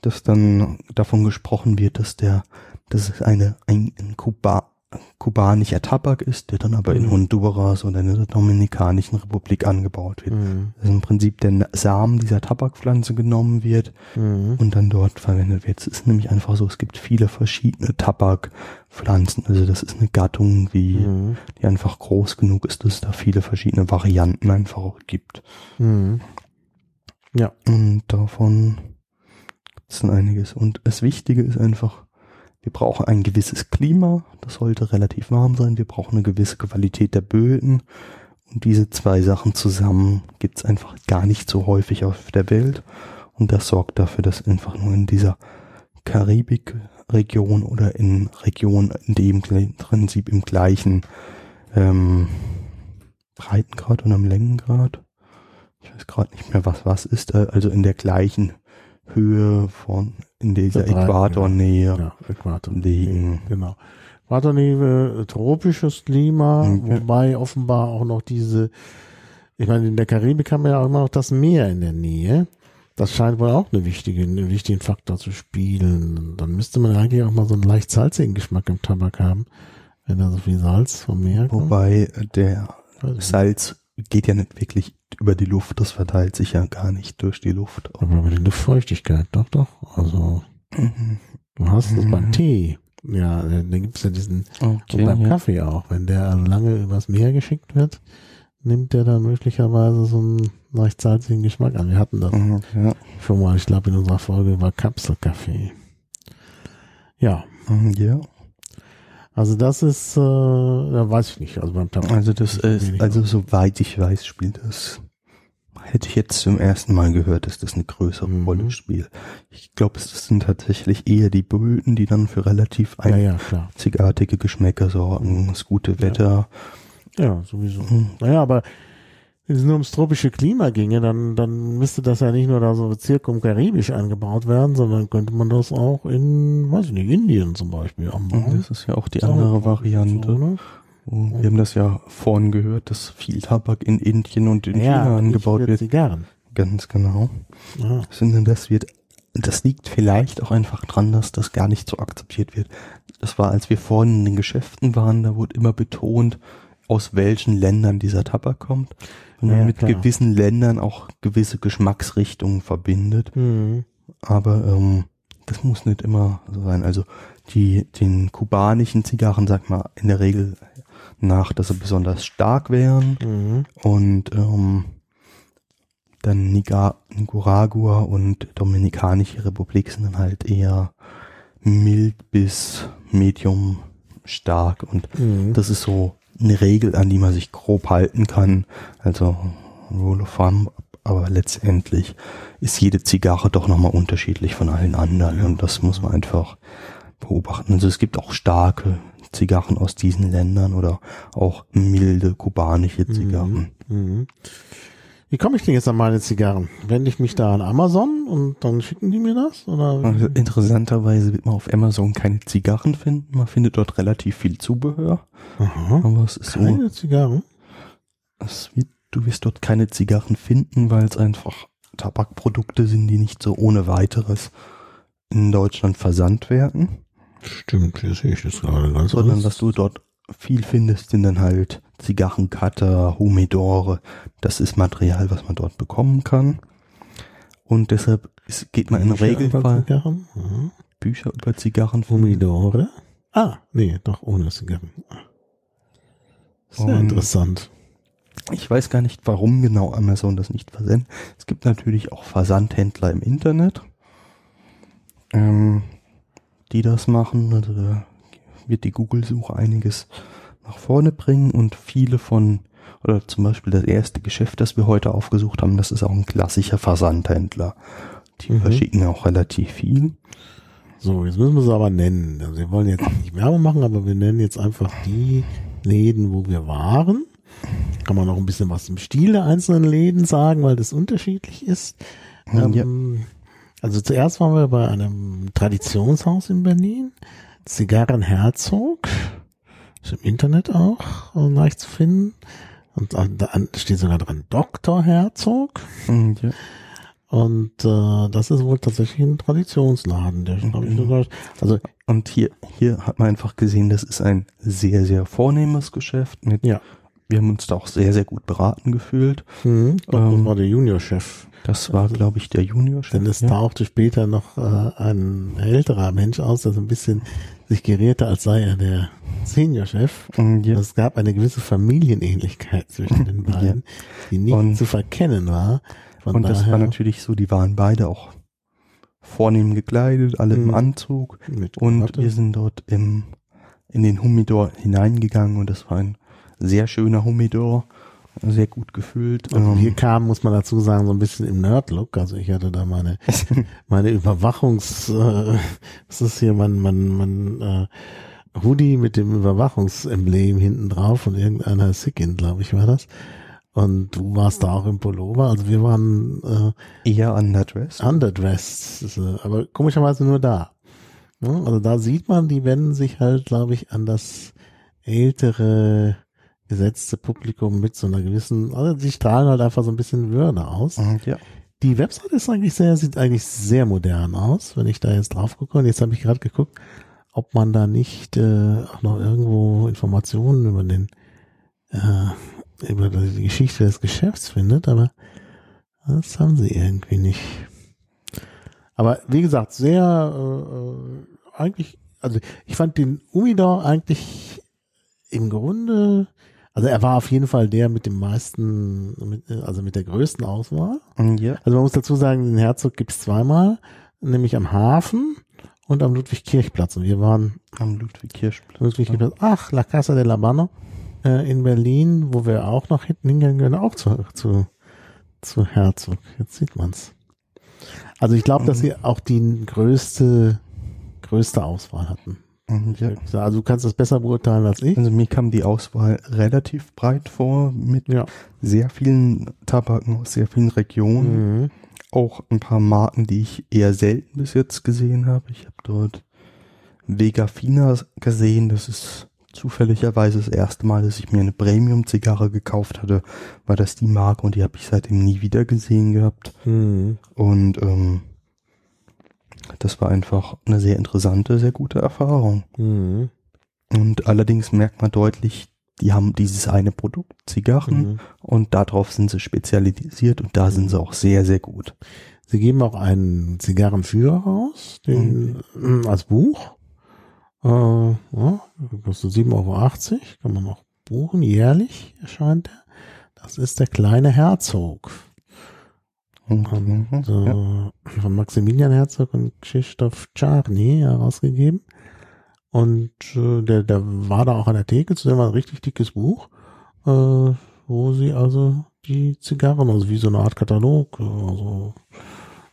dass dann davon gesprochen wird, dass der, dass es eine, ein, ein Kuba, kubanischer Tabak ist, der dann aber mhm. in Honduras oder in der Dominikanischen Republik angebaut wird. Mhm. Also im Prinzip der Samen dieser Tabakpflanze genommen wird mhm. und dann dort verwendet wird. Es ist nämlich einfach so, es gibt viele verschiedene Tabakpflanzen. Also das ist eine Gattung, die, mhm. die einfach groß genug ist, dass es da viele verschiedene Varianten einfach auch gibt. Mhm. Ja. Und davon gibt es einiges. Und das Wichtige ist einfach, wir brauchen ein gewisses Klima, das sollte relativ warm sein. Wir brauchen eine gewisse Qualität der Böden Und diese zwei Sachen zusammen gibt's einfach gar nicht so häufig auf der Welt. Und das sorgt dafür, dass einfach nur in dieser Karibikregion oder in Regionen, in die im Prinzip im gleichen ähm, Breitengrad und am Längengrad, ich weiß gerade nicht mehr, was was ist, äh, also in der gleichen Höhe von, in dieser Äquatornähe ja, Äquator liegen. Genau. Äquatornähe, tropisches Klima, okay. Mhm. wobei offenbar auch noch diese, ich meine, in der Karibik haben wir ja auch immer noch das Meer in der Nähe. Das scheint wohl auch eine wichtige, einen wichtigen Faktor zu spielen. Dann müsste man eigentlich auch mal so einen leicht salzigen Geschmack im Tabak haben, wenn da so viel Salz vom Meer kommt. Wobei der Salz geht ja nicht wirklich über die Luft, das verteilt sich ja gar nicht durch die Luft. Aber über die Luftfeuchtigkeit, doch, doch. Also mhm. du hast es mhm. beim Tee. Ja, da gibt's ja diesen okay, und beim ja. Kaffee auch. Wenn der lange übers Meer geschickt wird, nimmt der dann möglicherweise so einen leicht salzigen Geschmack an. Wir hatten das mhm, ja. schon mal, ich glaube, in unserer Folge über Kapselkaffee. Ja. Mhm, ja. Also das ist, äh, ja, weiß ich nicht. Also beim Tabak. Also das ist, also soweit ich weiß, spielt das. Hätte ich jetzt zum ersten Mal gehört, dass das eine größere mhm. Rolle spielt. Ich glaube, es sind tatsächlich eher die Böden, die dann für relativ einzigartige ja, ja, Geschmäcker sorgen. Das gute Wetter. Ja, ja sowieso. Mhm. Naja, aber es nur ums tropische Klima ginge, dann, dann müsste das ja nicht nur da so zirkumkaribisch angebaut werden, sondern könnte man das auch in, weiß ich nicht, Indien zum Beispiel anbauen. Das ist ja auch die andere Variante. So, ne? Wir haben das ja vorhin gehört, dass viel Tabak in Indien und in ja, China angebaut wird. Zigarren. Ganz genau. Ja. Das wird, das liegt vielleicht auch einfach dran, dass das gar nicht so akzeptiert wird. Das war, als wir vorhin in den Geschäften waren, da wurde immer betont, aus welchen Ländern dieser Tabak kommt und ja, mit klar. gewissen Ländern auch gewisse Geschmacksrichtungen verbindet. Mhm. Aber ähm, das muss nicht immer so sein. Also die den kubanischen Zigarren sagt man in der Regel nach, dass sie besonders stark wären mhm. und ähm, dann Nicaragua und Dominikanische Republik sind dann halt eher mild bis medium stark und mhm. das ist so eine Regel, an die man sich grob halten kann. Also Rule of Thumb, aber letztendlich ist jede Zigarre doch nochmal unterschiedlich von allen anderen und das muss man einfach beobachten. Also es gibt auch starke Zigarren aus diesen Ländern oder auch milde kubanische Zigarren. Mhm. Mhm. Wie komme ich denn jetzt an meine Zigarren? Wende ich mich da an Amazon und dann schicken die mir das? Oder? Also interessanterweise wird man auf Amazon keine Zigarren finden. Man findet dort relativ viel Zubehör. Aha. Aber es ist keine so, Zigarren? Wird, du wirst dort keine Zigarren finden, weil es einfach Tabakprodukte sind, die nicht so ohne weiteres in Deutschland versandt werden. Stimmt, hier sehe ich das gerade ganz Sondern was du dort viel findest, sind dann halt Zigarrencutter, Humidore. Das ist Material, was man dort bekommen kann. Und deshalb ist, geht man in Regelfall über mhm. Bücher über Zigarren. Humidore? Ah, nee, doch ohne Zigarren. Sehr Und interessant. Ich weiß gar nicht, warum genau Amazon das nicht versendet. Es gibt natürlich auch Versandhändler im Internet, ähm, die das machen. Also da wird die Google-Suche einiges nach vorne bringen und viele von, oder zum Beispiel das erste Geschäft, das wir heute aufgesucht haben, das ist auch ein klassischer Versandhändler. Die mhm. verschicken auch relativ viel. So, jetzt müssen wir sie aber nennen. Also wir wollen jetzt nicht Werbung machen, aber wir nennen jetzt einfach die Läden, wo wir waren. Kann man noch ein bisschen was im Stil der einzelnen Läden sagen, weil das unterschiedlich ist. Ähm, ja. Also zuerst waren wir bei einem Traditionshaus in Berlin. Zigarrenherzog. Ist im Internet auch leicht zu finden. Und da steht sogar dran Dr. Herzog. Mhm, ja. Und äh, das ist wohl tatsächlich ein Traditionsladen. Der, mhm. ich, sogar, also und hier hier hat man einfach gesehen, das ist ein sehr sehr vornehmes Geschäft. Mit, ja. Wir haben uns da auch sehr sehr gut beraten gefühlt. Mhm, das ähm, war der Juniorchef. Das war, glaube ich, der Juniorchef. Denn es ja. tauchte später noch äh, ein älterer Mensch aus, der so ein bisschen sich gerierte, als sei er der Seniorchef. Mhm, ja. Es gab eine gewisse Familienähnlichkeit zwischen [laughs] den beiden, ja. die nicht und, zu verkennen war. Von und das war natürlich so, die waren beide auch vornehm gekleidet, alle im mhm. Anzug. und wir sind dort im, in den Humidor hineingegangen und das war ein sehr schöner Humidor sehr gut gefüllt. Also Ähm, wir kamen, muss man dazu sagen, so ein bisschen im Nerd-Look. Also ich hatte da meine, [laughs] meine Überwachungs, äh, was ist hier, mein, mein, mein äh, Hoodie mit dem Überwachungsemblem hinten drauf und irgendeiner Sickin, glaube ich, war das. Und du warst da auch im Pullover. Also wir waren äh, eher underdressed. underdressed, äh, aber komischerweise nur da. Also da sieht man, die wenden sich halt, glaube ich, an das ältere gesetzte Publikum mit so einer gewissen, also die strahlen halt einfach so ein bisschen Würde aus. Mhm, Ja. Die Website ist eigentlich sehr, sieht eigentlich sehr modern aus, wenn ich da jetzt drauf gucke. Und jetzt habe ich gerade geguckt, ob man da nicht äh, auch noch irgendwo Informationen über den äh, über die Geschichte des Geschäfts findet, aber das haben sie irgendwie nicht. Aber wie gesagt, sehr äh, äh, eigentlich, also ich fand den Umidor eigentlich im Grunde, also er war auf jeden Fall der mit dem meisten, mit, also mit der größten Auswahl. Mhm, Ja. Also man muss dazu sagen, den Herzog gibt's zweimal, nämlich am Hafen und am Ludwig-Kirchplatz. Und wir waren Am Ludwig-Kirchplatz. Ludwig-Kirchplatz, ach, La Casa de la Mano äh, in Berlin, wo wir auch noch hätten hingehen können, auch zu, zu, zu Herzog. Jetzt sieht man's. Also ich glaube, dass sie auch die größte, größte Auswahl hatten. Mhm, Ja. Also du kannst das besser beurteilen als ich. Also mir kam die Auswahl relativ breit vor, mit Ja. sehr vielen Tabaken aus sehr vielen Regionen. Mhm. Auch ein paar Marken, die ich eher selten bis jetzt gesehen habe. Ich habe dort Vega Fina gesehen. Das ist zufälligerweise das erste Mal, dass ich mir eine Premium-Zigarre gekauft hatte, war das die Marke und die habe ich seitdem nie wieder gesehen gehabt. Mhm. Und ähm, das war einfach eine sehr interessante, sehr gute Erfahrung. Mhm. Und allerdings merkt man deutlich, die haben dieses eine Produkt, Zigarren, Mhm. und darauf sind sie spezialisiert und da sind sie auch sehr, sehr gut. Sie geben auch einen Zigarrenführer raus, den, äh, als Buch. Äh, ja, kostet 7,80 Euro, kann man auch buchen, jährlich erscheint er. Das ist der kleine Herzog. Und, Und, ja. von Maximilian Herzog und Krzysztof Czarny herausgegeben. Und äh, der, der war da auch an der Theke, zu dem war ein richtig dickes Buch, äh, wo sie also die Zigarren, also wie so eine Art Katalog, äh, also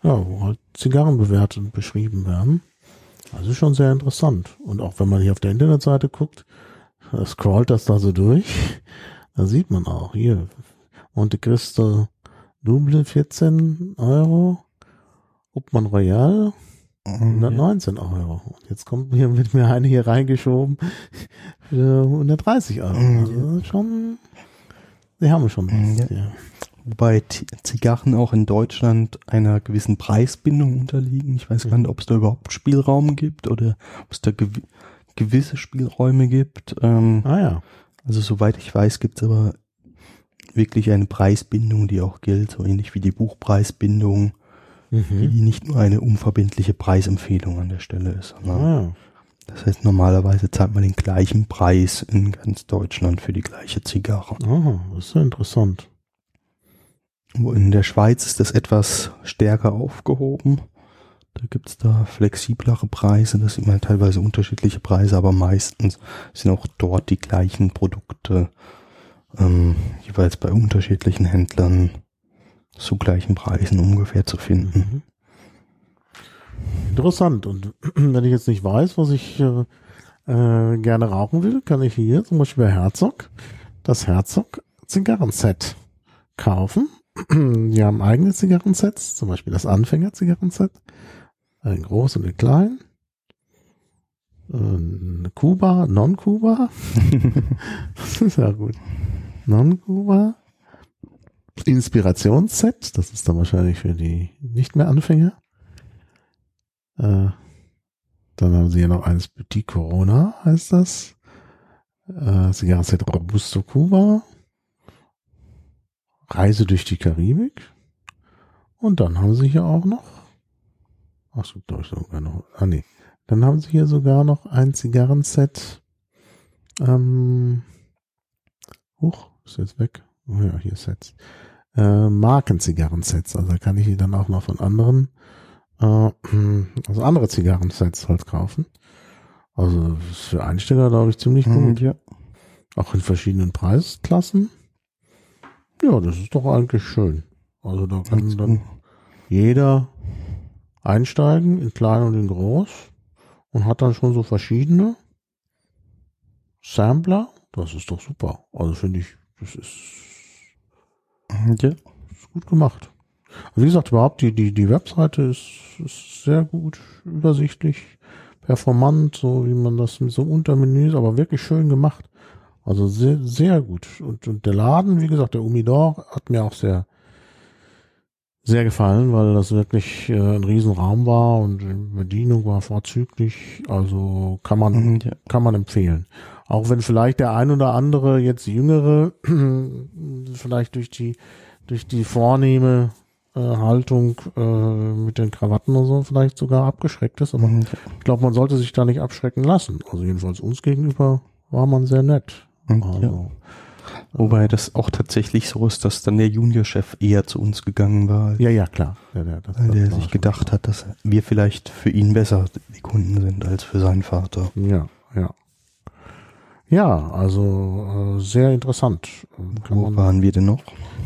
ja, wo halt Zigarren bewertet und beschrieben werden. Also schon sehr interessant. Und auch wenn man hier auf der Internetseite guckt, äh, scrollt das da so durch, [laughs] da sieht man auch hier Monte Cristo Double 14 Euro, Obmann Royal Mhm. 119 Euro. Und jetzt kommt mir [laughs] mit mir eine hier reingeschoben für 130 Euro. Mhm. Also schon, die haben schon Mhm, was. ja. Ja. Wobei Zigarren auch in Deutschland einer gewissen Preisbindung unterliegen. Ich weiß gar nicht, ob es da überhaupt Spielraum gibt oder ob es da gew gewisse Spielräume gibt. Ähm, Ah ja. also soweit ich weiß, gibt es aber wirklich eine Preisbindung, die auch gilt, so ähnlich wie die Buchpreisbindung, Mhm. die nicht nur eine unverbindliche Preisempfehlung an der Stelle ist. Ah. Das heißt, normalerweise zahlt man den gleichen Preis in ganz Deutschland für die gleiche Zigarre. Aha, das ist ja interessant. In der Schweiz ist das etwas stärker aufgehoben. Da gibt's da flexiblere Preise, das sind teilweise unterschiedliche Preise, aber meistens sind auch dort die gleichen Produkte ähm, jeweils bei unterschiedlichen Händlern zu gleichen Preisen ungefähr zu finden. Mhm. Interessant. Und [clears throat] wenn ich jetzt nicht weiß, was ich äh, äh, gerne rauchen will, kann ich hier zum Beispiel bei Herzog das Herzog Zigarrenset kaufen. [clears throat] Die haben eigene Zigarrensets, zum Beispiel das Anfänger-Zigarrenset. Ein groß und ein klein. Kuba, Non-Kuba. das ist ja gut. Non-Kuba. Inspirationsset, das ist dann wahrscheinlich für die nicht mehr Anfänger. Äh, dann haben sie hier noch eines Petit Corona, heißt das. Äh, Zigarrenset Robusto Cuba. Reise durch die Karibik. Und dann haben sie hier auch noch. Ach so, glaube ich sogar noch. Ah nee. Dann haben sie hier sogar noch ein Zigarrenset. Ähm, huch, ist jetzt weg. Oh ja, hier Sets. Äh, Markenzigarrensets. Also da kann ich die dann auch noch von anderen, äh, [clears throat] also andere Zigarrensets halt kaufen. Also für Einsteiger, glaube ich, ziemlich Mhm, gut. ja. Auch in verschiedenen Preisklassen. Ja, das ist doch eigentlich schön. Also da kann dann jeder einsteigen, in klein und in groß und hat dann schon so verschiedene Sampler. Das ist doch super. Also finde ich, das ist, ja. ist gut gemacht. Also wie gesagt, überhaupt die, die, die Webseite ist, ist sehr gut, übersichtlich, performant, so wie man das mit so Untermenü ist, aber wirklich schön gemacht. Also sehr, sehr gut. Und, und der Laden, wie gesagt, der Umidor hat mir auch sehr, sehr gefallen, weil das wirklich äh, ein Riesenraum war und die Bedienung war vorzüglich. Also kann man, mhm, kann man empfehlen. Auch wenn vielleicht der ein oder andere jetzt jüngere [clears throat] vielleicht durch die, durch die vornehme äh, Haltung äh, mit den Krawatten und so vielleicht sogar abgeschreckt ist. Aber mhm. ich glaube, man sollte sich da nicht abschrecken lassen. Also jedenfalls uns gegenüber war man sehr nett. Mhm, also, ja. Wobei das auch tatsächlich so ist, dass dann der Juniorchef eher zu uns gegangen war. Ja, ja, klar. Ja, ja, das, weil der sich gedacht hat, dass wir vielleicht für ihn besser die Kunden sind als für seinen Vater. Ja, ja. Ja, also äh, sehr interessant. Kann Wo man, waren wir denn noch?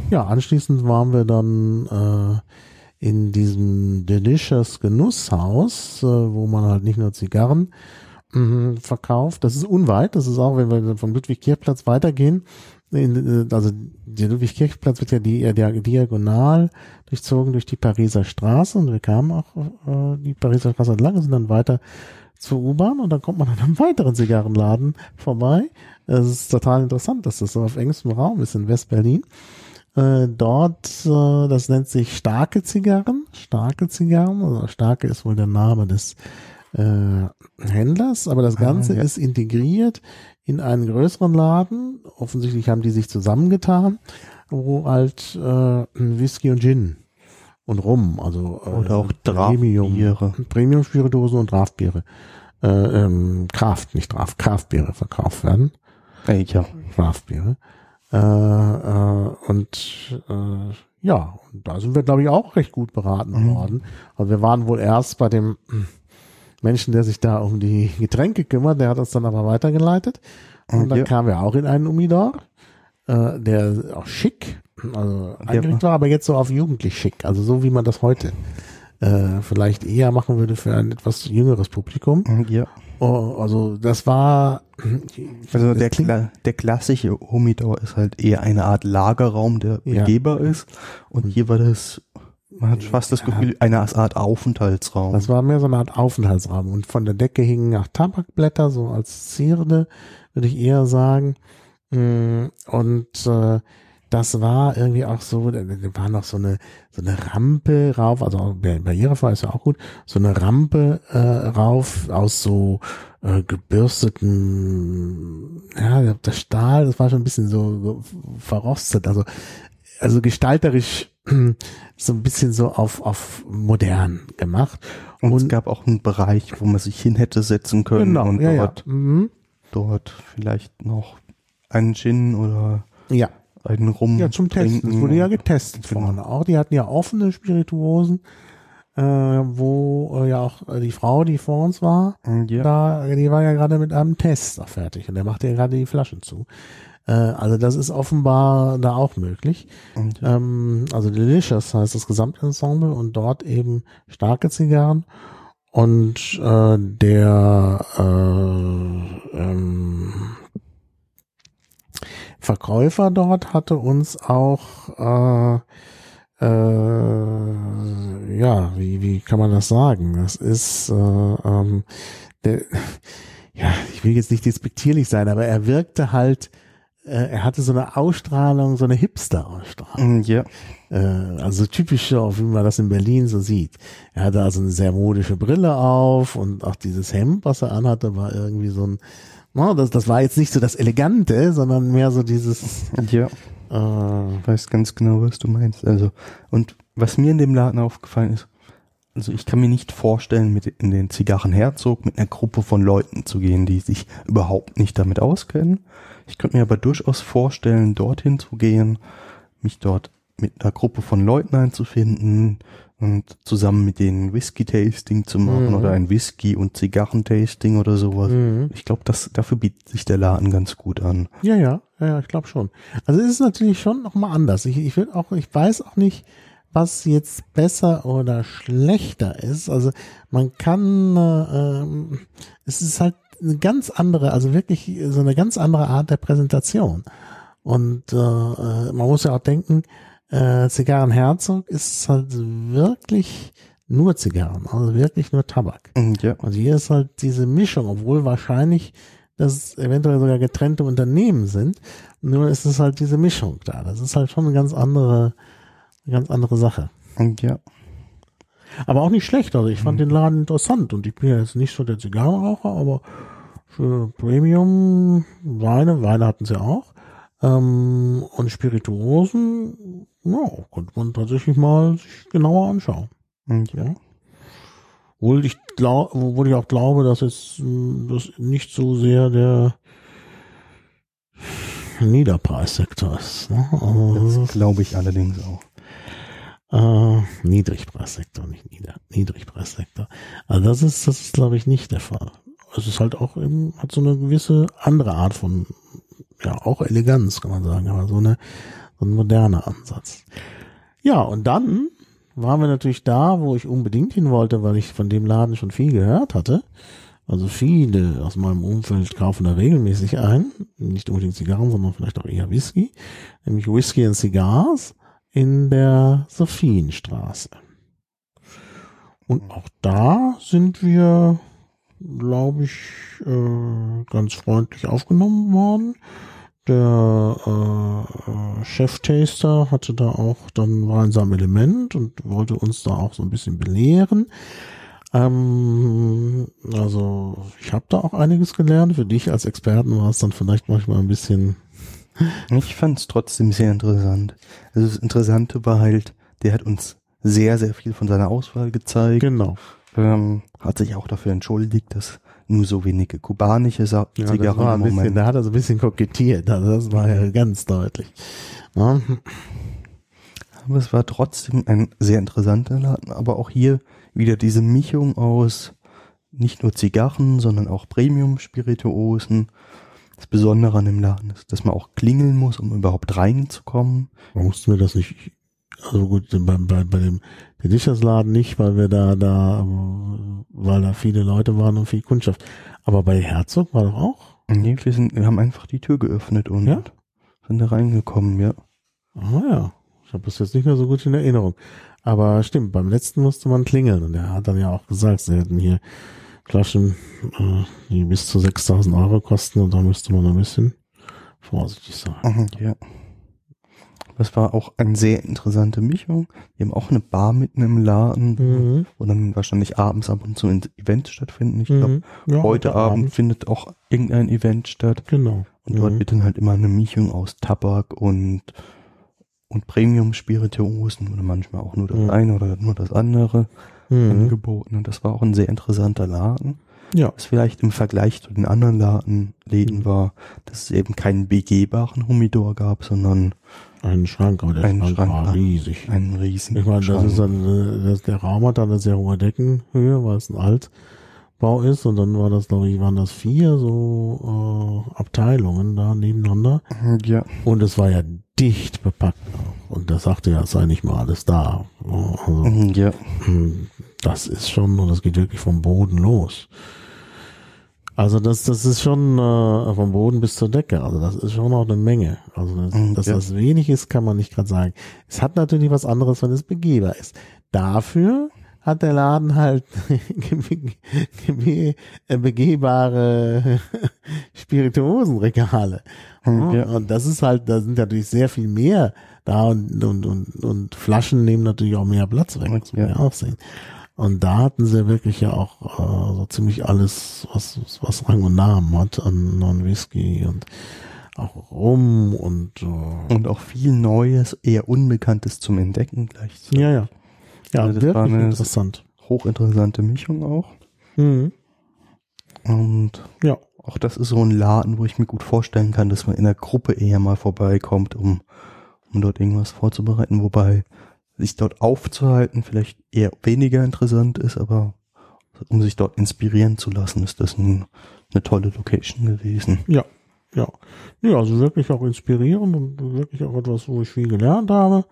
Ja, anschließend waren wir dann äh, in diesem Delicious Genusshaus, äh, wo man halt nicht nur Zigarren mh, verkauft. Das ist unweit, das ist auch, wenn wir vom Ludwig-Kirchplatz weitergehen. In, äh, also der Ludwig-Kirchplatz wird ja die, äh, diagonal durchzogen durch die Pariser Straße und wir kamen auch äh, die Pariser Straße entlang und sind dann weiter zur U-Bahn und dann kommt man an einem [laughs] weiteren Zigarrenladen vorbei. Es ist total interessant, dass das so auf engstem Raum ist in West-Berlin. Äh, dort, äh, das nennt sich starke Zigarren. Starke Zigarren, also starke ist wohl der Name des äh, Händlers, aber das ah, Ganze ah, ja. ist integriert in einen größeren Laden. Offensichtlich haben die sich zusammengetan, wo halt äh, Whisky und Gin und Rum, also äh, oder auch Premium, Premium Spirituosen und Draftbiere, äh, ähm, Kraft, nicht Draft, Kraftbiere verkauft werden. Äh, ja. Draftbiere. Äh, äh, und äh, ja, da sind wir, glaube ich, auch recht gut beraten mhm. worden. Also wir waren wohl erst bei dem Menschen, der sich da um die Getränke kümmert, der hat uns dann aber weitergeleitet. Und dann ja. kamen wir auch in einen Umidor, äh, der auch schick, also eingerichtet war, aber jetzt so auf jugendlich schick, also so wie man das heute äh, vielleicht eher machen würde für ein etwas jüngeres Publikum. Ja. Oh, also das war also der, Kla der klassische Humidor ist halt eher eine Art Lagerraum, der begehbar ja. ist und hier war das man hat fast das Gefühl, eine Art Aufenthaltsraum. Das war mehr so eine Art Aufenthaltsraum. Und von der Decke hingen nach Tabakblätter, so als Zierde, würde ich eher sagen. Mm, und äh, das war irgendwie auch so, da war noch so eine, so eine Rampe rauf, also barrierefrei ist ja auch gut, so eine Rampe äh, rauf aus so äh, gebürsteten, ja, das Stahl, das war schon ein bisschen so, so verrostet, also, also gestalterisch [clears throat] so ein bisschen so auf, auf modern gemacht. Und, und, es gab auch einen Bereich, wo man sich hin hätte setzen können genau, und ja, dort, ja. Mhm. dort vielleicht noch einen Gin oder ja einen Rum. Ja, zum Testen. Das wurde ja getestet genau. vorne auch. Die hatten ja offene Spirituosen, äh, wo äh, ja auch äh, die Frau, die vor uns war, ja. da, die war ja gerade mit einem Test auch fertig und der machte ja gerade die Flaschen zu. Äh, also das ist offenbar da auch möglich. Ja. Ähm, also Delicious heißt das Gesamtensemble und dort eben starke Zigarren und äh, der äh, ähm, Verkäufer dort hatte uns auch, äh, äh, ja, wie, wie kann man das sagen? Das ist, äh, ähm, der, ja, ich will jetzt nicht despektierlich sein, aber er wirkte halt, äh, er hatte so eine Ausstrahlung, so eine Hipster-Ausstrahlung. Mm, ja. Äh, also typisch, wie man das in Berlin so sieht. Er hatte also eine sehr modische Brille auf und auch dieses Hemd, was er anhatte, war irgendwie so ein, No, das, das war jetzt nicht so das Elegante, sondern mehr so dieses. Ja. Äh, ich weiß ganz genau, was du meinst. Also, und was mir in dem Laden aufgefallen ist, also ich kann mir nicht vorstellen, mit in den Zigarrenherzog mit einer Gruppe von Leuten zu gehen, die sich überhaupt nicht damit auskennen. Ich könnte mir aber durchaus vorstellen, dorthin zu gehen, mich dort mit einer Gruppe von Leuten einzufinden, und zusammen mit denen Whisky-Tasting zu machen mhm. oder ein Whisky- und Zigarren-Tasting oder sowas. Mhm. Ich glaube, das dafür bietet sich der Laden ganz gut an. Ja, ja, Ja, ich glaube schon. Also es ist natürlich schon nochmal anders. Ich, ich will auch, ich weiß auch nicht, was jetzt besser oder schlechter ist. Also man kann, äh, es ist halt eine ganz andere, also wirklich so eine ganz andere Art der Präsentation. Und äh, äh man muss ja auch denken, äh, Zigarrenherzog ist halt wirklich nur Zigarren, also wirklich nur Tabak. Mhm, ja. Und hier ist halt diese Mischung, obwohl wahrscheinlich das eventuell sogar getrennte Unternehmen sind, nur ist es halt diese Mischung da. Das ist halt schon eine ganz andere, eine ganz andere Sache. Und ja. Aber auch nicht schlecht. Also ich fand mhm. den Laden interessant und ich bin ja jetzt nicht so der Zigarrenraucher, aber für Premium Weine, Weine hatten sie auch, ähm, und Spirituosen, ja, konnte man tatsächlich mal sich genauer anschauen. Und ja. Obwohl ich, glaub, obwohl ich auch glaube, dass es das nicht so sehr der Niederpreissektor ist. Ne? Also, das glaube ich allerdings auch. Äh, Niedrigpreissektor, nicht Nieder Niedrigpreissektor. Also das ist, das ist glaube ich nicht der Fall. Es ist halt auch eben, hat so eine gewisse andere Art von, ja, auch Eleganz, kann man sagen, aber so eine, so ein moderner Ansatz. Ja, und dann waren wir natürlich da, wo ich unbedingt hin wollte, weil ich von dem Laden schon viel gehört hatte. Also viele aus meinem Umfeld kaufen da regelmäßig ein. Nicht unbedingt Zigarren, sondern vielleicht auch eher Whisky. Nämlich Whisky and Cigars in der Sophienstraße. Und auch da sind wir, glaube ich, äh, ganz freundlich aufgenommen worden. Der äh, Chef-Taster hatte da auch dann war in seinem Element und wollte uns da auch so ein bisschen belehren. Ähm, also ich habe da auch einiges gelernt. Für dich als Experten war es dann vielleicht manchmal ein bisschen [laughs] ich fand es trotzdem sehr interessant. Also das Interessante war halt, der hat uns sehr, sehr viel von seiner Auswahl gezeigt. Genau. Ähm, hat sich auch dafür entschuldigt, dass nur so wenige kubanische Sa ja, Zigarren im bisschen, Da hat er so ein bisschen kokettiert, also das war ja ganz deutlich. Ja. Aber es war trotzdem ein sehr interessanter Laden, aber auch hier wieder diese Mischung aus nicht nur Zigarren, sondern auch Premium-Spirituosen das Besondere an dem Laden ist, dass man auch klingeln muss, um überhaupt reinzukommen. Warum mussten wir das nicht, also gut, bei, bei, bei dem Delicious-Laden nicht, weil wir da, da, weil da viele Leute waren und viel Kundschaft. Aber bei Herzog war doch auch? Nee, wir sind, wir haben einfach die Tür geöffnet und ja? sind da reingekommen, ja. Ah ja, ich habe das jetzt nicht mehr so gut in Erinnerung. Aber stimmt, beim letzten musste man klingeln und er hat dann ja auch gesagt, sie hätten hier Flaschen, äh, die bis zu 6000 Euro kosten und da müsste man ein bisschen vorsichtig sein. Mhm, ja. Das war auch eine sehr interessante Mischung. Wir haben auch eine Bar mitten im Laden, mhm. wo dann wahrscheinlich abends ab und zu Events stattfinden. Ich glaube, mhm. ja, heute Abend, Abend, findet auch irgendein Event statt. Genau. Und dort mhm. wird dann halt immer eine Mischung aus Tabak und und Premium-Spirituosen oder manchmal auch nur das mhm. eine oder nur das andere mhm. angeboten. Und das war auch ein sehr interessanter Laden. Ja. Was vielleicht im Vergleich zu den anderen Laden, Läden mhm. war, dass es eben keinen begehbaren Humidor gab, sondern einen Schrank, aber der Schrank, Schrank war riesig. Einen riesigen Ich meine, das ist dann, das, der Raum hat dann eine sehr hohe Deckenhöhe, weil es ein Altbau ist und dann war das, glaube ich, waren das vier so äh, Abteilungen da nebeneinander. Ja. Und es war ja dicht bepackt. Und da sagte ja, es sei nicht mal alles da. Also, ja. Hm, das ist schon, und das geht wirklich vom Boden los. Also das, das ist schon äh, vom Boden bis zur Decke. Also das ist schon auch eine Menge. Also das, mhm, dass ja. das wenig ist, kann man nicht gerade sagen. Es hat natürlich was anderes, wenn es begehbar ist. Dafür hat der Laden halt [laughs] äh, begehbare [laughs] Spirituosenregale. Mhm, ja. Und das ist halt, da sind natürlich sehr viel mehr da und, und, und, und Flaschen nehmen natürlich auch mehr Platz weg, muss man ja auch sehen. Und da hatten sie wirklich ja auch äh, so ziemlich alles, was, was Rang und Namen hat an Non-Whisky und auch Rum und äh, und auch viel Neues, eher Unbekanntes zum Entdecken gleich. Ja, ja. Ja, also das war eine interessant. Hochinteressante Mischung auch. Mhm. Und ja, auch das ist so ein Laden, wo ich mir gut vorstellen kann, dass man in der Gruppe eher mal vorbeikommt, um, um dort irgendwas vorzubereiten, wobei sich dort aufzuhalten vielleicht eher weniger interessant ist, aber um sich dort inspirieren zu lassen, ist das ein, eine tolle Location gewesen. Ja, Ja. Ja, also wirklich auch inspirierend und wirklich auch etwas, wo ich viel gelernt habe.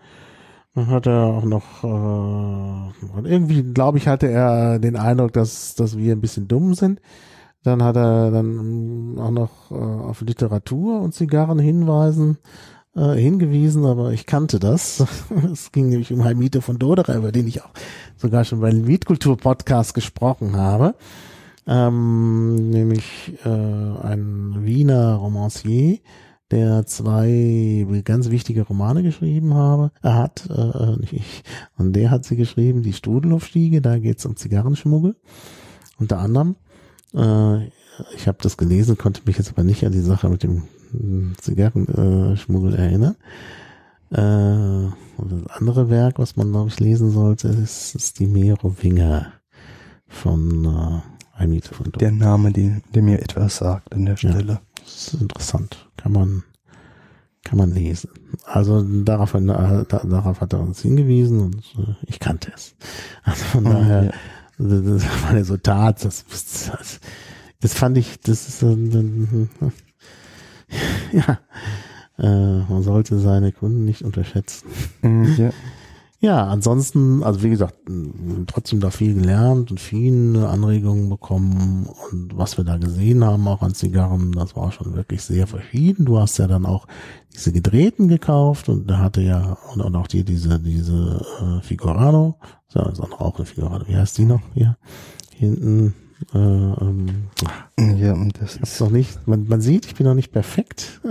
Dann hat er auch noch, äh, irgendwie, glaube ich, hatte er den Eindruck, dass, dass wir ein bisschen dumm sind. Dann hat er dann auch noch äh, auf Literatur und Zigarren hinweisen, äh, hingewiesen, aber ich kannte das. [laughs] es ging nämlich um Heimite von Doderer, über den ich auch sogar schon bei dem Mietkultur-Podcast gesprochen habe. Ähm, nämlich äh, ein Wiener Romancier, der zwei ganz wichtige Romane geschrieben habe. Er hat, äh, äh, nicht ich, und der hat sie geschrieben, die Strudelhofstiege, da geht es um Zigarrenschmuggel. Unter anderem. Äh, ich habe das gelesen, konnte mich jetzt aber nicht an die Sache mit dem Zigarrenschmuggel erinnern. Äh, und das andere Werk, was man, glaube ich, lesen sollte, ist, ist die Merowinger von äh, Einmiete von Der Name, die, der mir etwas sagt an der Stelle. Ja, das ist interessant. Kann man, kann man lesen. Also darauf, äh, darauf hat er uns hingewiesen und äh, ich kannte es. Also von oh, daher, ja. das, weil er so tat, das, das, das fand ich, das ist ein, [laughs] ja, äh, man sollte seine Kunden nicht unterschätzen. Mhm, ja. [laughs] Ja, ansonsten, also wie gesagt, trotzdem da viel gelernt und viele Anregungen bekommen und was wir da gesehen haben, auch an Zigarren, das war schon wirklich sehr verschieden. Du hast ja dann auch diese gedrehten gekauft und da hatte ja, und, und auch die, diese, diese äh, Figurano, ja, ist auch eine Figurano, wie heißt die noch hier? Hinten, äh, ähm, ja, und das ist noch nicht, man, man sieht, ich bin noch nicht perfekt. [laughs]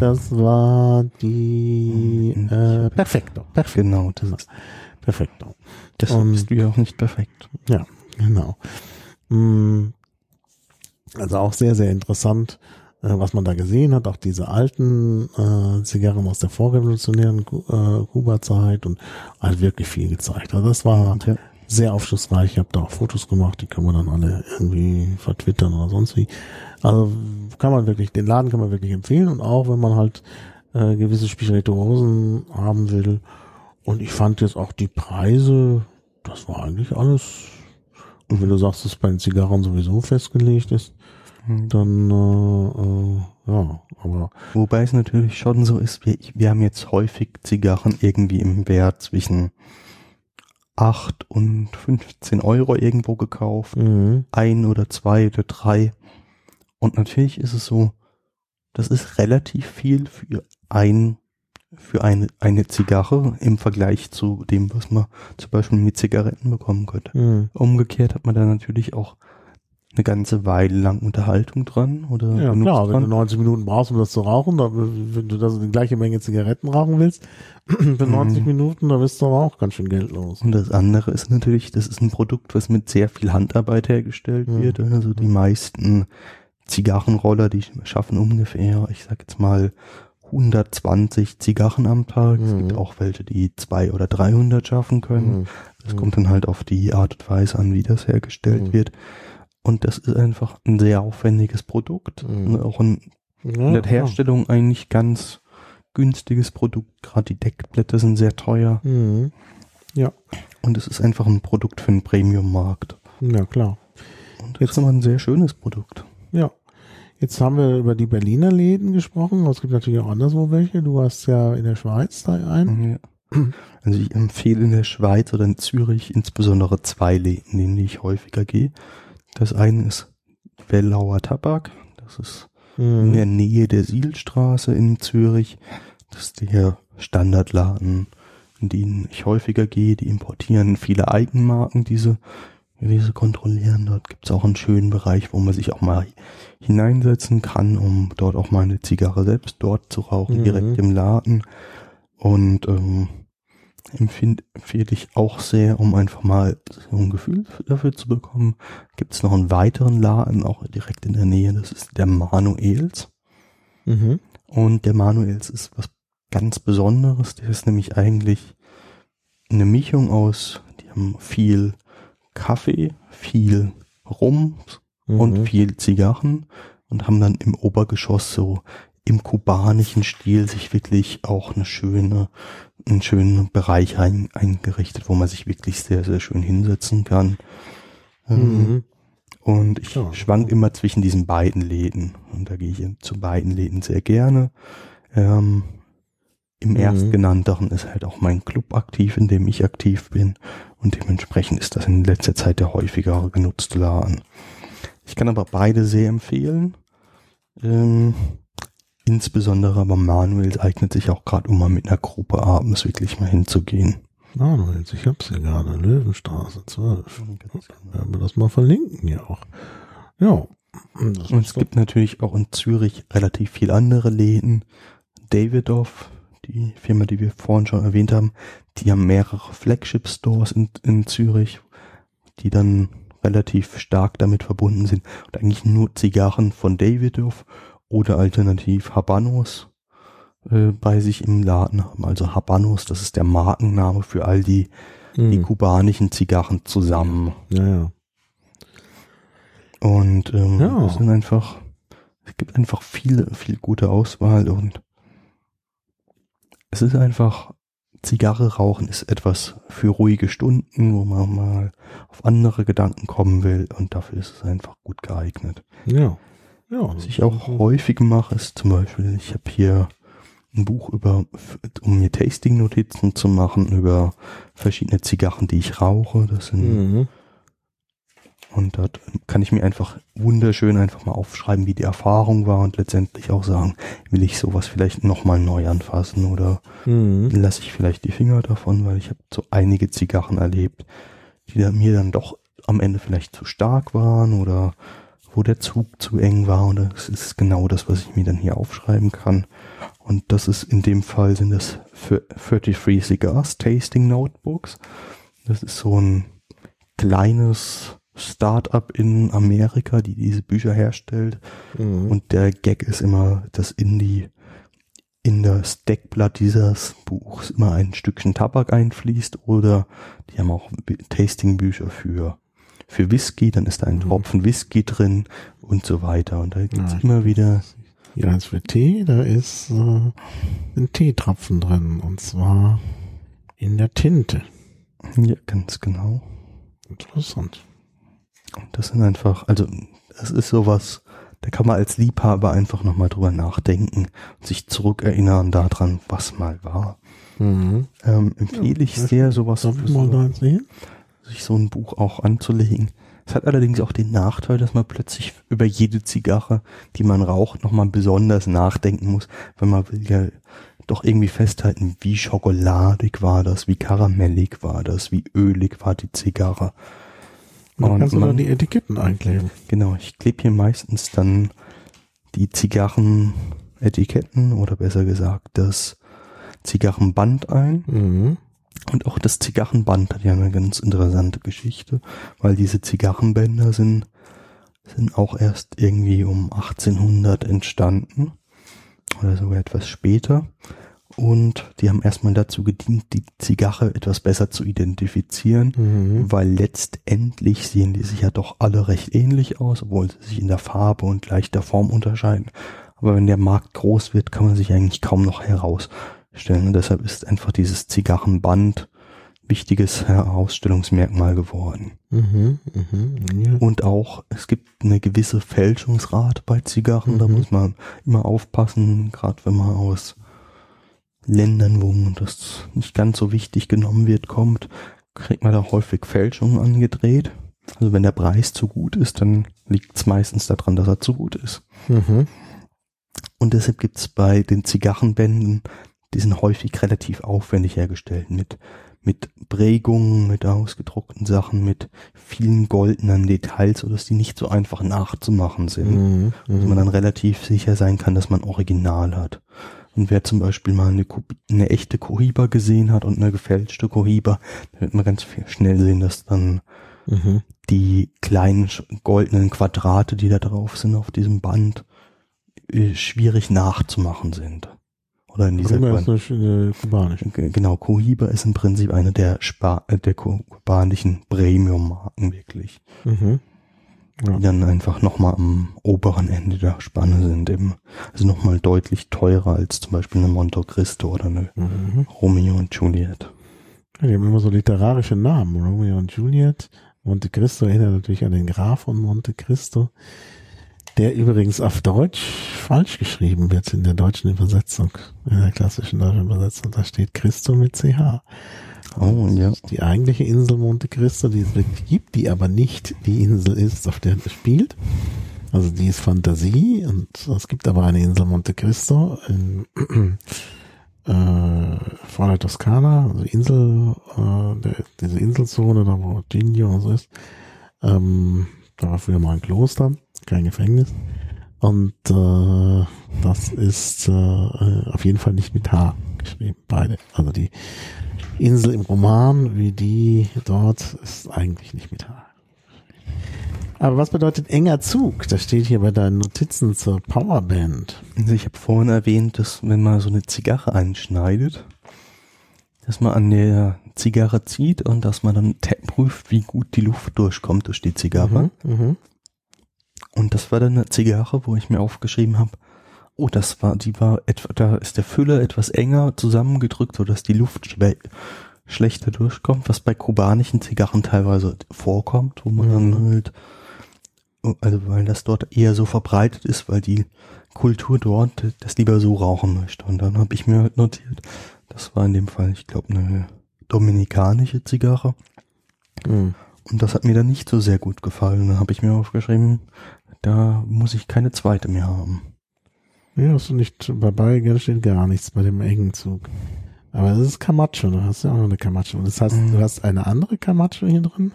Das war die äh, Perfekto. Perfekto. Genau, das ist Perfekto. Deshalb und, bist du ja auch nicht perfekt. Ja, genau. Mm, also auch sehr, sehr interessant, äh, was man da gesehen hat. Auch diese alten äh, Zigarren aus der vorrevolutionären äh, Kuba-Zeit und halt wirklich viel gezeigt. Also das war ja sehr aufschlussreich. Ich habe da auch Fotos gemacht, die können wir dann alle irgendwie vertwittern oder sonst wie. Also kann man wirklich, den Laden kann man wirklich empfehlen und auch wenn man halt äh, gewisse Spirituosen haben will. Und ich fand jetzt auch die Preise, das war eigentlich alles. Und wenn du sagst, dass bei den Zigarren sowieso festgelegt ist, mhm. dann äh, äh, ja, aber. Wobei es natürlich schon so ist, wir, wir haben jetzt häufig Zigarren irgendwie im Wert zwischen 8 und 15 Euro irgendwo gekauft. Mhm. Ein oder zwei oder drei. Und natürlich ist es so, das ist relativ viel für ein, für eine, eine Zigarre im Vergleich zu dem, was man zum Beispiel mit Zigaretten bekommen könnte. Mhm. Umgekehrt hat man da natürlich auch eine ganze Weile lang Unterhaltung dran oder ja klar, dran. wenn du 90 Minuten brauchst, um das zu rauchen, dann, wenn du das die gleiche Menge Zigaretten rauchen willst, [clears throat] für 90 mhm. Minuten, da bist du aber auch ganz schön Geld los. Und das andere ist natürlich, das ist ein Produkt, was mit sehr viel Handarbeit hergestellt mhm. wird. Also die meisten Zigarrenroller, die schaffen ungefähr, ich sag jetzt mal 120 Zigarren am Tag. Mhm. Es gibt mhm. auch welche, die zwei oder 300 schaffen können. Mhm. Das kommt dann halt auf die Art und Weise an, wie das hergestellt mhm. wird. Und das ist einfach ein sehr aufwendiges Produkt. Mhm. Auch ein, ja, in der Herstellung ja. eigentlich ganz günstiges Produkt. Gerade die Deckblätter sind sehr teuer. Mhm. Ja. Und es ist einfach ein Produkt für einen Premium-Markt. Ja, klar. Und jetzt haben wir ein sehr schönes Produkt. Ja. Jetzt haben wir über die Berliner Läden gesprochen. Es gibt natürlich auch anderswo welche. Du hast ja in der Schweiz da einen. Ja. [clears throat] Also ich empfehle in der Schweiz oder in Zürich insbesondere zwei Läden, in die ich häufiger gehe. Das eine ist Wellauer Tabak. Das ist mhm. in der Nähe der Sielstraße in Zürich. Das ist der Standardladen, in den ich häufiger gehe. Die importieren viele Eigenmarken, diese, diese kontrollieren. Dort gibt es auch einen schönen Bereich, wo man sich auch mal hineinsetzen kann, um dort auch mal eine Zigarre selbst dort zu rauchen, mhm. direkt im Laden. Und ähm, empfehle ich auch sehr, um einfach mal so ein Gefühl dafür zu bekommen. Gibt es noch einen weiteren Laden, auch direkt in der Nähe, das ist der Manuels. Mhm. Und der Manuels ist was ganz Besonderes, der ist nämlich eigentlich eine Mischung aus, die haben viel Kaffee, viel Rum mhm. und viel Zigarren und haben dann im Obergeschoss so im kubanischen Stil sich wirklich auch eine schöne, einen schönen Bereich ein, eingerichtet, wo man sich wirklich sehr, sehr schön hinsetzen kann. Ähm, mhm. Und ich ja. schwank immer zwischen diesen beiden Läden. Und da gehe ich zu beiden Läden sehr gerne. Ähm, Im mhm. erstgenannteren ist halt auch mein Club aktiv, in dem ich aktiv bin. Und dementsprechend ist das in letzter Zeit der häufiger genutzte Laden. Ich kann aber beide sehr empfehlen. Ähm, insbesondere aber Manuel eignet sich auch gerade, um mal mit einer Gruppe abends wirklich mal hinzugehen. Manuels, ich hab's hier gerade, Löwenstraße 12. Werden wir das mal verlinken ja auch. Ja. Und es gibt natürlich auch in Zürich relativ viel andere Läden. Davidoff, die Firma, die wir vorhin schon erwähnt haben, die haben mehrere Flagship-Stores in, in Zürich, die dann relativ stark damit verbunden sind und eigentlich nur Zigarren von Davidoff oder alternativ Habanos äh, bei sich im Laden haben. Also Habanos, das ist der Markenname für all die, mhm. die kubanischen Zigarren zusammen. Ja, ja. Und ähm, ja. das sind einfach, es gibt einfach viele, viel gute Auswahl und es ist einfach, Zigarre rauchen ist etwas für ruhige Stunden, wo man mal auf andere Gedanken kommen will und dafür ist es einfach gut geeignet. Ja. Ja Was ich auch häufig mache, ist zum Beispiel, ich habe hier ein Buch über, um mir Tasting-Notizen zu machen über verschiedene Zigarren, die ich rauche. Das sind, mhm. und dort kann ich mir einfach wunderschön einfach mal aufschreiben, wie die Erfahrung war und letztendlich auch sagen, will ich sowas vielleicht nochmal neu anfassen oder mhm. lasse ich vielleicht die Finger davon, weil ich habe so einige Zigarren erlebt, die dann mir dann doch am Ende vielleicht zu stark waren oder wo der Zug zu eng war und das ist genau das, was ich mir dann hier aufschreiben kann. Und das ist in dem Fall sind das 33 Cigars Tasting Notebooks. Das ist so ein kleines Startup in Amerika, die diese Bücher herstellt. Mhm. Und der Gag ist immer, dass in die in das Deckblatt dieses Buchs immer ein Stückchen Tabak einfließt oder die haben auch Tastingbücher für für Whisky, dann ist da ein mhm. Tropfen Whisky drin und so weiter. Und da gibt's ja, immer wieder ja, als für Tee, da ist äh, ein Teetropfen drin und zwar in der Tinte. Ja, ganz genau. Interessant. Und das sind einfach, also das ist sowas, da kann man als Liebhaber einfach nochmal drüber nachdenken und sich zurückerinnern daran, was mal war. Mhm. Ähm, empfehle ja, ich sehr, sowas darf ich mal da sehen? Sich so ein Buch auch anzulegen. Es hat allerdings auch den Nachteil, dass man plötzlich über jede Zigarre, die man raucht, nochmal besonders nachdenken muss, weil man will ja doch irgendwie festhalten, wie schokoladig war das, wie karamellig war das, wie ölig war die Zigarre. Und dann kannst man, du dann die Etiketten einkleben. Genau, ich klebe hier meistens dann die Zigarrenetiketten oder besser gesagt das Zigarrenband ein. Mhm. Und auch das Zigarrenband hat ja eine ganz interessante Geschichte, weil diese Zigarrenbänder sind, sind auch erst irgendwie um 1800 entstanden oder sogar etwas später. Und die haben erstmal dazu gedient, die Zigarre etwas besser zu identifizieren, mhm. weil letztendlich sehen die sich ja doch alle recht ähnlich aus, obwohl sie sich in der Farbe und leichter Form unterscheiden. Aber wenn der Markt groß wird, kann man sich eigentlich kaum noch heraus stellen. Und deshalb ist einfach dieses Zigarrenband wichtiges Herausstellungsmerkmal geworden. Mhm, mh, ja. Und auch, es gibt eine gewisse Fälschungsrate bei Zigarren, mhm. da muss man immer aufpassen, gerade wenn man aus Ländern, wo das nicht ganz so wichtig genommen wird, kommt, kriegt man da häufig Fälschungen angedreht. Also wenn der Preis zu gut ist, dann liegt es meistens daran, dass er zu gut ist. Mhm. Und deshalb gibt es bei den Zigarrenbänden die sind häufig relativ aufwendig hergestellt mit, mit Prägungen, mit ausgedruckten Sachen, mit vielen goldenen Details, sodass die nicht so einfach nachzumachen sind. Mhm, dass man mhm. dann relativ sicher sein kann, dass man Original hat. Und wer zum Beispiel mal eine, eine echte Cohiba gesehen hat und eine gefälschte Cohiba, dann wird man ganz schnell sehen, dass dann mhm. die kleinen goldenen Quadrate, die da drauf sind auf diesem Band, äh, schwierig nachzumachen sind. Oder in dieser Cohiba ist eine, kubanische. Genau, Cohiba ist im Prinzip eine der, Spa äh, der kubanischen Premium-Marken wirklich. Mhm. Ja. Die dann einfach nochmal am oberen Ende der Spanne sind. Eben, also nochmal deutlich teurer als zum Beispiel eine Monte Cristo oder eine mhm. Romeo und Juliet. Ja, die haben immer so literarische Namen. Romeo und Juliet, Monte Cristo erinnert natürlich an den Graf von Monte Cristo, der übrigens auf Deutsch falsch geschrieben wird in der deutschen Übersetzung, in der klassischen deutschen Übersetzung. Da steht Cristo mit CH. Oh, ja. Die eigentliche Insel Monte Cristo, die es wirklich gibt, die aber nicht die Insel ist, auf der es spielt. Also die ist Fantasie und es gibt aber eine Insel Monte Cristo in [clears throat] äh, vor der Toskana, also Insel, äh, der, diese Inselzone, da wo Ginio und so ist. Ähm, da war früher mal ein Kloster, kein Gefängnis. Und äh, das ist äh, auf jeden Fall nicht mit H geschrieben, beide. Also die Insel im Roman, wie die dort, ist eigentlich nicht mit H. Aber was bedeutet enger Zug? Das steht hier bei deinen Notizen zur Powerband. Also ich habe vorhin erwähnt, dass wenn man so eine Zigarre einschneidet, dass man an der Zigarre zieht und dass man dann prüft, wie gut die Luft durchkommt durch die Zigarre. Mhm, mh. Und das war dann eine Zigarre, wo ich mir aufgeschrieben habe, oh, das war, die war etwa, da ist der Füller etwas enger zusammengedrückt, sodass die Luft schle schlechter durchkommt, was bei kubanischen Zigarren teilweise vorkommt, wo man mhm. dann halt also weil das dort eher so verbreitet ist, weil die Kultur dort das lieber so rauchen möchte. Und dann habe ich mir halt notiert, das war in dem Fall, ich glaube, eine dominikanische Zigarre. Mhm. Und das hat mir dann nicht so sehr gut gefallen. Dann habe ich mir aufgeschrieben, da muss ich keine zweite mehr haben. Ja, hast du nicht, bei Bayern steht gar nichts bei dem engen Zug. Aber das ist Camacho, du hast ja auch noch eine Camacho. Das heißt, mhm. du hast eine andere Camacho hier drin.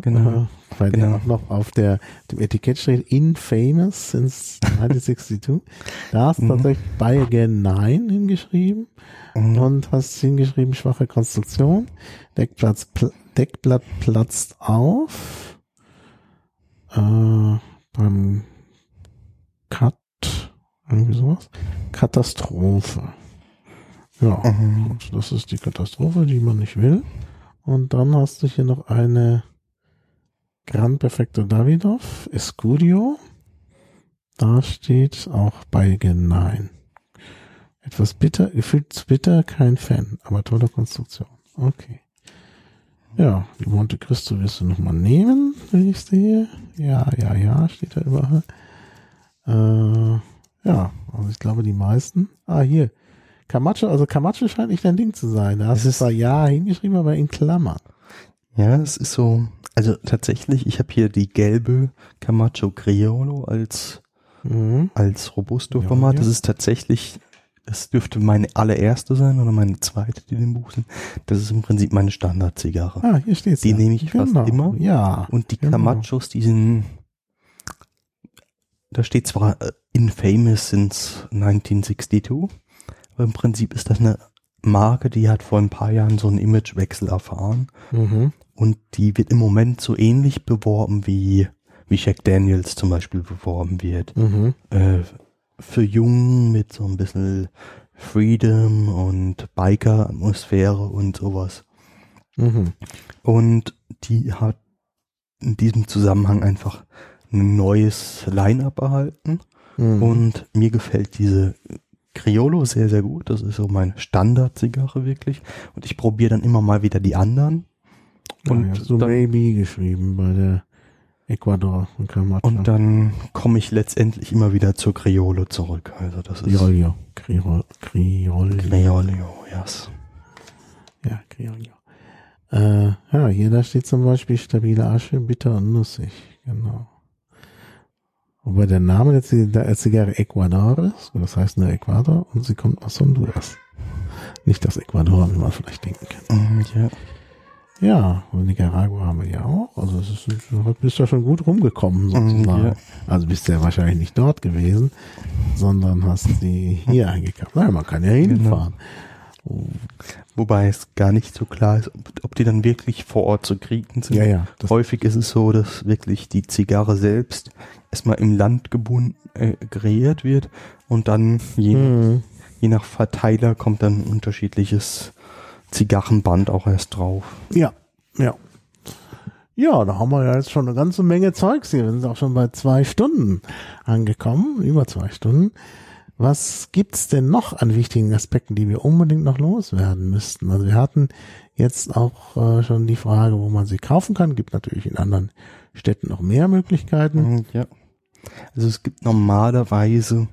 Genau. Weil genau. der auch noch auf der, dem Etikett steht Infamous since 1962. da hast du mhm. tatsächlich Buy Again 9 hingeschrieben mhm. und hast hingeschrieben schwache Konstruktion. Deckplatz, pl Deckblatt platzt auf. Äh, beim Cut, irgendwie sowas. Katastrophe. Ja, mhm. das ist die Katastrophe, die man nicht will. Und dann hast du hier noch eine Gran Perfecto Davidoff, Escudio. Da steht auch bei Nein. Etwas bitter, gefühlt bitter, kein Fan, aber tolle Konstruktion. Okay. Ja, die Monte Cristo wirst du nochmal nehmen, wenn ich sehe. Ja, ja, ja, steht da überall. Äh, ja, also ich glaube die meisten. Ah, hier. Camacho, also Camacho scheint nicht dein Ding zu sein. Da hast du zwar ja hingeschrieben, aber in Klammern. Ja, es ist so, also tatsächlich, ich habe hier die gelbe Camacho Criollo als, mhm. als Robusto-Format. Ja, ja. Das ist tatsächlich, es dürfte meine allererste sein oder meine zweite, die dem Buch sind. Das ist im Prinzip meine Standardzigarre. Ah, hier steht's. Die ja. nehme ich genau. fast immer. Ja. Und die genau. Camachos, die sind, da steht zwar äh, infamous since 1962, aber im Prinzip ist das eine Marke, die hat vor ein paar Jahren so einen Imagewechsel erfahren. Mhm. Und die wird im Moment so ähnlich beworben wie, wie Jack Daniels zum Beispiel beworben wird. Mhm. Äh, für Jungen mit so ein bisschen Freedom und Biker-Atmosphäre und sowas. Mhm. Und die hat in diesem Zusammenhang einfach ein neues Line-up erhalten. Mhm. Und mir gefällt diese Criollo sehr, sehr gut. Das ist so meine Standard-Zigarre wirklich. Und ich probiere dann immer mal wieder die anderen. Und ja, so dann, Maybe geschrieben bei der Ecuador und Camacho. Und dann komme ich letztendlich immer wieder zur Criollo zurück. Also das ist Criollo. Criollo. Criollo. Criollo, yes. Ja, Criollo. Äh, ja, hier da steht zum Beispiel stabile Asche, bitter und nussig. Genau. Wobei der Name der Zigarre Ecuador ist, das heißt nur Ecuador und sie kommt aus Honduras. Nicht das Ecuador, wie man vielleicht denken kann. Mm, ja. Ja, und Nicaragua haben wir ja auch. Also es ist, du bist ja schon gut rumgekommen mhm, sozusagen. Ja. Also bist du ja wahrscheinlich nicht dort gewesen, sondern hast die hier eingekauft. Nein, man kann ja hinfahren. Genau. Wobei es gar nicht so klar ist, ob, ob, die dann wirklich vor Ort zu kriegen sind. Ja, ja. Häufig ist es so, dass wirklich die Zigarre selbst erstmal im Land gebunden, äh, kreiert wird und dann je, mhm. je nach Verteiler kommt dann unterschiedliches Zigarrenband auch erst drauf. Ja, ja. Ja, da haben wir ja jetzt schon eine ganze Menge Zeugs hier. Wir sind auch schon bei zwei Stunden angekommen, über zwei Stunden. was gibt's denn noch an wichtigen Aspekten, die wir unbedingt noch loswerden müssten? Also wir hatten jetzt auch äh, schon die Frage, wo man sie kaufen kann. Gibt natürlich in anderen Städten noch mehr Möglichkeiten. Mhm, ja. Also es gibt normalerweise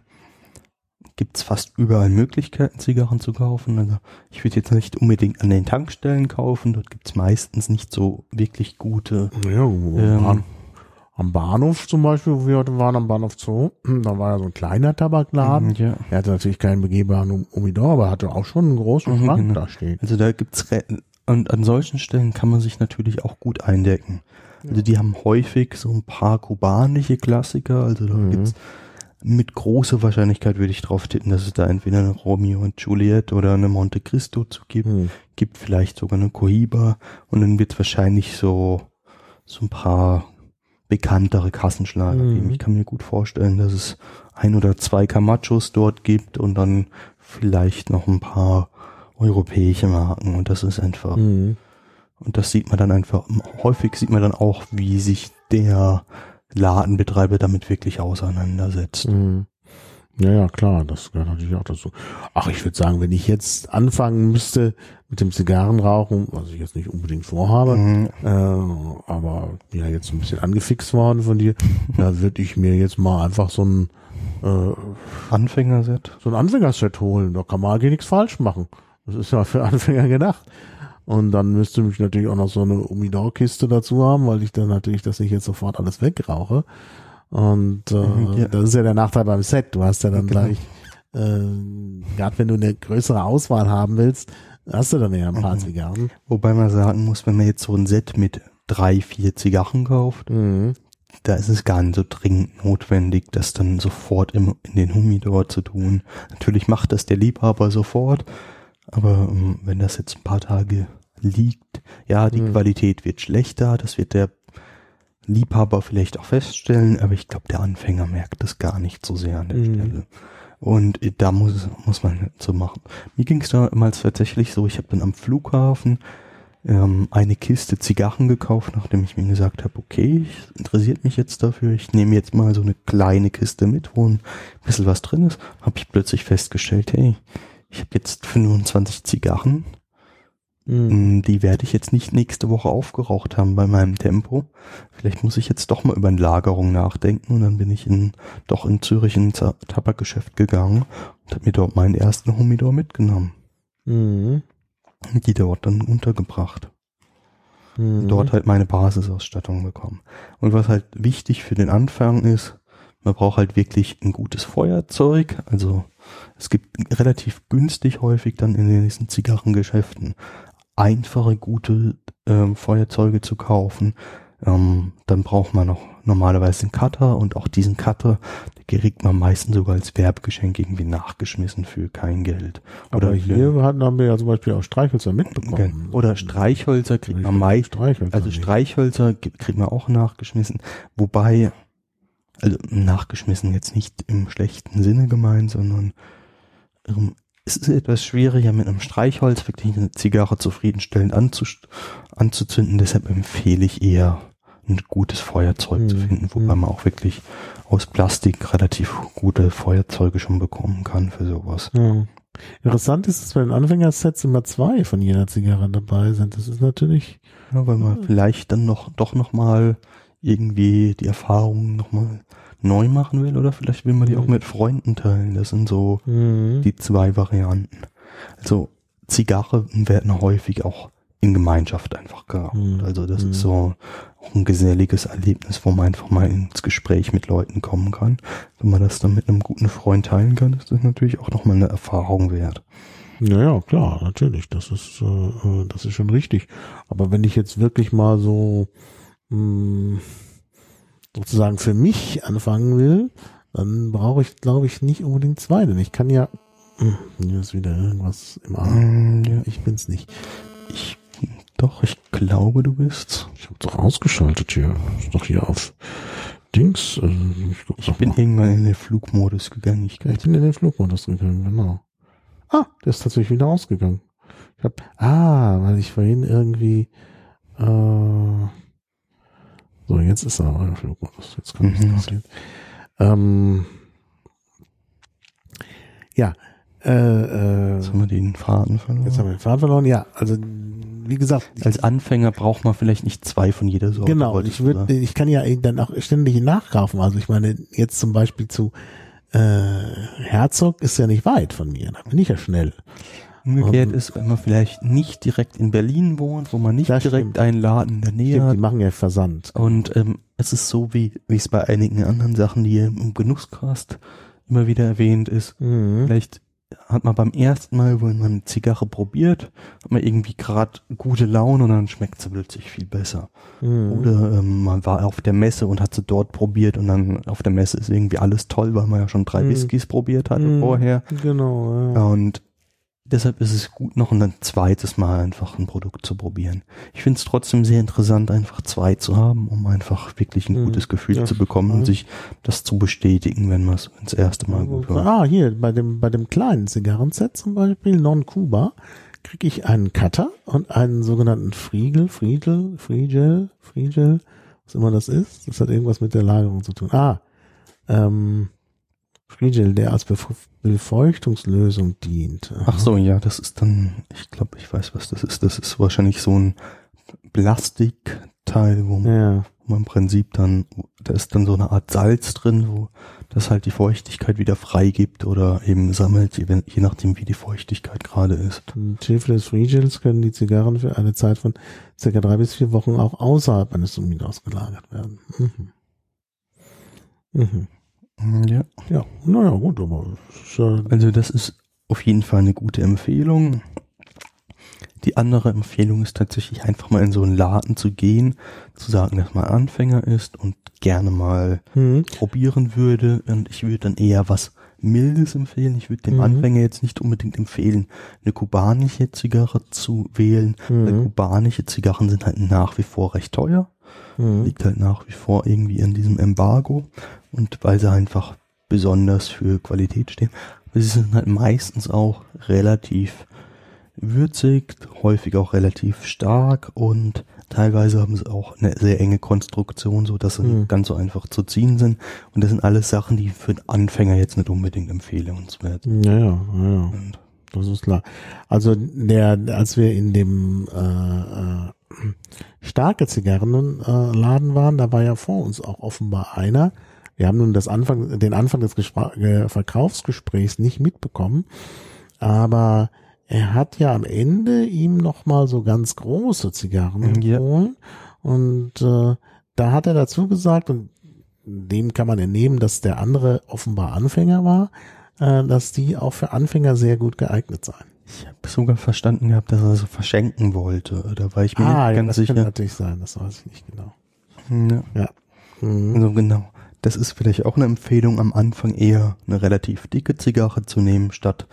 gibt's fast überall Möglichkeiten, Zigarren zu kaufen. Also ich würde jetzt nicht unbedingt an den Tankstellen kaufen. Dort gibt's meistens nicht so wirklich gute. Ja, ähm, am Bahnhof zum Beispiel, wo wir heute waren, am Bahnhof Zoo, [clears throat] da war ja so ein kleiner Tabakladen. Ja. Er hatte natürlich keinen begehbaren Umidor, aber hatte auch schon einen großen Mhm, Schrank genau. da stehen. Also da gibt's und an solchen Stellen kann man sich natürlich auch gut eindecken. Also die haben häufig so ein paar kubanische Klassiker, also da Mhm. gibt's mit großer Wahrscheinlichkeit würde ich drauf tippen, dass es da entweder eine Romeo und Juliet oder eine Monte Cristo zu gibt, Hm. gibt vielleicht sogar eine Cohiba und dann wird wahrscheinlich so so ein paar bekanntere Kassenschlager Mhm. geben. Ich kann mir gut vorstellen, dass es ein oder zwei Camachos dort gibt und dann vielleicht noch ein paar europäische Marken und das ist einfach Mhm. und das sieht man dann einfach häufig sieht man dann auch, wie sich der Ladenbetreiber damit wirklich auseinandersetzt. Mhm. Ja, ja, klar, das gehört natürlich auch dazu. Ach, ich würde sagen, wenn ich jetzt anfangen müsste mit dem Zigarrenrauchen, was ich jetzt nicht unbedingt vorhabe, Mhm. äh, aber ja jetzt ein bisschen angefixt worden von dir, [laughs] da würde ich mir jetzt mal einfach so ein äh, Anfängerset. so ein Anfängerset holen. Da kann man eigentlich nichts falsch machen. Das ist ja für Anfänger gedacht. Und dann müsste ich natürlich auch noch so eine Umidor-Kiste dazu haben, weil ich dann natürlich das nicht jetzt sofort alles wegrauche. Und äh, [laughs] ja. das ist ja der Nachteil beim Set. Du hast ja dann Genau. gleich, äh, gerade wenn du eine größere Auswahl haben willst, hast du dann ja ein paar Mhm. Zigarren. Wobei man sagen muss, wenn man jetzt so ein Set mit drei, vier Zigarren kauft, Mhm. da ist es gar nicht so dringend notwendig, das dann sofort im, in den Humidor zu tun. Natürlich macht das der Liebhaber sofort, aber ähm, wenn das jetzt ein paar Tage liegt, ja, die Mhm. Qualität wird schlechter, das wird der Liebhaber vielleicht auch feststellen, aber ich glaube, der Anfänger merkt das gar nicht so sehr an der Mhm. Stelle. Und äh, da muss, muss man so machen. Mir ging es damals tatsächlich so, ich habe dann am Flughafen ähm, eine Kiste Zigarren gekauft, nachdem ich mir gesagt habe, okay, interessiert mich jetzt dafür, ich nehme jetzt mal so eine kleine Kiste mit, wo ein bisschen was drin ist, habe ich plötzlich festgestellt, hey, ich habe jetzt 25 Zigarren, Mhm. Die werde ich jetzt nicht nächste Woche aufgeraucht haben bei meinem Tempo. Vielleicht muss ich jetzt doch mal über eine Lagerung nachdenken und dann bin ich in, doch in Zürich in ein Ta- Tabakgeschäft gegangen und habe mir dort meinen ersten Humidor mitgenommen Mhm. und die dort dann untergebracht. Mhm. dort halt meine Basisausstattung bekommen. Und was halt wichtig für den Anfang ist, man braucht halt wirklich ein gutes Feuerzeug. Also es gibt relativ günstig häufig dann in diesen Zigarrengeschäften einfache, gute ähm, Feuerzeuge zu kaufen. Ähm, dann braucht man noch normalerweise einen Cutter und auch diesen Cutter, den kriegt man meistens sogar als Werbegeschenk irgendwie nachgeschmissen für kein Geld. Aber hier hatten, haben wir ja zum Beispiel auch Streichhölzer mitbekommen. Oder Streichhölzer kriegt man meist Streichhölzer. also. Streichhölzer kriegt man auch nachgeschmissen, wobei, also nachgeschmissen jetzt nicht im schlechten Sinne gemeint, sondern es ist etwas schwieriger mit einem Streichholz wirklich eine Zigarre zufriedenstellend anzuzünden, deshalb empfehle ich eher ein gutes Feuerzeug zu Mhm. finden, wobei Mhm. man auch wirklich aus Plastik relativ gute Feuerzeuge schon bekommen kann für sowas. Ja. Interessant ist, dass bei den Anfängersets immer zwei von jeder Zigarre dabei sind. Das ist natürlich, Ja, weil man Mhm. vielleicht dann noch doch noch mal irgendwie die Erfahrung noch mal neu machen will oder vielleicht will man die auch Mhm. mit Freunden teilen. Das sind so mhm. die zwei Varianten. Also Zigarre werden häufig auch in Gemeinschaft einfach geraucht. Mhm. Also das Mhm. ist so auch ein geselliges Erlebnis, wo man einfach mal ins Gespräch mit Leuten kommen kann. Wenn man das dann mit einem guten Freund teilen kann, ist das natürlich auch noch mal eine Erfahrung wert. Naja, klar, natürlich. Das ist, äh, äh, das ist schon richtig. Aber wenn ich jetzt wirklich mal so mh, sozusagen für mich anfangen will, dann brauche ich, glaube ich, nicht unbedingt zwei, denn ich kann ja, Hm, hier ist wieder irgendwas im Arm. Mm, ja, Ich bin's nicht. ich, doch, ich glaube, du bist. Ich habe doch ausgeschaltet hier. Ist doch hier auf Dings. Äh, ich Ich bin mal. irgendwann in den Flugmodus gegangen. Ich ich bin in den Flugmodus gegangen, genau. Ah, der ist tatsächlich wieder ausgegangen. Ich hab, ah, weil ich vorhin irgendwie, äh, so, jetzt ist er. Jetzt kann Mhm. es ähm, Ja. Äh, äh, Jetzt haben wir den Faden verloren. Jetzt haben wir den Faden verloren. Ja, also wie gesagt. Als Anfänger braucht man vielleicht nicht zwei von jeder Sorte. Genau, ich würde, ich kann ja dann auch ständig nachkaufen. Also ich meine, jetzt zum Beispiel zu äh, Herzog ist ja nicht weit von mir, da bin ich ja schnell. Umgekehrt um, ist, wenn man vielleicht nicht direkt in Berlin wohnt, wo man nicht direkt stimmt. einen Laden in der Nähe stimmt, hat. Die machen ja Versand. Und ähm, es ist so, wie, wie es bei einigen anderen Sachen, die im Genusscast immer wieder erwähnt ist. Mhm. Vielleicht hat man beim ersten Mal, wo man eine Zigarre probiert, hat man irgendwie gerade gute Laune und dann schmeckt sie plötzlich viel besser. Mhm. Oder ähm, man war auf der Messe und hat sie dort probiert und dann auf der Messe ist irgendwie alles toll, weil man ja schon drei mhm. Whiskys probiert hatte mhm. vorher. Genau. Ja. Und deshalb ist es gut, noch ein zweites Mal einfach ein Produkt zu probieren. Ich finde es trotzdem sehr interessant, einfach zwei zu haben, um einfach wirklich ein mhm. gutes Gefühl ja, zu bekommen und sich das zu bestätigen, wenn man es ins erste Mal gut hört. Ah, hier, bei dem, bei dem kleinen Zigarrenset zum Beispiel, Non-Cuba, kriege ich einen Cutter und einen sogenannten Friegel, Friedel, Friegel, Friegel, was immer das ist. Das hat irgendwas mit der Lagerung zu tun. Ah, ähm, Friegel, der als Befeuchtungslösung dient. Ach so, ja, das ist dann, ich glaube, ich weiß, was das ist. Das ist wahrscheinlich so ein Plastikteil, wo man, ja. wo man im Prinzip dann, da ist dann so eine Art Salz drin, wo das halt die Feuchtigkeit wieder freigibt oder eben sammelt, je, je nachdem, wie die Feuchtigkeit gerade ist. Hilfe des Frigels können die Zigarren für eine Zeit von circa drei bis vier Wochen auch außerhalb eines Umidors gelagert werden. Mhm. Mhm. Ja. Ja, naja, gut, aber. Also, das ist auf jeden Fall eine gute Empfehlung. Die andere Empfehlung ist tatsächlich einfach mal in so einen Laden zu gehen, zu sagen, dass man Anfänger ist und gerne mal mhm. probieren würde. Und ich würde dann eher was Mildes empfehlen. Ich würde dem mhm. Anfänger jetzt nicht unbedingt empfehlen, eine kubanische Zigarre zu wählen. Mhm. Weil kubanische Zigarren sind halt nach wie vor recht teuer. Mhm. Liegt halt nach wie vor irgendwie in diesem Embargo und weil sie einfach besonders für Qualität stehen. Aber sie sind halt meistens auch relativ würzig, häufig auch relativ stark und teilweise haben sie auch eine sehr enge Konstruktion, so dass sie mhm. nicht ganz so einfach zu ziehen sind. Und das sind alles Sachen, die für einen Anfänger jetzt nicht unbedingt empfehlenswert sind. Ja, ja, ja. Das ist klar. Also der, als wir in dem äh, äh, starke Zigarrenladen waren, da war ja vor uns auch offenbar einer. Wir haben nun das Anfang, den Anfang des Gespr äh, Verkaufsgesprächs nicht mitbekommen, aber er hat ja am Ende ihm noch mal so ganz große Zigarren empfohlen ja. und äh, da hat er dazu gesagt und dem kann man entnehmen, dass der andere offenbar Anfänger war, äh, dass die auch für Anfänger sehr gut geeignet seien. Ich habe sogar verstanden gehabt, dass er so verschenken wollte. Da war ich mir ah, nicht ganz das sicher. Das kann natürlich sein, das weiß ich nicht genau. Ja. ja. Mhm. Also genau. Das ist vielleicht auch eine Empfehlung am Anfang eher eine relativ dicke Zigarre zu nehmen, statt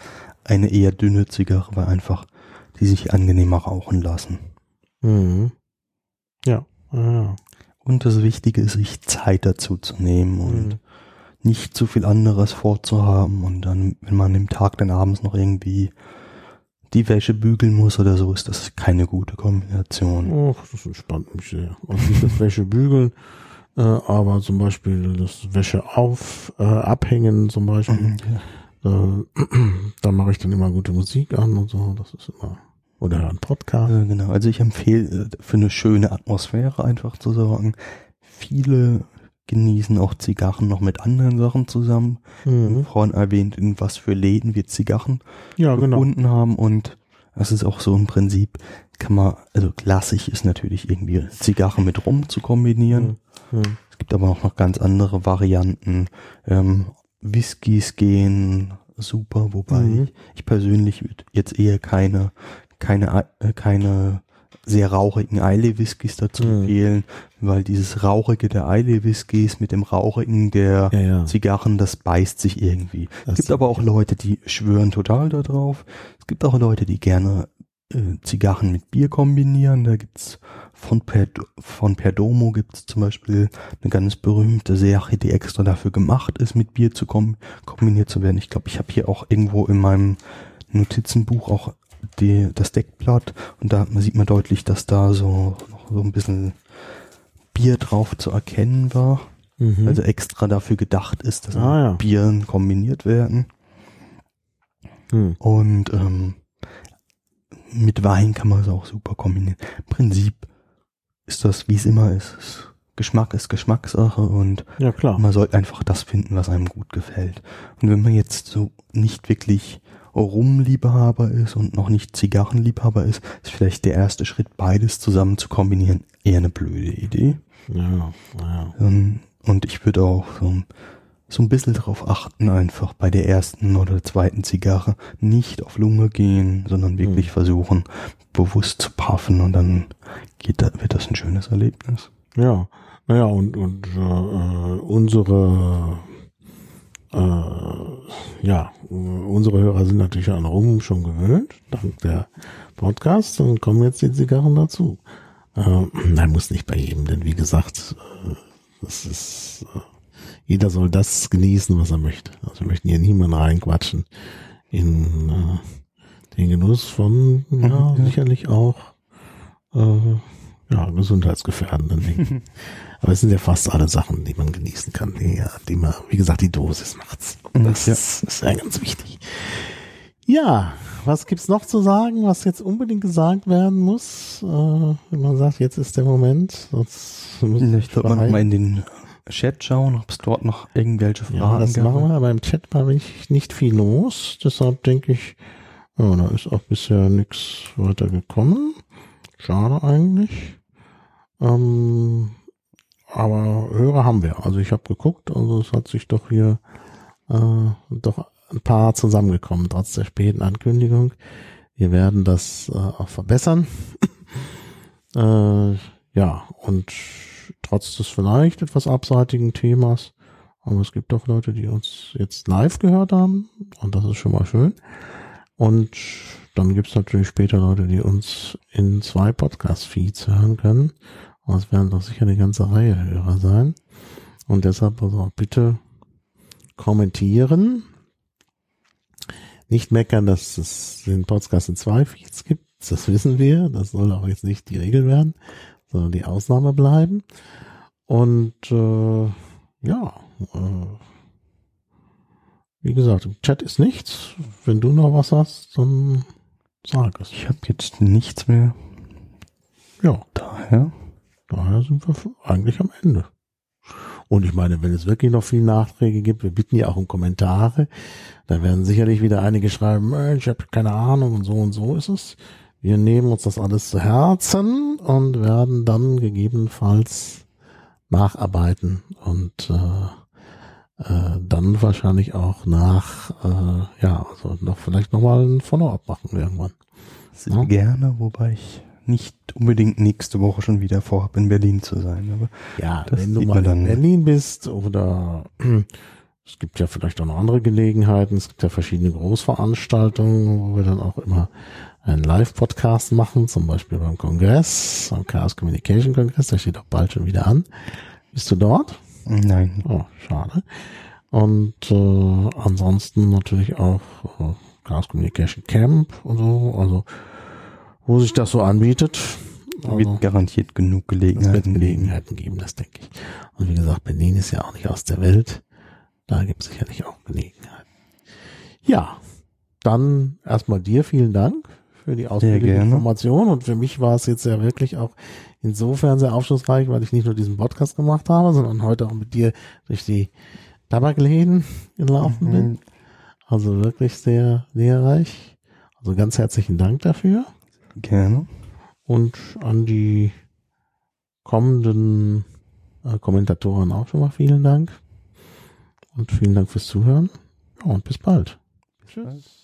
eine eher dünne Zigarre, weil einfach die sich angenehmer rauchen lassen. Mhm. Ja. ja. Und das Wichtige ist, sich Zeit dazu zu nehmen und mhm. nicht zu viel anderes vorzuhaben und dann, wenn man im Tag dann abends noch irgendwie die Wäsche bügeln muss oder so, ist das keine gute Kombination. Ach, das entspannt mich sehr. Nicht das Wäsche bügeln, äh, aber zum Beispiel das Wäsche auf, äh, abhängen zum Beispiel. Mhm, ja. äh, [clears throat] da mache ich dann immer gute Musik an und so. Das ist immer oder ein Podcast. Ja, genau. Also ich empfehle äh, für eine schöne Atmosphäre einfach zu sorgen. Viele genießen auch Zigarren noch mit anderen Sachen zusammen. Mhm. Vorhin erwähnt, in was für Läden wir Zigarren ja, genau. gefunden genau. haben und das ist auch so im Prinzip, kann man, also klassisch ist natürlich irgendwie Zigarre mit Rum zu kombinieren. Mhm. Mhm. Es gibt aber auch noch ganz andere Varianten. Ähm, Whiskys gehen super, wobei mhm. ich, ich persönlich jetzt eher keine, keine, äh, keine sehr rauchigen Eile Whiskys dazu mhm. wählen, weil dieses rauchige der Eile Whiskys mit dem rauchigen der ja, ja. Zigarren, das beißt sich irgendwie. Das es gibt aber auch Leute, die schwören total darauf. Es gibt auch Leute, die gerne äh, Zigarren mit Bier kombinieren. Da gibt's von, per, von Perdomo gibt's zum Beispiel eine ganz berühmte Serie, die extra dafür gemacht ist, mit Bier zu kom kombiniert zu werden. Ich glaube, ich habe hier auch irgendwo in meinem Notizenbuch auch die, das Deckblatt und da sieht man deutlich, dass da so, so ein bisschen Bier drauf zu erkennen war. Mhm. Also extra dafür gedacht ist, dass ah, ja. Bieren kombiniert werden. Hm. Und ähm, mit Wein kann man es auch super kombinieren. Im Prinzip ist das, wie es immer ist. Geschmack ist Geschmackssache und ja, man sollte einfach das finden, was einem gut gefällt. Und wenn man jetzt so nicht wirklich Rumliebhaber ist und noch nicht Zigarrenliebhaber ist, ist vielleicht der erste Schritt, beides zusammen zu kombinieren, eher eine blöde Idee. Ja, ja. Ähm, und ich würde auch so, so ein bisschen darauf achten, einfach bei der ersten oder zweiten Zigarre nicht auf Lunge gehen, sondern wirklich mhm. versuchen, bewusst zu puffen und dann geht da, wird das ein schönes Erlebnis. Ja, naja, und, und äh, unsere äh, ja, unsere Hörer sind natürlich an Rum schon gewöhnt, dank der Podcast, und kommen jetzt die Zigarren dazu. Äh, nein, muss nicht bei jedem, denn wie gesagt, äh, das ist, äh, jeder soll das genießen, was er möchte. Also wir möchten hier niemanden reinquatschen in äh, den Genuss von, ja, mhm. sicherlich auch äh, ja, gesundheitsgefährdenden Dingen. [laughs] Aber es sind ja fast alle Sachen, die man genießen kann, die, die man, wie gesagt, die Dosis macht's. Das ja. ist ja ganz wichtig. Ja, was gibt's noch zu sagen, was jetzt unbedingt gesagt werden muss? Äh, wenn man sagt, jetzt ist der Moment. Sonst muss ich sollte man mal in den Chat schauen, ob es dort noch irgendwelche Fragen gibt. Ja, das gab. machen wir. Beim Chat war ich nicht viel los. Deshalb denke ich, ja, da ist auch bisher nichts weiter gekommen. Schade eigentlich. Ähm, aber Hörer haben wir. Also ich habe geguckt, also es hat sich doch hier äh, doch ein paar zusammengekommen, trotz der späten Ankündigung. Wir werden das äh, auch verbessern. [laughs] äh, ja, und trotz des vielleicht etwas abseitigen Themas, aber es gibt doch Leute, die uns jetzt live gehört haben und das ist schon mal schön. Und dann gibt's natürlich später Leute, die uns in zwei Podcast-Feeds hören können. Aber es werden doch sicher eine ganze Reihe Hörer sein. Und deshalb also bitte kommentieren. Nicht meckern, dass es den Podcast in zwei Feeds gibt. Das wissen wir. Das soll auch jetzt nicht die Regel werden, sondern die Ausnahme bleiben. Und äh, ja, äh, wie gesagt, im Chat ist nichts. Wenn du noch was hast, dann sag es. Ich habe jetzt nichts mehr. Ja. Daher Daher sind wir eigentlich am Ende. Und ich meine, wenn es wirklich noch viele Nachträge gibt, wir bitten ja auch um Kommentare, da werden sicherlich wieder einige schreiben, ich habe keine Ahnung und so und so ist es. Wir nehmen uns das alles zu Herzen und werden dann gegebenenfalls nacharbeiten und äh, äh, dann wahrscheinlich auch nach, äh, ja, also noch vielleicht nochmal ein Follow-up machen irgendwann. Sehr ja? gerne, wobei ich nicht unbedingt nächste Woche schon wieder vorhabe, in Berlin zu sein. Aber ja, wenn du mal in Berlin bist oder [clears throat] es gibt ja vielleicht auch noch andere Gelegenheiten, es gibt ja verschiedene Großveranstaltungen, wo wir dann auch immer einen Live-Podcast machen, zum Beispiel beim Kongress, am Chaos Communication Kongress, der steht auch bald schon wieder an. Bist du dort? Nein. Oh, schade. Und äh, ansonsten natürlich auch äh, Chaos Communication Camp und so, also wo sich das so anbietet. Also, wird garantiert genug Gelegenheiten, Gelegenheiten geben, das denke ich. Und wie gesagt, Berlin ist ja auch nicht aus der Welt. Da gibt es sicherlich auch Gelegenheiten. Ja, dann erstmal dir vielen Dank für die ausführliche Information. Und für mich war es jetzt ja wirklich auch insofern sehr aufschlussreich, weil ich nicht nur diesen Podcast gemacht habe, sondern heute auch mit dir durch die Tabakläden gelaufen mhm. bin. Also wirklich sehr lehrreich. Also ganz herzlichen Dank dafür. Gerne. Und an die kommenden äh, Kommentatoren auch schon mal vielen Dank. Und vielen Dank fürs Zuhören. Ja, und bis bald. Tschüss.